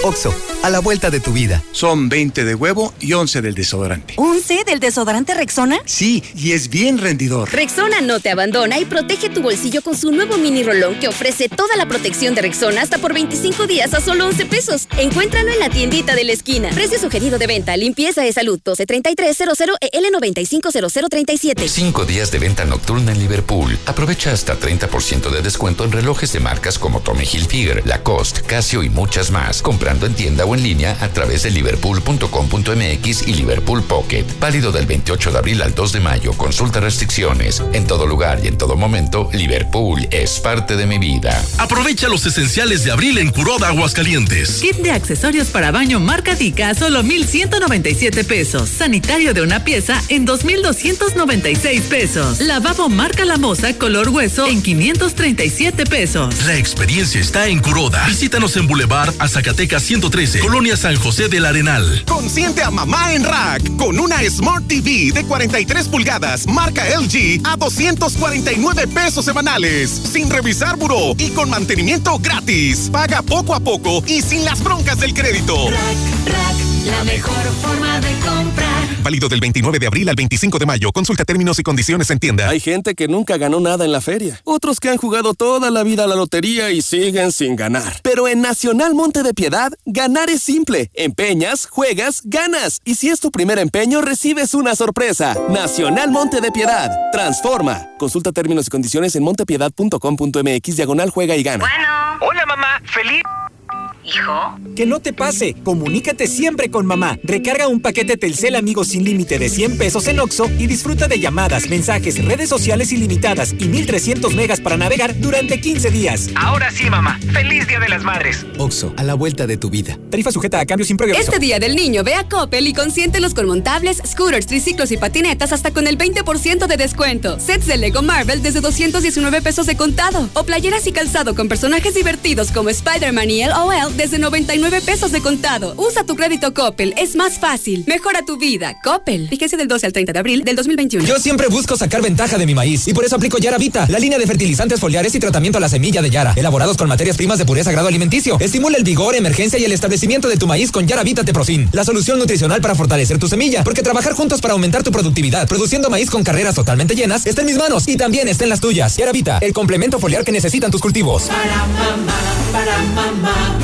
Oxo, a la vuelta de tu vida. Son 20 de huevo y 11 del desodorante. ¿11 del desodorante Rexona? Sí, y es bien rendidor. Rexona no te abandona y protege tu bolsillo con su nuevo mini rolón que ofrece toda la protección de Rexona hasta por 25 días a solo 11 pesos. Encuéntralo en la tiendita de la esquina. Precio sugerido de venta, limpieza de salud 123300 EL950037. Cinco días de venta nocturna en Liverpool. Aprovecha hasta 30% de descuento en relojes de marcas como Tommy Hilfiger, Lacoste, Casio y muchas más. Comprando en tienda o en línea a través de liverpool.com.mx y Liverpool Pocket. Válido del 28 de abril al 2 de mayo. Consulta restricciones. En todo lugar y en todo momento, Liverpool es parte de mi vida. Aprovecha los esenciales de abril en Curoda, Aguascalientes. Kit de accesorios para baño marca Dica, solo 1,197 pesos. Sanitario de una pieza en 2,296 pesos. Lavabo marca La Moza color hueso en 537 pesos. La experiencia está en Curoda. Visítanos en Boulevard a Zacatecas 113, Colonia San José del Arenal. Consiente a mamá en Rack con una Smart TV de 43 pulgadas marca LG a 249 pesos semanales, sin revisar buró y con mantenimiento gratis. Paga poco a poco y sin las broncas del crédito. Rack, Rack, la mejor forma de comprar. Válido del 29 de abril al 25 de mayo. Consulta términos y condiciones en tienda. Hay gente que nunca ganó nada en la feria. Otros que han jugado toda la vida a la lotería y siguen sin ganar. Pero en Nacional Monte de Piedad, ganar es simple. Empeñas, juegas, ganas. Y si es tu primer empeño, recibes una sorpresa. Nacional Monte de Piedad. Transforma. Consulta términos y condiciones en montepiedad.com.mx diagonal juega y gana. Bueno. Hola mamá, feliz. ¿Hijo? Que no te pase. Comunícate siempre con mamá. Recarga un paquete Telcel Amigos sin límite de 100 pesos en Oxo y disfruta de llamadas, mensajes, redes sociales ilimitadas y 1300 megas para navegar durante 15 días. Ahora sí, mamá. Feliz Día de las Madres. Oxo, a la vuelta de tu vida. Tarifa sujeta a cambio sin previo Este Día del Niño ve a Coppel y consiéntelos con montables, scooters, triciclos y patinetas hasta con el 20% de descuento. Sets de Lego Marvel desde 219 pesos de contado. O playeras y calzado con personajes divertidos como Spider-Man y LOL desde 99 pesos de contado. Usa tu crédito Coppel, es más fácil. Mejora tu vida. Coppel. Vigencia del 12 al 30 de abril del 2021. Yo siempre busco sacar ventaja de mi maíz y por eso aplico Yara Vita, la línea de fertilizantes foliares y tratamiento a la semilla de Yara, elaborados con materias primas de pureza grado alimenticio. Estimula el vigor, emergencia y el establecimiento de tu maíz con Yara Vita Teprofin, la solución nutricional para fortalecer tu semilla, porque trabajar juntos para aumentar tu productividad, produciendo maíz con carreras totalmente llenas, está en mis manos y también está en las tuyas. Yara Vita, el complemento foliar que necesitan tus cultivos. Para mamá, para mamá.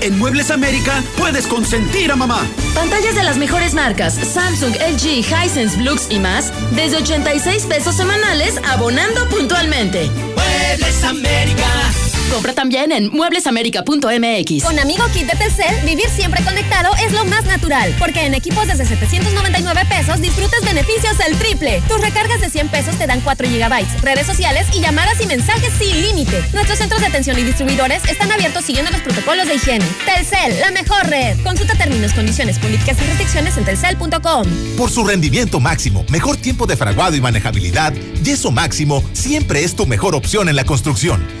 En Muebles América puedes consentir a mamá. Pantallas de las mejores marcas, Samsung, LG, Hisense, Blux y más, desde 86 pesos semanales, abonando puntualmente. Muebles América. Compra también en mueblesamerica.mx. Con Amigo Kit de Telcel, vivir siempre conectado es lo más natural, porque en equipos desde 799 pesos disfrutas beneficios al triple. Tus recargas de 100 pesos te dan 4 gigabytes, redes sociales y llamadas y mensajes sin límite. Nuestros centros de atención y distribuidores están abiertos siguiendo los protocolos de higiene. Telcel, la mejor red. Consulta términos, condiciones, políticas y restricciones en telcel.com. Por su rendimiento máximo, mejor tiempo de fraguado y manejabilidad, Yeso Máximo siempre es tu mejor opción en la construcción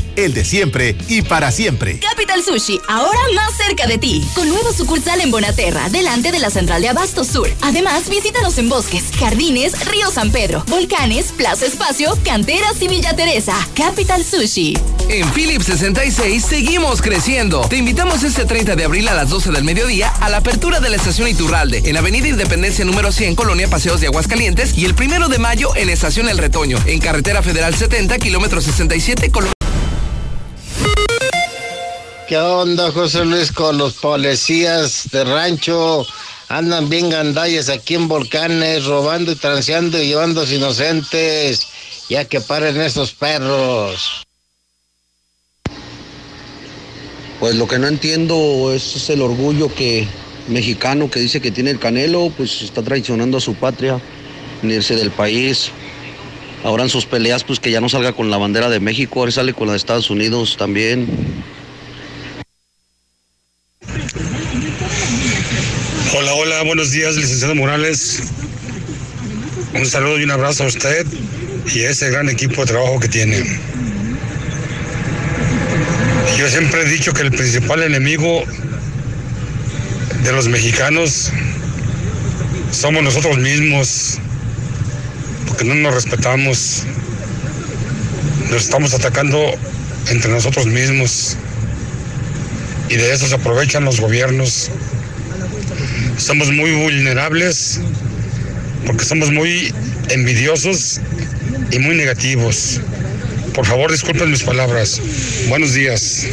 el de siempre y para siempre. Capital Sushi, ahora más cerca de ti. Con nuevo sucursal en Bonaterra, delante de la central de Abasto Sur. Además, visítanos en bosques, jardines, Río San Pedro, volcanes, Plaza Espacio, canteras y Villa Teresa. Capital Sushi. En Philips 66 seguimos creciendo. Te invitamos este 30 de abril a las 12 del mediodía a la apertura de la estación Iturralde, en Avenida Independencia número 100, Colonia Paseos de Aguascalientes, y el primero de mayo en Estación El Retoño, en Carretera Federal 70, kilómetro 67, Colonia. ¿Qué onda, José Luis, con los policías de rancho? Andan bien gandallas aquí en volcanes, robando y transeando y llevando a inocentes. Ya que paren esos perros. Pues lo que no entiendo es el orgullo que mexicano que dice que tiene el Canelo, pues está traicionando a su patria, irse del país. Ahora en sus peleas, pues que ya no salga con la bandera de México, ahora sale con la de Estados Unidos también. Hola, hola, buenos días, licenciado Morales. Un saludo y un abrazo a usted y a ese gran equipo de trabajo que tiene. Yo siempre he dicho que el principal enemigo de los mexicanos somos nosotros mismos, porque no nos respetamos, nos estamos atacando entre nosotros mismos y de eso se aprovechan los gobiernos. Somos muy vulnerables porque somos muy envidiosos y muy negativos. Por favor, disculpen mis palabras. Buenos días.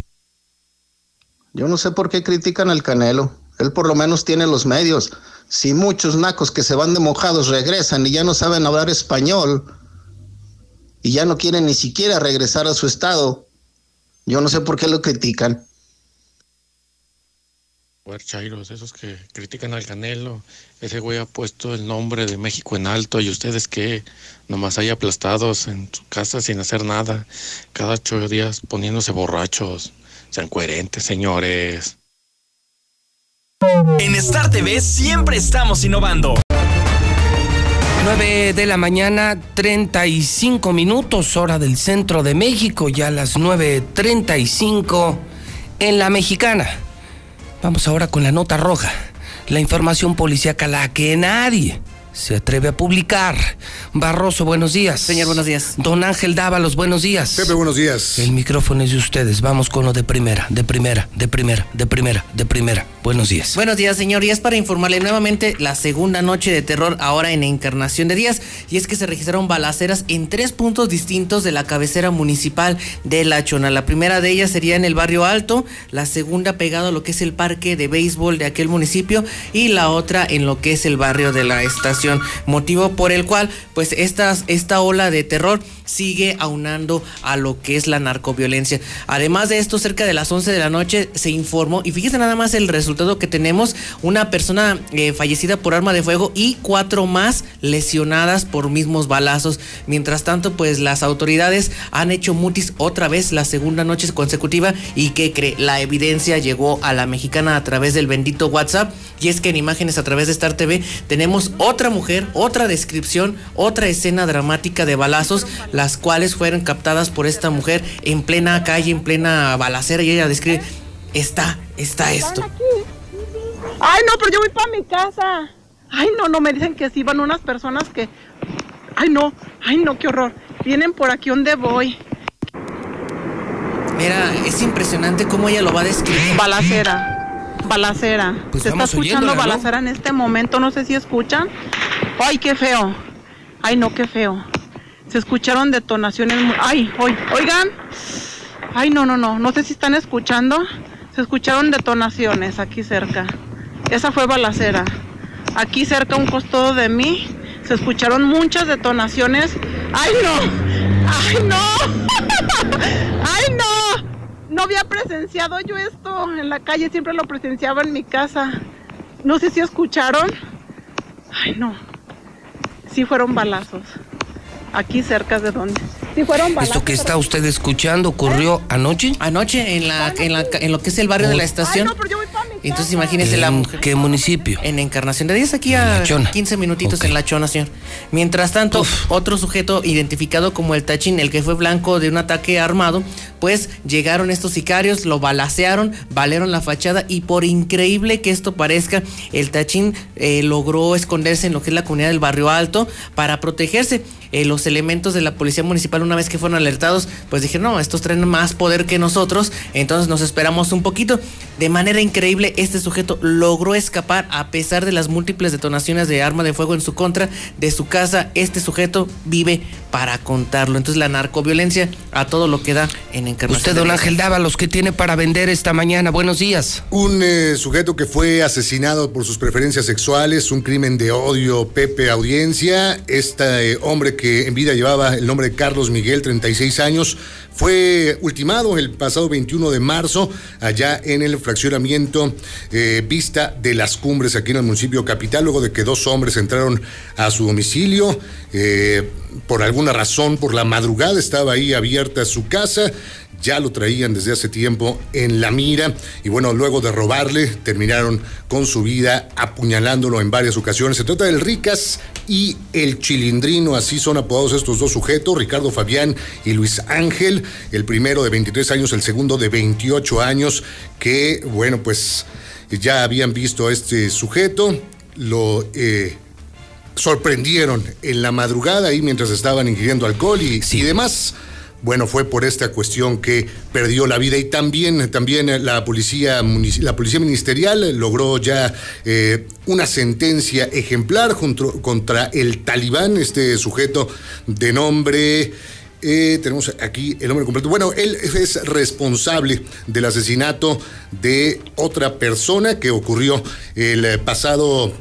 Yo no sé por qué critican al Canelo. Él por lo menos tiene los medios. Si muchos nacos que se van de mojados regresan y ya no saben hablar español y ya no quieren ni siquiera regresar a su estado, yo no sé por qué lo critican. Ver, Chairos, esos que critican al Canelo, ese güey ha puesto el nombre de México en alto y ustedes que nomás hay aplastados en su casa sin hacer nada, cada ocho días poniéndose borrachos. Sean coherentes, señores. En Star TV siempre estamos innovando. 9 de la mañana, 35 minutos, hora del centro de México, ya a las 9.35 en la mexicana. Vamos ahora con la nota roja, la información policíaca, la que nadie se atreve a publicar. Barroso, buenos días. Señor, buenos días. Don Ángel Dávalos, buenos días. Pepe, buenos días. El micrófono es de ustedes. Vamos con lo de primera, de primera, de primera, de primera, de primera. Buenos días. Buenos días, señor. Y es para informarle nuevamente la segunda noche de terror ahora en Encarnación de Díaz. Y es que se registraron balaceras en tres puntos distintos de la cabecera municipal de La Chona. La primera de ellas sería en el barrio Alto, la segunda pegado a lo que es el parque de béisbol de aquel municipio y la otra en lo que es el barrio de la estación motivo por el cual pues esta, ola de terror sigue aunando a lo que es la narcoviolencia. Además de esto, cerca de las 11 de la noche se informó, y fíjese nada más el resultado que tenemos, una persona eh, fallecida por arma de fuego y cuatro más lesionadas por mismos balazos. Mientras tanto, pues las autoridades han hecho mutis otra vez la segunda noche consecutiva y que cree, la evidencia llegó a la mexicana a través del bendito WhatsApp y es que en imágenes a través de Star TV tenemos otra mujer, otra descripción, otra escena dramática de balazos, las cuales fueron captadas por esta mujer en plena calle, en plena balacera y ella describe, está, está esto. Ay, no, pero yo voy para mi casa. Ay, no, no, me dicen que sí van unas personas que... Ay, no, ay, no, qué horror. Vienen por aquí donde voy. Mira, es impresionante cómo ella lo va a describir. Balacera, balacera. Pues Se está escuchando balacera en este momento, no sé si escuchan. Ay, qué feo. Ay, no, qué feo. Se escucharon detonaciones muy... Ay, oy- oigan. Ay, no, no, no, no sé si están escuchando. Se escucharon detonaciones aquí cerca. Esa fue balacera. Aquí cerca, un costado de mí, se escucharon muchas detonaciones. ¡Ay, no! ¡Ay, no! ¡Ay, no! No había presenciado yo esto en la calle, siempre lo presenciaba en mi casa. No sé si escucharon. Ay, no. Sí fueron balazos. Aquí cerca de donde. Sí fueron balazos. Esto que está usted escuchando ocurrió anoche. Anoche en la, en la en lo que es el barrio de la estación. Entonces imagínese la ¿En mujer. qué municipio? En Encarnación de Díaz, aquí a La Chona. 15 minutitos en La Chona, señor. Mientras tanto, otro sujeto identificado como el Tachín, el que fue blanco de un ataque armado, pues llegaron estos sicarios, lo balacearon, valieron la fachada y por increíble que esto parezca, el Tachín eh, logró esconderse en lo que es la comunidad del barrio alto para protegerse. Eh, los elementos de la policía municipal una vez que fueron alertados, pues dijeron, no, estos traen más poder que nosotros, entonces nos esperamos un poquito. De manera increíble, este sujeto logró escapar a pesar de las múltiples detonaciones de arma de fuego en su contra de su casa. Este sujeto vive para contarlo. Entonces la narcoviolencia a todo lo que da en Encarnación. Usted, don Ángel Dávalos, ¿qué tiene para vender esta mañana? Buenos días. Un eh, sujeto que fue asesinado por sus preferencias sexuales, un crimen de odio, Pepe Audiencia. Este eh, hombre que en vida llevaba el nombre de Carlos Miguel, 36 años, fue ultimado el pasado 21 de marzo allá en el fraccionamiento eh, Vista de las Cumbres, aquí en el municipio capital, luego de que dos hombres entraron a su domicilio. Eh, por alguna razón, por la madrugada estaba ahí abierta su casa, ya lo traían desde hace tiempo en la mira. Y bueno, luego de robarle terminaron con su vida apuñalándolo en varias ocasiones. Se trata del Ricas y el Chilindrino, así son apodados estos dos sujetos, Ricardo Fabián y Luis Ángel, el primero de 23 años, el segundo de 28 años, que bueno, pues ya habían visto a este sujeto, lo... Eh, sorprendieron en la madrugada ahí mientras estaban ingiriendo alcohol y, y demás bueno, fue por esta cuestión que perdió la vida y también, también la policía, la policía ministerial logró ya eh, una sentencia ejemplar junto, contra el talibán, este sujeto de nombre. Eh, tenemos aquí el nombre completo. Bueno, él es responsable del asesinato de otra persona que ocurrió el pasado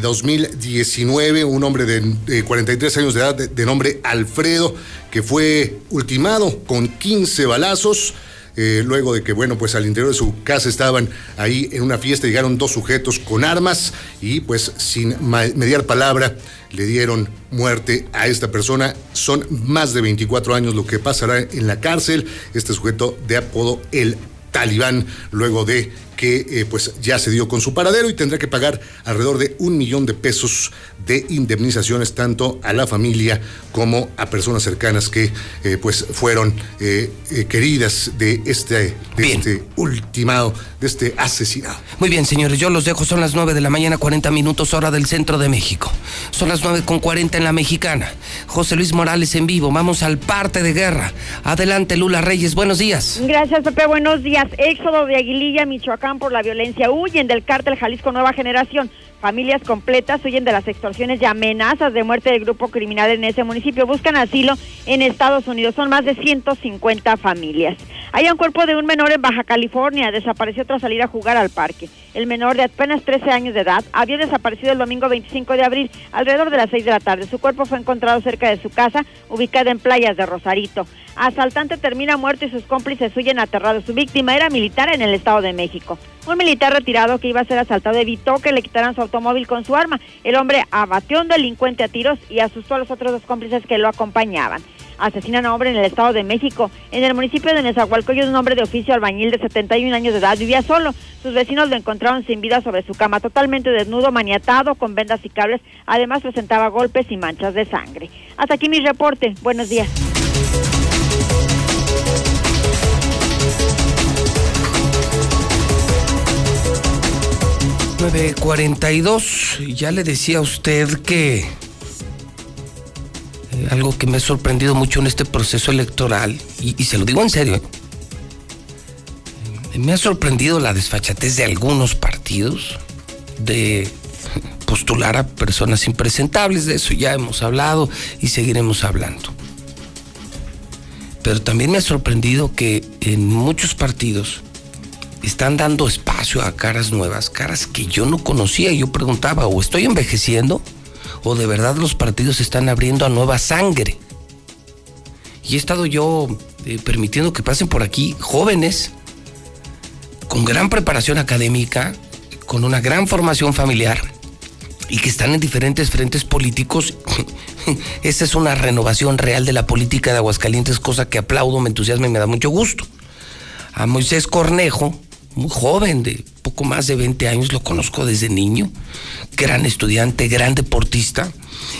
2019, eh, un hombre de, 43 años de edad de, nombre Alfredo, que fue ultimado con 15 balazos. Eh, luego de que, bueno, pues al interior de su casa estaban ahí en una fiesta, llegaron dos sujetos con armas y pues sin mediar palabra le dieron muerte a esta persona. Son más de 24 años lo que pasará en la cárcel. Este sujeto de apodo El Talibán, luego de que eh, pues ya se dio con su paradero y tendrá que pagar alrededor de un millón de pesos de indemnizaciones tanto a la familia como a personas cercanas que eh, pues fueron eh, queridas de este, de este ultimado, de este asesinado. Muy bien, señores, yo los dejo, son las 9 de la mañana, 40 minutos hora del centro de México. Son las 9 con 40 en la mexicana. José Luis Morales en vivo, vamos al parte de guerra. Adelante, Lula Reyes, buenos días. Gracias, Pepe, buenos días. Éxodo de Aguililla, Michoacán por la violencia huyen del cártel Jalisco Nueva Generación. Familias completas huyen de las extorsiones y amenazas de muerte del grupo criminal en ese municipio. Buscan asilo en Estados Unidos. Son más de 150 familias. Hay un cuerpo de un menor en Baja California. Desapareció tras salir a jugar al parque. El menor de apenas 13 años de edad había desaparecido el domingo 25 de abril alrededor de las 6 de la tarde. Su cuerpo fue encontrado cerca de su casa, ubicada en playas de Rosarito. Asaltante termina muerto y sus cómplices huyen aterrados. Su víctima era militar en el Estado de México. Un militar retirado que iba a ser asaltado evitó que le quitaran su automóvil con su arma. El hombre abatió a un delincuente a tiros y asustó a los otros dos cómplices que lo acompañaban. Asesinan a hombre en el Estado de México. En el municipio de Nezahualcóyotl, un hombre de oficio albañil de 71 años de edad vivía solo. Sus vecinos lo encontraron sin vida sobre su cama, totalmente desnudo, maniatado, con vendas y cables. Además presentaba golpes y manchas de sangre. Hasta aquí mi reporte. Buenos días. 942, ya le decía a usted que eh, algo que me ha sorprendido mucho en este proceso electoral, y, se lo digo en serio, eh, me ha sorprendido la desfachatez de algunos partidos de postular a personas impresentables, de eso ya hemos hablado y seguiremos hablando. Pero también me ha sorprendido que en muchos partidos están dando espacio a caras nuevas, caras que yo no conocía. Yo preguntaba, o estoy envejeciendo, o de verdad los partidos están abriendo a nueva sangre. Y he estado yo eh, permitiendo que pasen por aquí jóvenes con gran preparación académica, con una gran formación familiar y que están en diferentes frentes políticos. Esa es una renovación real de la política de Aguascalientes, cosa que aplaudo, me entusiasma y me da mucho gusto. A Moisés Cornejo, muy joven, de poco más de 20 años, lo conozco desde niño, gran estudiante, gran deportista,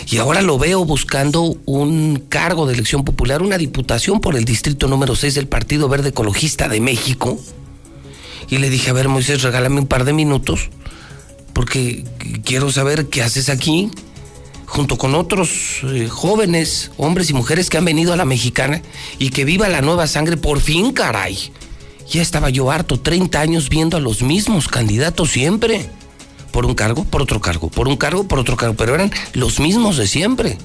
y ahora lo veo buscando un cargo de elección popular, una diputación por el distrito número 6 del Partido Verde Ecologista de México. Y le dije, a ver, Moisés, regálame un par de minutos, porque quiero saber qué haces aquí, junto con otros eh, jóvenes, hombres y mujeres que han venido a la mexicana y que viva la nueva sangre por fin, caray. Ya estaba yo harto, 30 años viendo a los mismos candidatos siempre. Por un cargo, por otro cargo, por un cargo, por otro cargo, pero eran los mismos de siempre.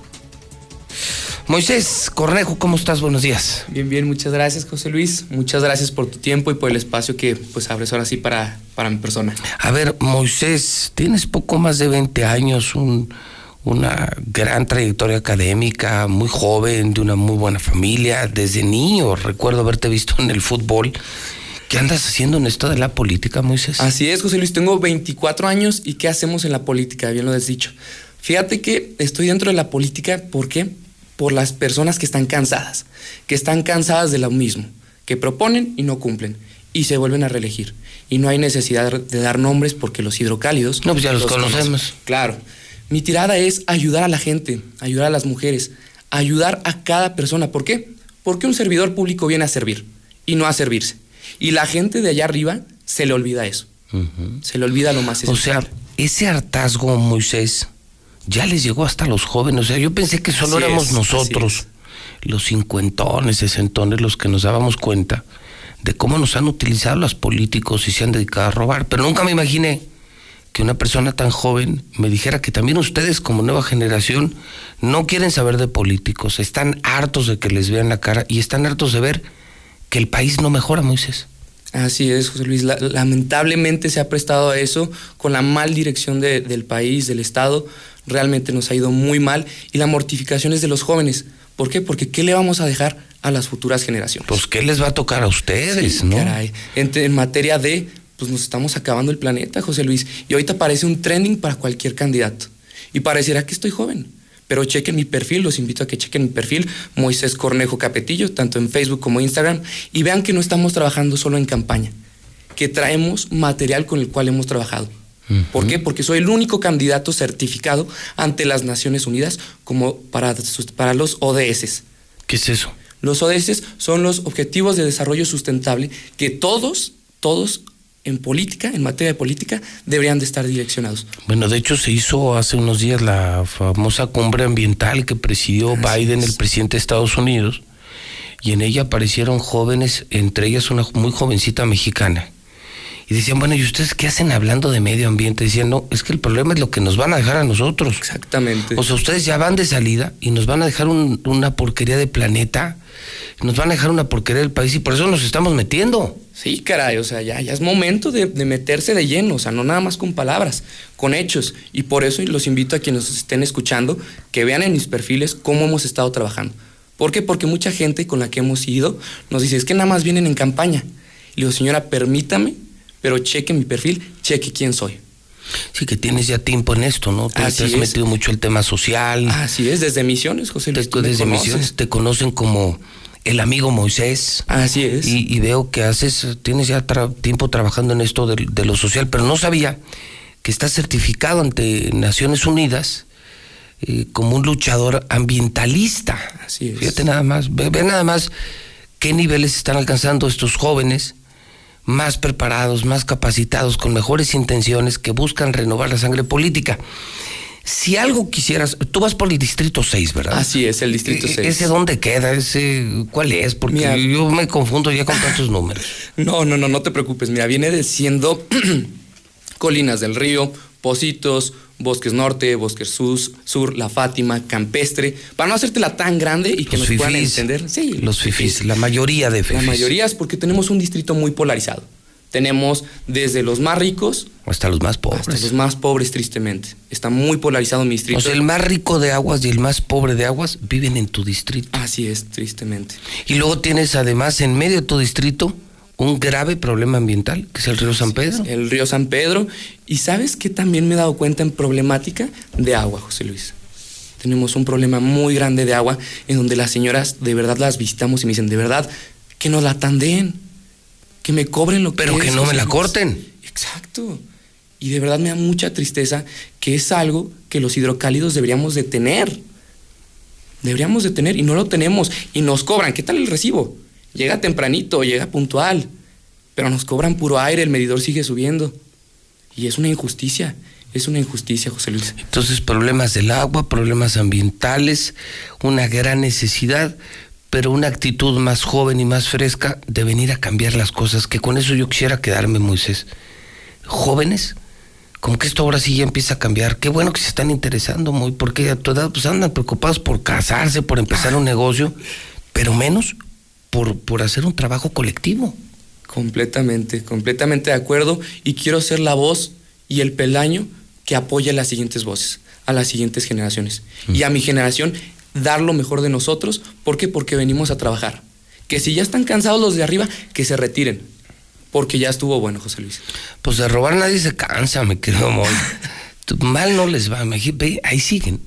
Moisés Cornejo, ¿cómo estás? Buenos días. Bien, bien, muchas gracias, José Luis. Muchas gracias por tu tiempo y por el espacio que pues abres ahora sí para, para mi persona. A ver, Moisés, tienes poco más de 20 años, un, una gran trayectoria académica, muy joven, de una muy buena familia. Desde niño recuerdo haberte visto en el fútbol. ¿Qué andas haciendo en esto de la política, Moisés? Así es, José Luis. Tengo 24 años y ¿qué hacemos en la política? Bien lo has dicho. Fíjate que estoy dentro de la política, ¿por qué? Por las personas que están cansadas, que están cansadas de lo mismo, que proponen y no cumplen y se vuelven a reelegir. Y no hay necesidad de dar nombres porque los hidrocálidos. No, pues ya los, conocemos. conocen. Claro. Mi tirada es ayudar a la gente, ayudar a las mujeres, ayudar a cada persona. ¿Por qué? Porque un servidor público viene a servir y no a servirse. Y la gente de allá arriba se le olvida eso. Se le olvida lo más O sea, ese hartazgo, Moisés, ya les llegó hasta los jóvenes. O sea, yo pensé que solo Así éramos es, nosotros, los cincuentones, sesentones, los que nos dábamos cuenta de cómo nos han utilizado los políticos y se han dedicado a robar. Pero nunca me imaginé que una persona tan joven me dijera que también ustedes como nueva generación no quieren saber de políticos, están hartos de que les vean la cara y están hartos de ver que el país no mejora, Moisés. Así es, José Luis. La- lamentablemente se ha prestado a eso con la mal dirección de- del país, del Estado. Realmente nos ha ido muy mal y la mortificación es de los jóvenes. ¿Por qué? Porque ¿qué le vamos a dejar a las futuras generaciones? Pues ¿qué les va a tocar a ustedes, Sí, no? Caray. En, en materia de, pues nos estamos acabando el planeta, José Luis. Y ahorita parece un trending para cualquier candidato. Y pareciera que estoy joven. Pero chequen mi perfil, los invito a que chequen mi perfil, Moisés Cornejo Capetillo, tanto en Facebook como Instagram, y vean que no estamos trabajando solo en campaña, que traemos material con el cual hemos trabajado. ¿Por qué? Porque soy el único candidato certificado ante las Naciones Unidas como para, para los ODS. ¿Qué es eso? Los ODS son los Objetivos de Desarrollo Sustentable que todos, todos en política, en materia de política, deberían de estar direccionados. Bueno, de hecho se hizo hace unos días la famosa cumbre ambiental que presidió Biden, el presidente de Estados Unidos, y en ella aparecieron jóvenes, entre ellas una muy jovencita mexicana. Y decían, bueno, ¿y ustedes qué hacen hablando de medio ambiente? Decían, no, es que el problema es lo que nos van a dejar a nosotros. Exactamente. O sea, ustedes ya van de salida y nos van a dejar un- una porquería de planeta, nos van a dejar una porquería del país y por eso nos estamos metiendo. Sí, caray, o sea, ya, ya es momento de, de meterse de lleno, o sea, no nada más con palabras, con hechos. Y por eso los invito a quienes estén escuchando que vean en mis perfiles cómo hemos estado trabajando. ¿Por qué? Porque mucha gente con la que hemos ido nos dice, es que nada más vienen en campaña. Y le digo, señora, permítame, pero cheque mi perfil, cheque quién soy. Sí, que tienes ya tiempo en esto, ¿no? Te, Así te has es. metido mucho el tema social. Así es, desde Misiones, José Luis. tú me desde conoces. Misiones te conocen como el amigo Moisés. Así es. Y, y veo que haces, tienes ya tra- tiempo trabajando en esto de, de lo social, pero no sabía que estás certificado ante Naciones Unidas eh, como un luchador ambientalista. Así es. Fíjate nada más, ve, ve nada más qué niveles están alcanzando estos jóvenes más preparados, más capacitados, con mejores intenciones, que buscan renovar la sangre política. Si algo quisieras, tú vas por el distrito 6, ¿verdad? Así es, el distrito E- 6. ¿Ese dónde queda? ¿Ese cuál es? Porque Mira. yo me confundo ya con tantos números. No, no, no, no te preocupes. Mira, viene de siendo Colinas del Río, Positos, Bosques Norte, Bosques Sus, Sur, La Fátima, Campestre, para no hacértela tan grande y que Los nos puedan entender. Sí, Los fifís, la mayoría de La fifís. mayoría es porque tenemos un distrito muy polarizado. Tenemos desde los más ricos Hasta los más pobres. hasta los más pobres, tristemente. Está muy polarizado mi distrito. O sea, el más rico de aguas y el más pobre de aguas viven en tu distrito. Así es, tristemente. Y luego tienes además en medio de tu distrito un grave problema ambiental, que es el río San Pedro. El río San Pedro. Y sabes que también me he dado cuenta en problemática de agua, José Luis. Tenemos un problema muy grande de agua en donde las señoras de verdad las visitamos y me dicen, de verdad, que nos la tandeen, que me cobren lo que Pero que no me la Luis". corten. Exacto. Y de verdad me da mucha tristeza que es algo que los hidrocálidos deberíamos de tener. Deberíamos de tener y no lo tenemos. Y nos cobran. ¿Qué tal el recibo? Llega tempranito, llega puntual. Pero nos cobran puro aire, el medidor sigue subiendo. Y es una injusticia. Es una injusticia, José Luis. Entonces, problemas del agua, problemas ambientales, una gran necesidad, pero una actitud más joven y más fresca de venir a cambiar las cosas, que con eso yo quisiera quedarme, Moisés. Jóvenes, como que esto ahora sí ya empieza a cambiar. Qué bueno que se están interesando muy, porque a tu edad pues andan preocupados por casarse, por empezar un negocio, pero menos por, por hacer un trabajo colectivo. Completamente, completamente de acuerdo. Y quiero ser la voz y el peldaño que apoya a las siguientes voces, a las siguientes generaciones. Y a mi generación, dar lo mejor de nosotros. ¿Por qué? Porque venimos a trabajar. Que si ya están cansados los de arriba, que se retiren. Porque ya estuvo bueno, José Luis. Pues de robar nadie se cansa, me quedo muy. Mal no les va, ahí siguen.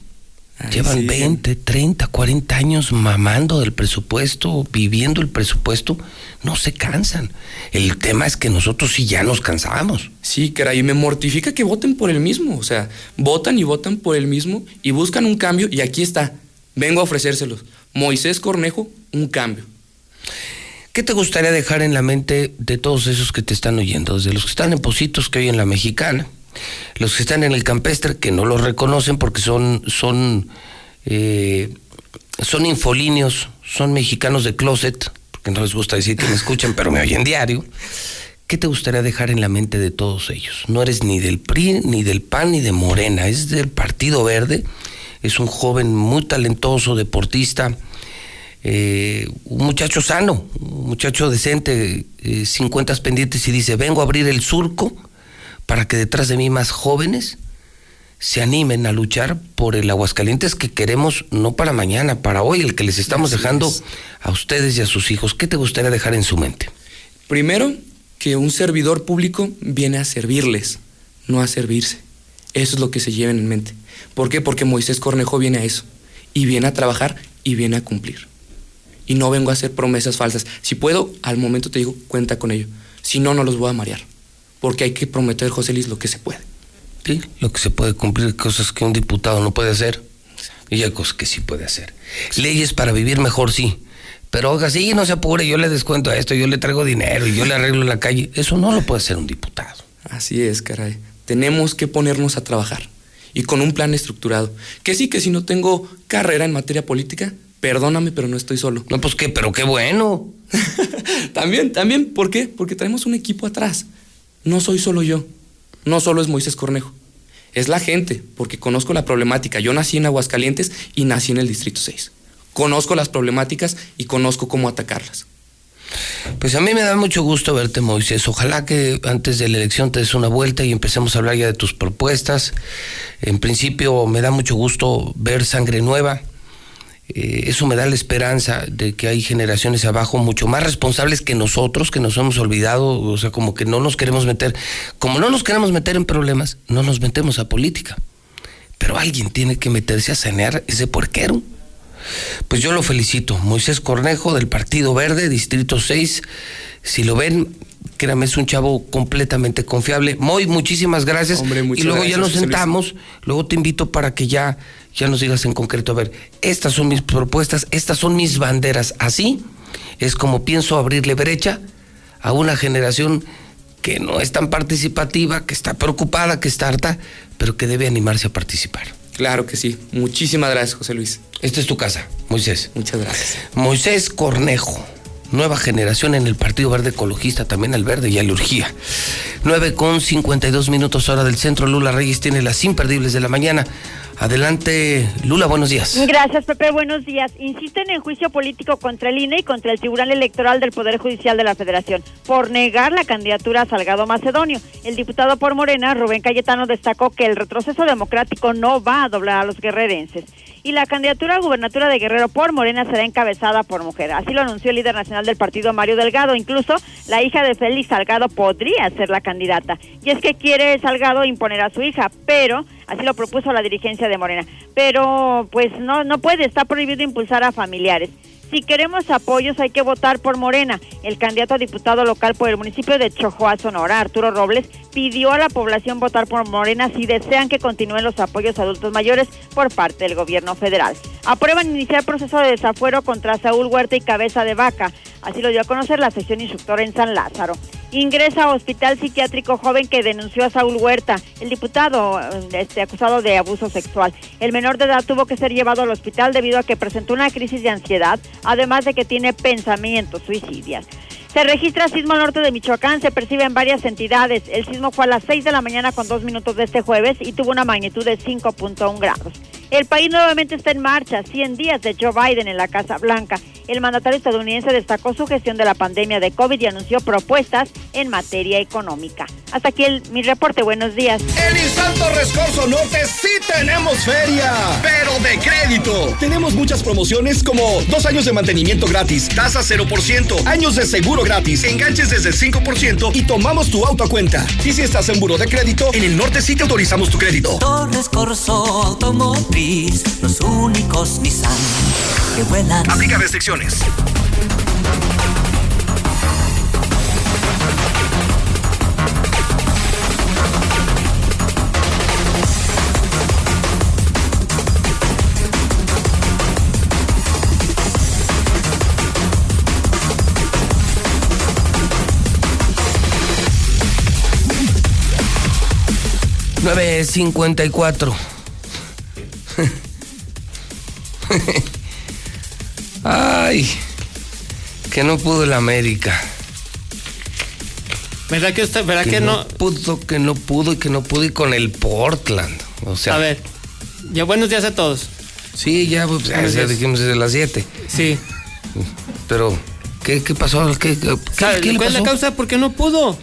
Llevan siguen. 20, 30, 40 años mamando del presupuesto, viviendo el presupuesto, no se cansan. El tema es que nosotros sí ya nos cansamos. Sí, caray, y me mortifica que voten por el mismo. O sea, votan y votan por el mismo y buscan un cambio. Y aquí está, vengo a ofrecérselos. Moisés Cornejo, un cambio. ¿Qué te gustaría dejar en la mente de todos esos que te están oyendo? Desde los que están en Positos, que hoy en la Mexicana, los que están en el Campestre, que no los reconocen porque son, son, eh, son infolíneos, son mexicanos de closet, porque no les gusta decir que me escuchen, pero me oyen diario. ¿Qué te gustaría dejar en la mente de todos ellos? No eres ni del PRI, ni del PAN, ni de Morena, es del Partido Verde. Es un joven muy talentoso, deportista, eh, un muchacho sano, un muchacho decente, eh, sin cuentas pendientes y dice, vengo a abrir el surco para que detrás de mí más jóvenes se animen a luchar por el Aguascalientes que queremos no para mañana, para hoy, el que les estamos Así dejando es. a ustedes y a sus hijos. ¿Qué te gustaría dejar en su mente? Primero, que un servidor público viene a servirles, no a servirse. Eso es lo que se lleven en mente. ¿Por qué? Porque Moisés Cornejo viene a eso. Y viene a trabajar y viene a cumplir. Y no vengo a hacer promesas falsas. Si puedo, al momento te digo, cuenta con ello. Si no, no los voy a marear. Porque hay que prometer, José Luis, lo que se puede. Sí, lo que se puede cumplir, cosas que un diputado no puede hacer. Y hay cosas que sí puede hacer. Leyes para vivir mejor, sí. Pero oiga, sí, no se apure, yo le descuento esto, yo le traigo dinero y yo le arreglo la calle. Eso no lo puede hacer un diputado. Así es, caray. Tenemos que ponernos a trabajar. Y con un plan estructurado. Que sí, que si no tengo carrera en materia política, perdóname, pero no estoy solo. No, pues qué, pero qué bueno. también, también, ¿por qué? Porque traemos un equipo atrás. No soy solo yo. No solo es Moisés Cornejo. Es la gente, porque conozco la problemática. Yo nací en Aguascalientes y nací en el Distrito 6. Conozco las problemáticas y conozco cómo atacarlas. Pues a mí me da mucho gusto verte, Moisés. Ojalá que antes de la elección te des una vuelta y empecemos a hablar ya de tus propuestas. En principio me da mucho gusto ver sangre nueva. Eh, eso me da la esperanza de que hay generaciones abajo mucho más responsables que nosotros, que nos hemos olvidado, o sea, como que no nos queremos meter, como no nos queremos meter en problemas, no nos metemos a política. Pero alguien tiene que meterse a sanear ese puerquero. Pues yo lo felicito. Moisés Cornejo del Partido Verde, Distrito 6. Si lo ven, créame, es un chavo completamente confiable. Moy, muchísimas gracias. Hombre, y luego ya nos sentamos, luego te invito para que ya, ya nos digas en concreto, a ver, estas son mis propuestas, estas son mis banderas. Así es como pienso abrirle brecha a una generación que no es tan participativa, que está preocupada, que está harta, pero que debe animarse a participar. Claro que sí. Muchísimas gracias, José Luis. Esta es tu casa, Moisés. Muchas gracias. Moisés Cornejo, nueva generación en el Partido Verde Ecologista, también al verde ya le urgía. 9 con 52 minutos hora del centro. Lula Reyes tiene las imperdibles de la mañana. Adelante, Lula, buenos días. Gracias, Pepe. Buenos días. Insisten en juicio político contra el INE y contra el Tribunal Electoral del Poder Judicial de la Federación por negar la candidatura a Salgado Macedonio. El diputado por Morena, Rubén Cayetano, destacó que el retroceso democrático no va a doblar a los guerrerenses. Y la candidatura a gubernatura de Guerrero por Morena será encabezada por mujer. Así lo anunció el líder nacional del partido, Mario Delgado. Incluso la hija de Félix Salgado podría ser la candidata. Y es que quiere Salgado imponer a su hija, pero así lo propuso la dirigencia de Morena. Pero pues no, no puede, está prohibido impulsar a familiares. Si queremos apoyos hay que votar por Morena. El candidato a diputado local por el municipio de Chojoa, Sonora, Arturo Robles, pidió a la población votar por Morena si desean que continúen los apoyos a adultos mayores por parte del gobierno federal. Aprueban iniciar proceso de desafuero contra Saúl Huerta y Cabeza de Vaca. Así lo dio a conocer la sección instructora en San Lázaro. Ingresa a hospital psiquiátrico joven que denunció a Saúl Huerta, el diputado este, acusado de abuso sexual. El menor de edad tuvo que ser llevado al hospital debido a que presentó una crisis de ansiedad, además de que tiene pensamientos suicidios. Se registra sismo norte de Michoacán, se percibe en varias entidades. El sismo fue a las 6 de la mañana con dos minutos de este jueves y tuvo una magnitud de 5.1 grados. El país nuevamente está en marcha, 100 días de Joe Biden en la Casa Blanca. El mandatario estadounidense destacó su gestión de la pandemia de COVID y anunció propuestas en materia económica. Hasta aquí el, mi reporte, buenos días. En Insanto Rescorso Norte sí tenemos feria, pero de crédito. Tenemos muchas promociones como dos años de mantenimiento gratis, tasa 0%, años de seguro gratis, enganches desde el 5% y tomamos tu auto a cuenta. Y si estás en buro de crédito, en el norte sí te autorizamos tu crédito. Torres Corso Automotriz, los únicos Nissan que vuelan. Aplica restricciones. Nueve cincuenta y cuatro. Ay, que no pudo el América. ¿Verdad que usted, verdad que, no? pudo, que no pudo y que no pudo y con el Portland. O sea, A ver, ya buenos días a todos. sí, ya, pues, ya, ya dijimos desde las 7. Sí. Pero, ¿qué, qué pasó? ¿Qué, qué, ¿Sabe qué ¿Cuál es la causa? ¿Por qué no pudo?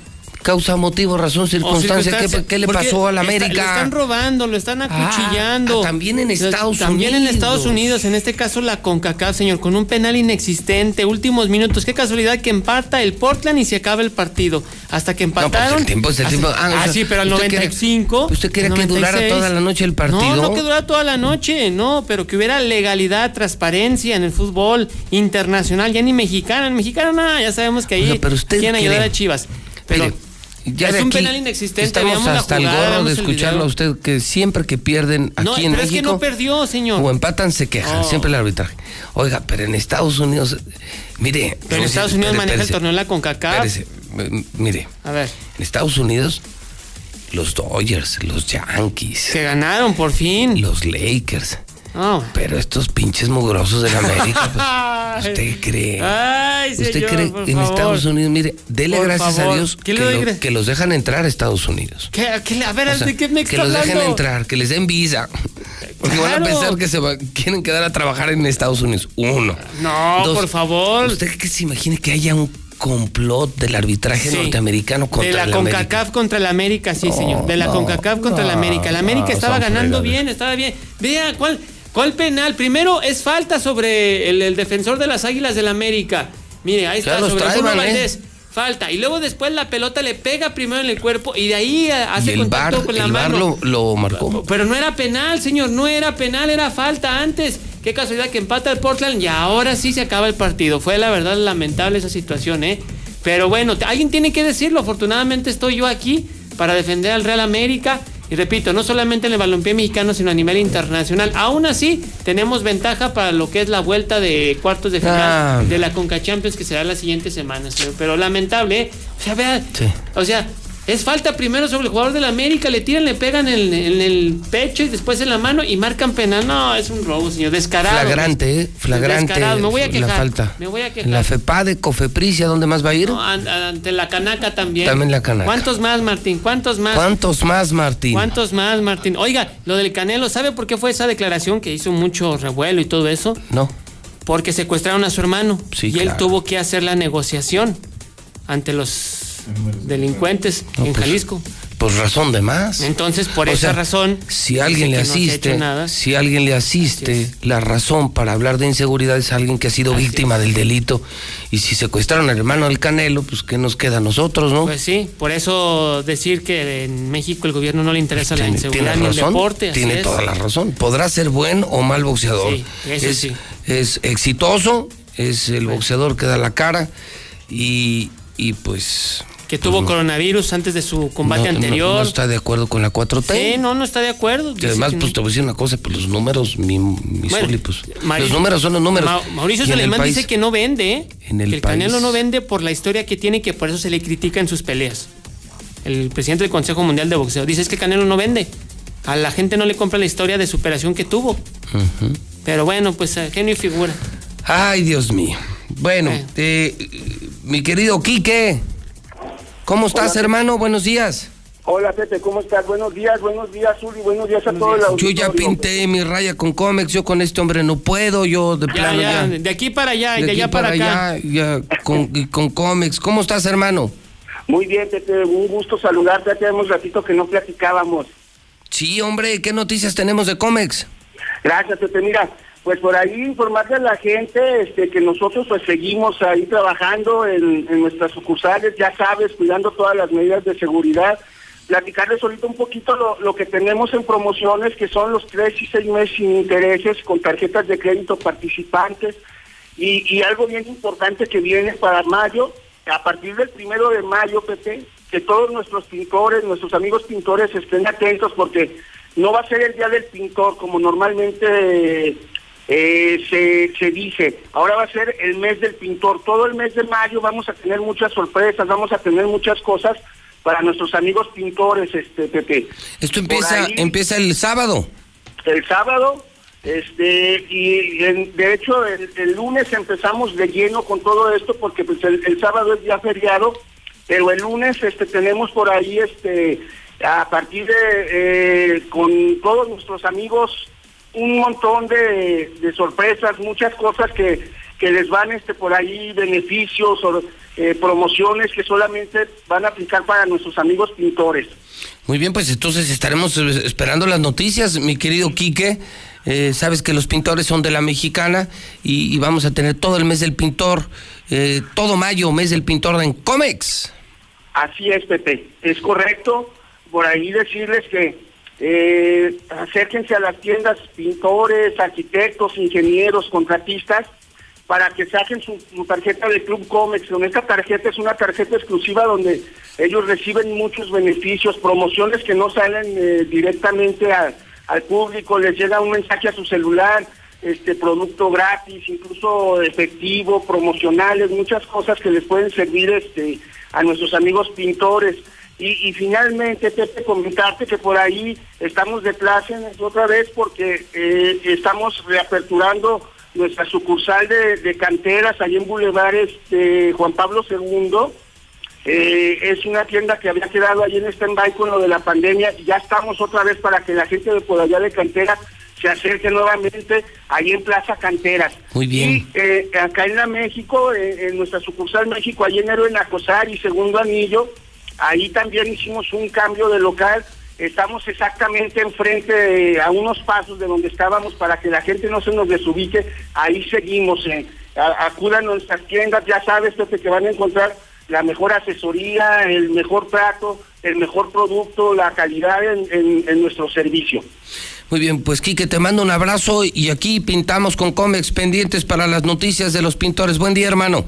Causa, motivo, razón, circunstancia. ¿Qué, le pasó a la está- América? le están robando, lo están acuchillando. Ah, también en Estados También en Unidos. Estados Unidos, en este caso la CONCACAF, señor, con un penal inexistente, últimos minutos. Qué casualidad que empata el Portland y se acaba el partido. Hasta que No, pues empataron. el tiempo es el Hasta- tiempo. Ah, o Ah, sea, sí, pero al ¿usted quiere- 95. ¿Usted quería que durara 96. toda la noche el partido? No, no que durara toda la noche, no, pero que hubiera legalidad, transparencia en el fútbol internacional, ya ni mexicana. En mexicano, nada, ya sabemos que ahí Oiga, pero usted quieren ayudar cree- a Chivas. Pero Mire, ya es un penal inexistente. Estamos hasta el gorro de escucharlo a usted que siempre que pierden aquí No, en pero es que México no perdió, señor. o empatan se quejan, Oh. siempre el arbitraje. Oiga, pero en Estados Unidos, mire. Pero en Estados Unidos maneja el torneo de la CONCACAF. Mire, A ver, en Estados Unidos los Dodgers, los Yankees, que ganaron por fin. los Lakers. Oh. Pero estos pinches mugrosos de la América, pues. ¿usted cree? Ay, ¿Usted señor, cree por en favor. Estados Unidos? Mire, dele Por gracias a. Dios ¿Qué que, lo- los dejan entrar a Estados Unidos. ¿Qué, qué- a ver, O sea, ¿de qué me que los dejen entrar, que les den visa. Porque van a Claro. pensar que se va- quieren quedar a trabajar en Estados Unidos. Uno. No, Dos, por favor. ¿Usted que se imagine que haya un complot del arbitraje Sí. norteamericano contra de la América? CONCACAF contra la América, sí, No, señor. De la no, CONCACAF contra la América. La América estaba ganando bien, estaba bien. Vea, ¿cuál, ¿cuál penal? Primero es falta sobre el, el defensor de las Águilas del la América. Mire, ahí Ya está, sobre trae, Bruno. Valdés. Falta. Y luego después la pelota le pega primero en el cuerpo y de ahí hace el contacto bar, con la el bar mano. lo, lo marcó. Pero no era penal, señor, no era penal, era falta antes. Qué casualidad que empata el Portland y ahora sí se acaba el partido. Fue la verdad lamentable esa situación, ¿eh? Pero bueno, alguien tiene que decirlo. Afortunadamente estoy yo aquí para defender al Real América. Y repito, no solamente en el balompié mexicano, sino a nivel internacional. Aún así, tenemos ventaja para lo que es la vuelta de cuartos de final Ah. de la Conca Champions que será la siguiente semana, señor. Pero lamentable, ¿eh? O sea, vea, Sí. o sea, es falta primero sobre el jugador de la América, le tiran, le pegan en, en el pecho y después en la mano y marcan penal. No, es un robo, señor, descarado. Flagrante, ¿eh? Flagrante. Descarado. Me voy a quejar. La falta. Me voy a quejar. La FEPADE, COFEPRIS, ¿y a dónde más va a ir? No, an- ante la canaca también. También la Canaca. ¿Cuántos más, Martín? ¿Cuántos más? ¿Cuántos más, Martín? ¿Cuántos más, Martín? Oiga, lo del Canelo, ¿sabe por qué fue esa declaración que hizo mucho revuelo y todo eso? No. Porque secuestraron a su hermano Sí, y él claro. tuvo que hacer la negociación ante los delincuentes No, en pues, Jalisco. Pues razón de más. Entonces, por O esa sea, razón, Si alguien le no asiste, nada. si alguien le asiste, la razón para hablar de inseguridad es alguien que ha sido víctima del delito. Y si secuestraron al hermano del Canelo, pues ¿qué nos queda a nosotros, no? Pues sí, por eso decir que en México el gobierno no le interesa la tiene inseguridad tiene ni el deporte. tiene es. toda la razón. Podrá ser buen o mal boxeador. Sí, eso es, sí. es exitoso es el boxeador que da la cara y, y pues... Que tuvo coronavirus antes de su combate no- anterior. No, está de acuerdo con la 4T. Sí, no, no está de acuerdo. Dice además, pues te voy a decir una cosa, pues los números, mi, mi Bueno, pues, los números son los números. Ma- Mauricio Y país- dice que no vende, ¿eh? En el que el país- Canelo no vende por la historia que tiene y que por eso se le critica en sus peleas. El presidente del Consejo Mundial de Boxeo dice es que Canelo no vende. A la gente no le compra la historia de superación que tuvo. Pero bueno, pues eh, genio y figura. Ay, Dios mío. Bueno, eh, mi querido Quique, ¿cómo estás, hermano? Buenos días. Hola Pepe, ¿cómo estás? Buenos días, buenos días, Uli, buenos días a todos Yo ya pinté mi raya con cómex, yo con este hombre no puedo, yo de Ya, plano ya, ya. de aquí para allá de de aquí allá para, acá. allá, ya, con, con cómics. ¿Cómo estás, hermano? Muy bien, Pepe, un gusto saludarte, ya tenemos ratito que no platicábamos. Sí, hombre, ¿qué noticias tenemos de cómics? Gracias, Pepe. Mira, pues por ahí informarle a la gente este, que nosotros pues seguimos ahí trabajando en, nuestras sucursales, ya sabes, cuidando todas las medidas de seguridad. Platicarles ahorita un poquito lo, lo que tenemos en promociones, que son los tres y seis meses sin intereses con tarjetas de crédito participantes. Y, y algo bien importante que viene para mayo, a partir del primero de mayo, Pepe, que todos nuestros pintores, nuestros amigos pintores estén atentos porque no va a ser el día del pintor como normalmente eh, se, se dice. Ahora va a ser el mes del pintor. Todo el mes de mayo vamos a tener muchas sorpresas, vamos a tener muchas cosas para nuestros amigos pintores, este Pepe. Esto empieza, ahí- empieza el sábado. el sábado, este, y en- de hecho el, el lunes empezamos de lleno con todo esto porque pues el, el sábado es día feriado, pero el lunes este tenemos por ahí este a partir de eh, con todos nuestros amigos un montón de, de sorpresas, muchas cosas que, que les van este por ahí beneficios o eh, promociones que solamente van a aplicar para nuestros amigos pintores. Muy bien, pues entonces estaremos eh, esperando las noticias, mi querido Quique. Eh, sabes que los pintores son de la mexicana y, y vamos a tener todo el mes del pintor, eh, todo mayo, mes del pintor en cómics. Así es, Pepe, es correcto. Por ahí decirles que eh, acérquense a las tiendas pintores, arquitectos, ingenieros, contratistas, para que saquen su, tarjeta de Club Comex. Con esta tarjeta es una tarjeta exclusiva donde ellos reciben muchos beneficios, promociones que no salen eh, directamente a- al público, les llega un mensaje a su celular, este producto gratis, incluso efectivo, promocionales, muchas cosas que les pueden servir este a nuestros amigos pintores. Y, y finalmente, Pepe, comentarte que por ahí estamos de clase otra vez porque eh, estamos reaperturando nuestra sucursal de, de canteras ahí en Boulevard este, Juan Pablo II. Eh, es una tienda que había quedado ahí en stand-by con lo de la pandemia y ya estamos otra vez para que la gente de por allá de Canteras se acerque nuevamente ahí en Plaza Canteras. Muy bien. Y eh, acá en la México, eh, en nuestra sucursal México, ahí en Héroe Acosar y Segundo Anillo, ahí también hicimos un cambio de local. Estamos exactamente enfrente, de- a unos pasos de donde estábamos para que la gente no se nos desubique. Ahí seguimos. eh. Acudan a nuestras tiendas, ya sabes, Pepe, que van a encontrar la mejor asesoría, el mejor trato, el mejor producto, la calidad en, en- en nuestro servicio. Muy bien, pues Quique, te mando un abrazo y aquí pintamos con cómics pendientes para las noticias de los pintores. Buen día, hermano.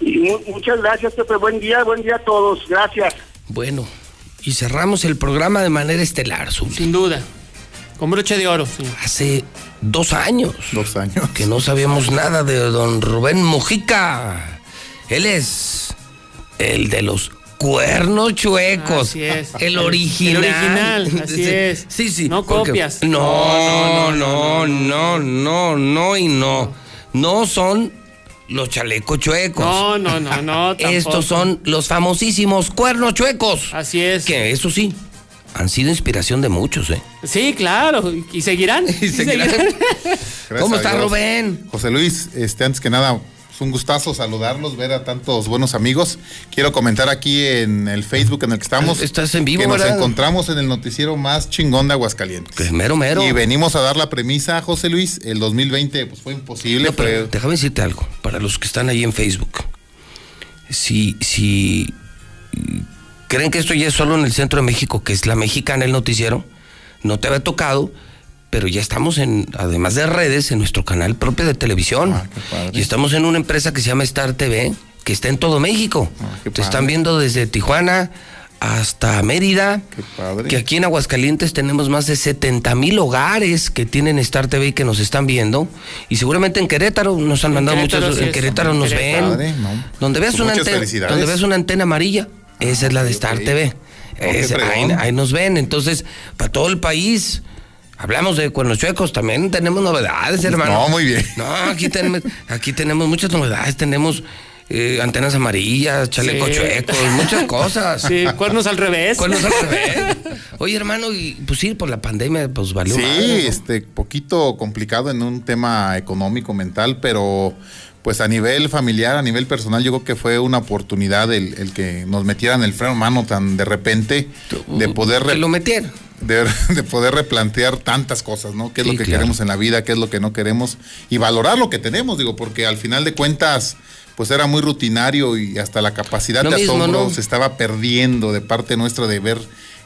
Y mu- muchas gracias, Pepe. Buen día, buen día a todos. Gracias. Bueno, y cerramos el programa de manera estelar, Zuli. Sin duda. Con broche de oro. Hace dos años. Dos años. Que no sabíamos nada de don Rubén Mujica. Él es el de los cuernos chuecos. Así es. El original. El original, así Sí, es. Sí, sí. No copias. No, no, no, no, no, y no. No son los chalecos chuecos. No, no, no, no. tampoco. Estos son los famosísimos cuernos chuecos. Así es. Que eso sí, han sido inspiración de muchos, ¿eh? Sí, claro. ¿Y seguirán? Y seguirán. ¿Cómo está. Rubén? José Luis, este, antes que nada, un gustazo saludarlos, ver a tantos buenos amigos. Quiero comentar aquí en el Facebook en el que estamos. Estás en vivo, Que nos encontramos en el noticiero más chingón de Aguascalientes. Que mero, mero. Y venimos a dar la premisa, José Luis. El 2020 pues, fue imposible. No, pero fue- déjame decirte algo, para los que están ahí en Facebook. Si, si creen que esto ya es solo en el centro de México, que es la mexicana el noticiero, no te había tocado, pero ya estamos en, además de redes, en nuestro canal propio de televisión. y estamos en una empresa que se llama Star TV, que está en todo México. Te están viendo desde Tijuana hasta Mérida. Que aquí en Aguascalientes tenemos más de 70 mil hogares que tienen Star TV y que nos están viendo. Y seguramente en Querétaro nos han mandado Querétaro muchos. sí en Querétaro nos Querétaro. ven. Padre, ¿no? Donde veas, Pues una antena, donde veas una antena amarilla, esa es la de Star TV. Ahí, fregón. ahí nos ven. Entonces, para todo el país. Hablamos de cuernos chuecos, también tenemos novedades, hermano. No, muy bien. No, aquí tenemos, aquí tenemos muchas novedades, tenemos eh, antenas amarillas, chalecos Sí. chuecos, muchas cosas. Sí, cuernos al revés. Cuernos al revés. Oye, hermano, y pues sí, por la pandemia, pues valió Sí, madre, ¿no? este, poquito complicado en un tema económico, mental, pero pues a nivel familiar, a nivel personal, yo creo que fue una oportunidad el, el que nos metieran el freno a mano tan de repente, de poder... Que lo. De, de poder replantear tantas cosas, ¿no? ¿Qué es Sí, lo que claro. queremos en la vida? ¿Qué es lo que no queremos? Y valorar lo que tenemos, digo, porque al final de cuentas, pues era muy rutinario y hasta la capacidad Lo de mismo, asombro ¿no? se estaba perdiendo de parte nuestra de ver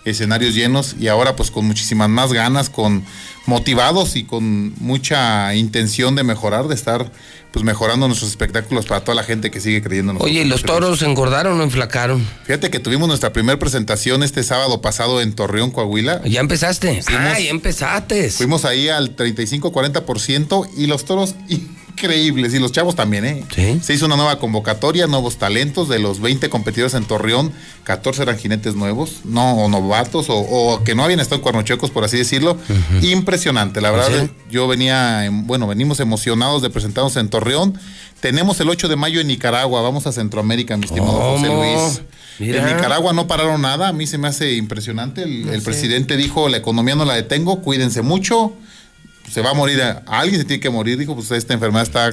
escenarios llenos y ahora pues con muchísimas más ganas, con motivados y con mucha intención de mejorar, de estar pues mejorando nuestros espectáculos para toda la gente que sigue creyendo en nosotros. Oye, ¿y los toros engordaron o enflacaron? Fíjate que tuvimos nuestra primera presentación este sábado pasado en Torreón, Coahuila. ¿Ya empezaste? Fuimos- ah, ya empezaste. Fuimos ahí al 35-40% y los toros increíbles y los chavos también, ¿eh? Se hizo una nueva convocatoria, nuevos talentos de los 20 competidores en Torreón, 14 eran jinetes nuevos, no o novatos o, o que no habían estado en cuernochecos, por así decirlo. Impresionante, la verdad. ¿Sí? Yo venía, bueno, venimos emocionados de presentarnos en Torreón. Tenemos el 8 de mayo en Nicaragua, vamos a Centroamérica, mi estimado José. Luis. Mira. En Nicaragua no pararon nada, a mí se me hace impresionante. El, el Sí. presidente dijo, la economía no la detengo, cuídense mucho, se va a morir, a, a alguien se tiene que morir, dijo, pues esta enfermedad está,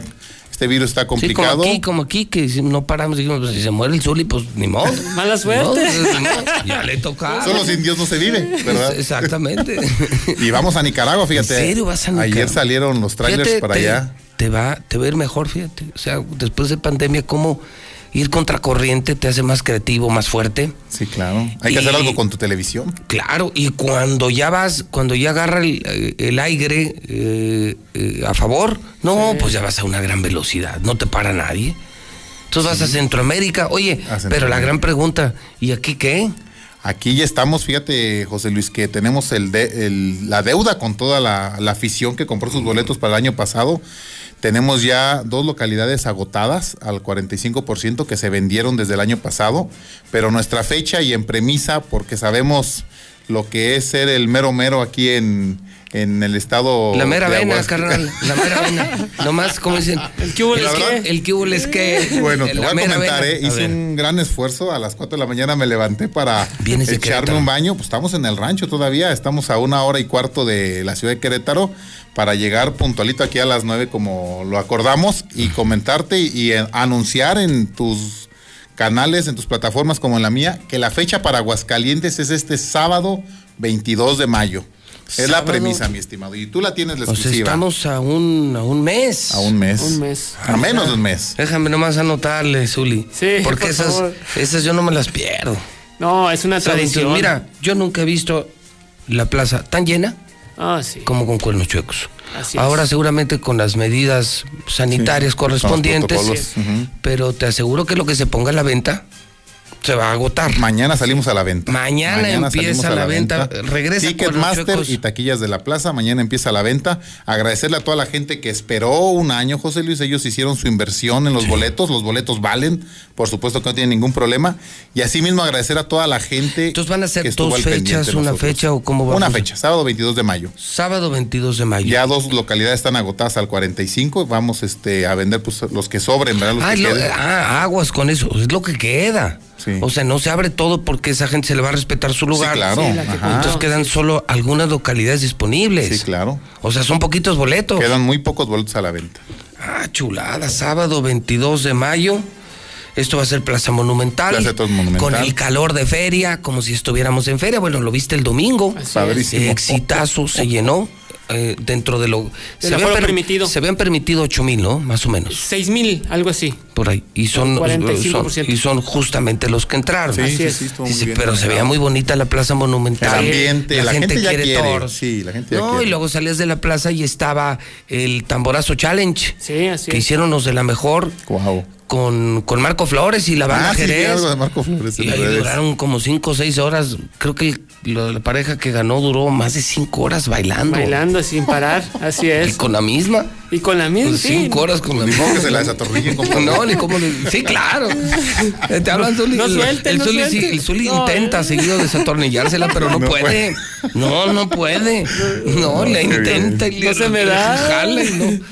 este virus está Sí, como complicado. aquí, como aquí, que si no paramos, dijimos, pues, si se muere el Zuli, pues ni modo. Mala suerte. No, pues, ya le toca. Solo sin Dios no se vive, ¿verdad? Exactamente. Y vamos a Nicaragua, fíjate. ¿En serio vas a Nicaragua? Ayer salieron los trailers Fíjate, para te- allá. Te va, te va a ir mejor, fíjate. O sea, después de pandemia, cómo ir contracorriente te hace más creativo, más fuerte. Sí, claro. Hay que hacer algo con tu televisión. Claro, y cuando ya vas, cuando ya agarra el, eh, el aire eh, eh, a favor, no, pues ya vas a una gran velocidad, no te para nadie. Entonces vas a Centroamérica, oye, pero la gran pregunta, ¿y aquí qué? Aquí ya estamos, fíjate, José Luis, que tenemos el de- el- la deuda con toda la, la afición que compró sus boletos para el año pasado. Tenemos ya dos localidades agotadas al 45% que se vendieron desde el año pasado, pero nuestra fecha y en premisa, porque sabemos lo que es ser el mero mero aquí en, en el estado. La mera de vena, carnal, la mera vena. Nomás, como dicen, El que es que, el que es que. Bueno, te voy a comentar, vena. ¿eh? Hice un gran esfuerzo. A las 4 de la mañana me levanté para Vienes echarme un baño. Pues estamos en el rancho todavía. Estamos a una hora y cuarto de la ciudad de Querétaro para llegar puntualito aquí a las 9 como lo acordamos y comentarte y, y, anunciar en tus canales, en tus plataformas como en la mía, que la fecha para Aguascalientes es este sábado 22 de mayo. Es la premisa, mi estimado. Y tú la tienes la O sea, exclusiva. estamos a un, a un mes. a un mes. Un mes. A menos de un mes. Déjame nomás anotarle, Zuli. Sí, Porque por esas, favor. esas yo no me las pierdo. No, es una tradición. Mira, yo nunca he visto la plaza tan llena Ah, sí. como con cuernos chuecos. Así es. Ahora seguramente con las medidas sanitarias Sí, correspondientes. Ujú. pero te aseguro que lo que se ponga a la venta se va a agotar. Mañana salimos a la venta. Mañana empieza salimos la venta. Regresa Ticketmaster y taquillas de la plaza. Mañana empieza la venta. Agradecerle a toda la gente que esperó un año, José Luis. Ellos hicieron su inversión en los boletos. Los boletos valen. Por supuesto que no tienen ningún problema. Y asimismo agradecer a toda la gente. Entonces van a ser dos fechas, una nosotros. fecha o cómo va a Una fecha, sábado 22 de mayo. Sábado 22 de mayo. Ya dos localidades están agotadas al 45. Vamos este, a vender pues, los que sobren, ¿verdad? Los Ah, que lo- ah, aguas con eso, es lo que queda. Sí. O sea, no se abre todo porque esa gente se le va a respetar su lugar. Sí, claro. Sí, que. Entonces quedan solo algunas localidades disponibles. Sí, claro. O sea, son poquitos boletos. Quedan muy pocos boletos a la venta. Ah, chulada, sábado 22 de mayo. Esto va a ser Plaza Monumental. Plaza Monumental. Con el calor de feria, como si estuviéramos en feria. Bueno, lo viste el domingo. Padrísimo. Exitazo, se llenó. Eh, dentro de lo... Del habían permitido. Se habían permitido 8 mil, ¿no? Más o menos. 6 mil, algo así. Por ahí. Y son, 45%. son- y son justamente los que entraron. Sí, Así sí, es. sí, muy bien pero se veía muy bonita la plaza monumental. El ambiente, la, gente, ya quiere. toros. Sí, la gente ya No, quiere. y luego salías de la plaza y estaba el Tamborazo Challenge. Sí, así que es. hicieron los de la mejor Wow. Con, con Marco Flores y la banda Ah, sí, vi Jerez. algo de Marco Flores en y ahí duraron como cinco o seis horas. Creo que el- la pareja que ganó duró más de cinco horas bailando. Bailando sin parar, así Y es. con la misma. Y con la misma, Pues sí. cinco horas con la misma. que se la desatornillen, compadre. No, ni cómo le- Sí, claro. Te hablan Zuli. No suelte, el no Zuli, sí, suelte. el Zuli No, intenta eh. seguido desatornillársela, pero no, No puede. No, no puede. No, le intenta y le No se me da. jala y no.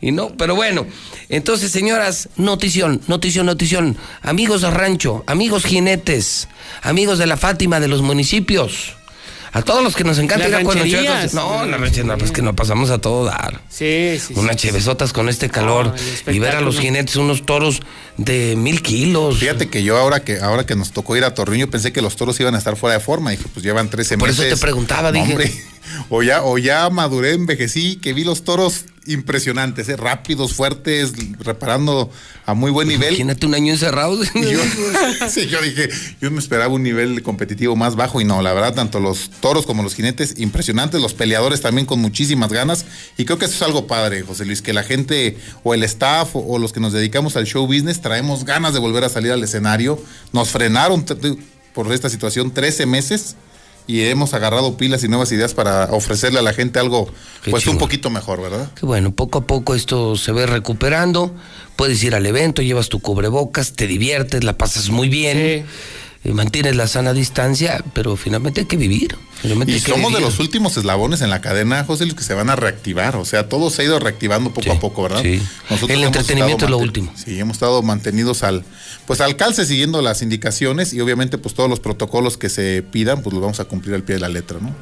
Y no, pero bueno. Entonces, señoras, notición, notición, notición. Amigos de rancho, amigos jinetes, amigos de la Fátima de los municipios. A todos los que nos encanta ir a. Chuecos. No, la ranchería, no, pues que nos pasamos a todo dar. Sí, sí, sí. Unas chevesotas con este calor y ver a los jinetes unos toros de mil kilos. Fíjate que yo ahora que ahora que nos tocó ir a Torreño pensé que los toros iban a estar fuera de forma. Dije, pues llevan 13 Por meses. eso te preguntaba, No, dije. hombre, o ya, o ya maduré, envejecí, que vi los toros impresionantes, ¿eh? rápidos, fuertes, reparando a muy buen nivel. Imagínate un año encerrado. Yo, sí, yo dije, yo me esperaba un nivel competitivo más bajo y no, la verdad, tanto los toros como los jinetes impresionantes, los peleadores también con muchísimas ganas y creo que eso es algo padre, José Luis, que la gente o el staff o, o los que nos dedicamos al show business traemos ganas de volver a salir al escenario, nos frenaron por esta situación 13 meses y hemos agarrado pilas y nuevas ideas para ofrecerle a la gente algo Qué pues un poquito mejor, ¿verdad? Que bueno, poco a poco esto se ve recuperando. Puedes ir al evento, llevas tu cubrebocas, te diviertes, la pasas muy bien. eh, mantienes la sana distancia, pero finalmente hay que vivir. Finalmente Y hay que somos de los últimos eslabones en la cadena, José, los que se van a reactivar. O sea, todo se ha ido reactivando poco a poco, ¿verdad? sí. Nosotros El entretenimiento es lo último. Sí, hemos estado mantenidos al, pues al calce siguiendo las indicaciones y obviamente pues todos los protocolos que se pidan, pues los vamos a cumplir al pie de la letra, ¿no?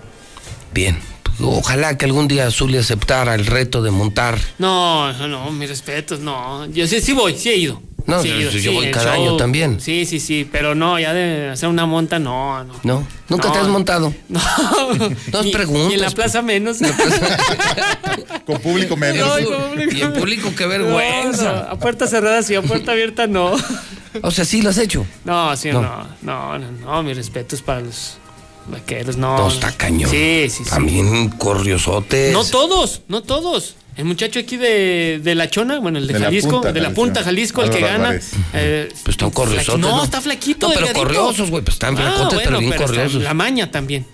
Bien. Ojalá que algún día Zully aceptara el reto de montar. No, no, no, mis respetos, no. Yo sí, sí voy, sí he ido. No, Sí yo- ido, yo sí, voy cada año también. Sí, sí, sí, pero no, ya de hacer una monta, no, no. ¿No? ¿Nunca No. te has montado? No, Dos Ni- preguntas, Y en la pues. plaza menos. Con público menos. No, con público- Y en público, qué No, vergüenza. no, a puerta cerrada sí, a puerta abierta no. O sea, sí lo has hecho. No, sí, No. no, no, no, no, mis respetos para los vaqueros, no. No, está cañón. Sí, sí, sí. También corriosotes. No todos, no todos. El muchacho aquí de, de La Chona, bueno, el de, De la Jalisco, punta, de la punta Jalisco, el que gana. Eh, Pues están corriosotes. flaqui- no, está flaquito, No, pero delgadito. corriosos, güey. Pues están Ah, flacotes, pero bueno, bien pero está corriosos. La maña también.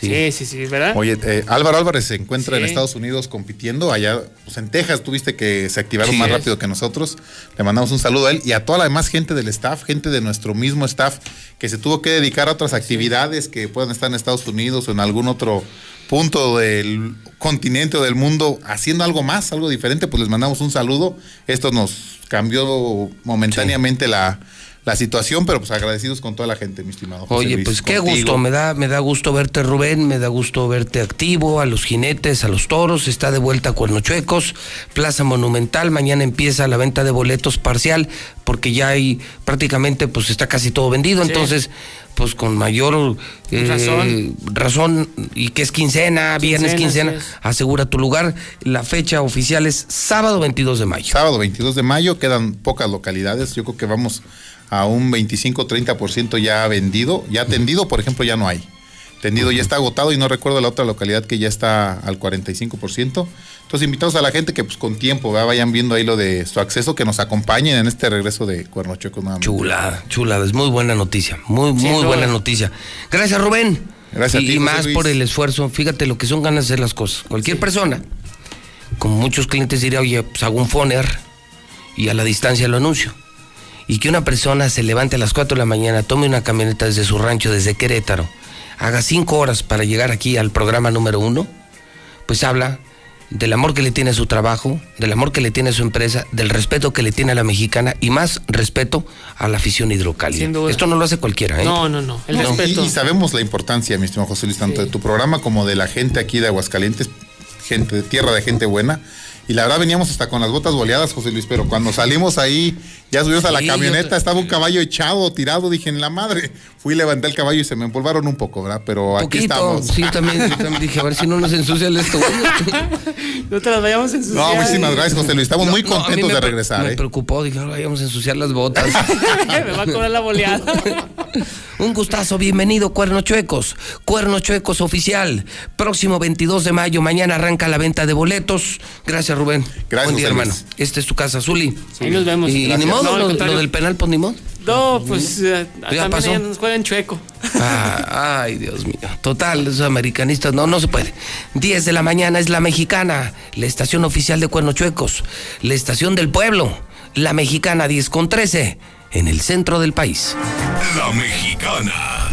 Sí, sí, sí, ¿verdad? Oye, eh, Álvaro Álvarez se encuentra en. Estados Unidos compitiendo. Allá, pues en Texas, tuviste que se activaron Sí más es. rápido que nosotros. Le mandamos un saludo a él y a toda la demás gente del staff, gente de nuestro mismo staff que se tuvo que dedicar a otras actividades que puedan estar en Estados Unidos o en algún otro punto del continente o del mundo haciendo algo más, algo diferente. Pues les mandamos un saludo. Esto nos cambió momentáneamente la, la situación, pero pues agradecidos con toda la gente, mi estimado. José Oye, Luis, pues qué contigo. gusto, me da, me da gusto verte Rubén, me da gusto verte activo, a los jinetes, a los toros, está de vuelta a Cuernochuecos, Plaza Monumental, mañana empieza la venta de boletos parcial, porque ya hay prácticamente, pues está casi todo vendido, Sí. entonces, pues con mayor eh, Razón. razón, y que es quincena, viernes Quincena, es. asegura tu lugar, la fecha oficial es sábado 22 de mayo. Sábado 22 de mayo, quedan pocas localidades. Yo creo que vamos a un 25-30% ya vendido. Ya tendido, por ejemplo, ya no hay. Tendido ya está agotado y no recuerdo la otra localidad que ya está al 45%. Entonces, invitamos a la gente que pues con tiempo ¿verdad? vayan viendo ahí lo de su acceso, que nos acompañen en este regreso de Cuernochueco nuevamente. Chulada, chulada, es muy buena noticia, muy, muy buena noticia. Gracias, Rubén. Gracias y, a ti, y más Luis. por el esfuerzo. Fíjate lo que son ganas de hacer las cosas. Cualquier persona, como muchos clientes diría, oye, pues hago un foner y a la distancia lo anuncio. Y que una persona se levante a las 4 de la mañana, tome una camioneta desde su rancho, desde Querétaro, haga 5 horas para llegar aquí al programa número uno, pues habla del amor que le tiene a su trabajo, del amor que le tiene a su empresa, del respeto que le tiene a la mexicana y más respeto a la afición hidrocálida. Esto no lo hace cualquiera, ¿eh? No, no, no. El No, respeto. y, y sabemos la importancia, mi estimado José Luis, tanto de tu programa como de la gente aquí de Aguascalientes, gente de tierra de gente buena. Y la verdad veníamos hasta con las botas boleadas, José Luis, pero cuando salimos ahí, ya subimos a la camioneta, estaba un caballo echado, tirado, dije, en la madre. Fui, levanté el caballo y se me empolvaron un poco, ¿verdad? Pero aquí Poquito. estamos. Sí, yo también, yo también dije, a ver si no nos ensucia el esto. No te las vayamos a ensuciar. No, muchísimas gracias, José Luis. Estamos muy No, a mí contentos me de regresar, Me ¿eh? preocupó, dije, no vayamos a ensuciar las botas. Me va a cobrar la boleada. Un gustazo, bienvenido Cuernos Chuecos. Cuernos Chuecos oficial. Próximo 22 de mayo, mañana arranca la venta de boletos. Gracias, Rubén. Gracias, Buen día, hermano. Esta es tu casa, Zuli. Ahí nos vemos. Y, ni modo, No, lo, del penal, pues ni modo. No, pues eh, Ya también pasó. nos juegan chueco. Ah, ay, Dios mío. Total, esos americanistas, no, no se puede. 10 de la mañana es la mexicana, la estación oficial de Cuernos Chuecos, la estación del pueblo, la mexicana 10 con 13, en el centro del país. La mexicana.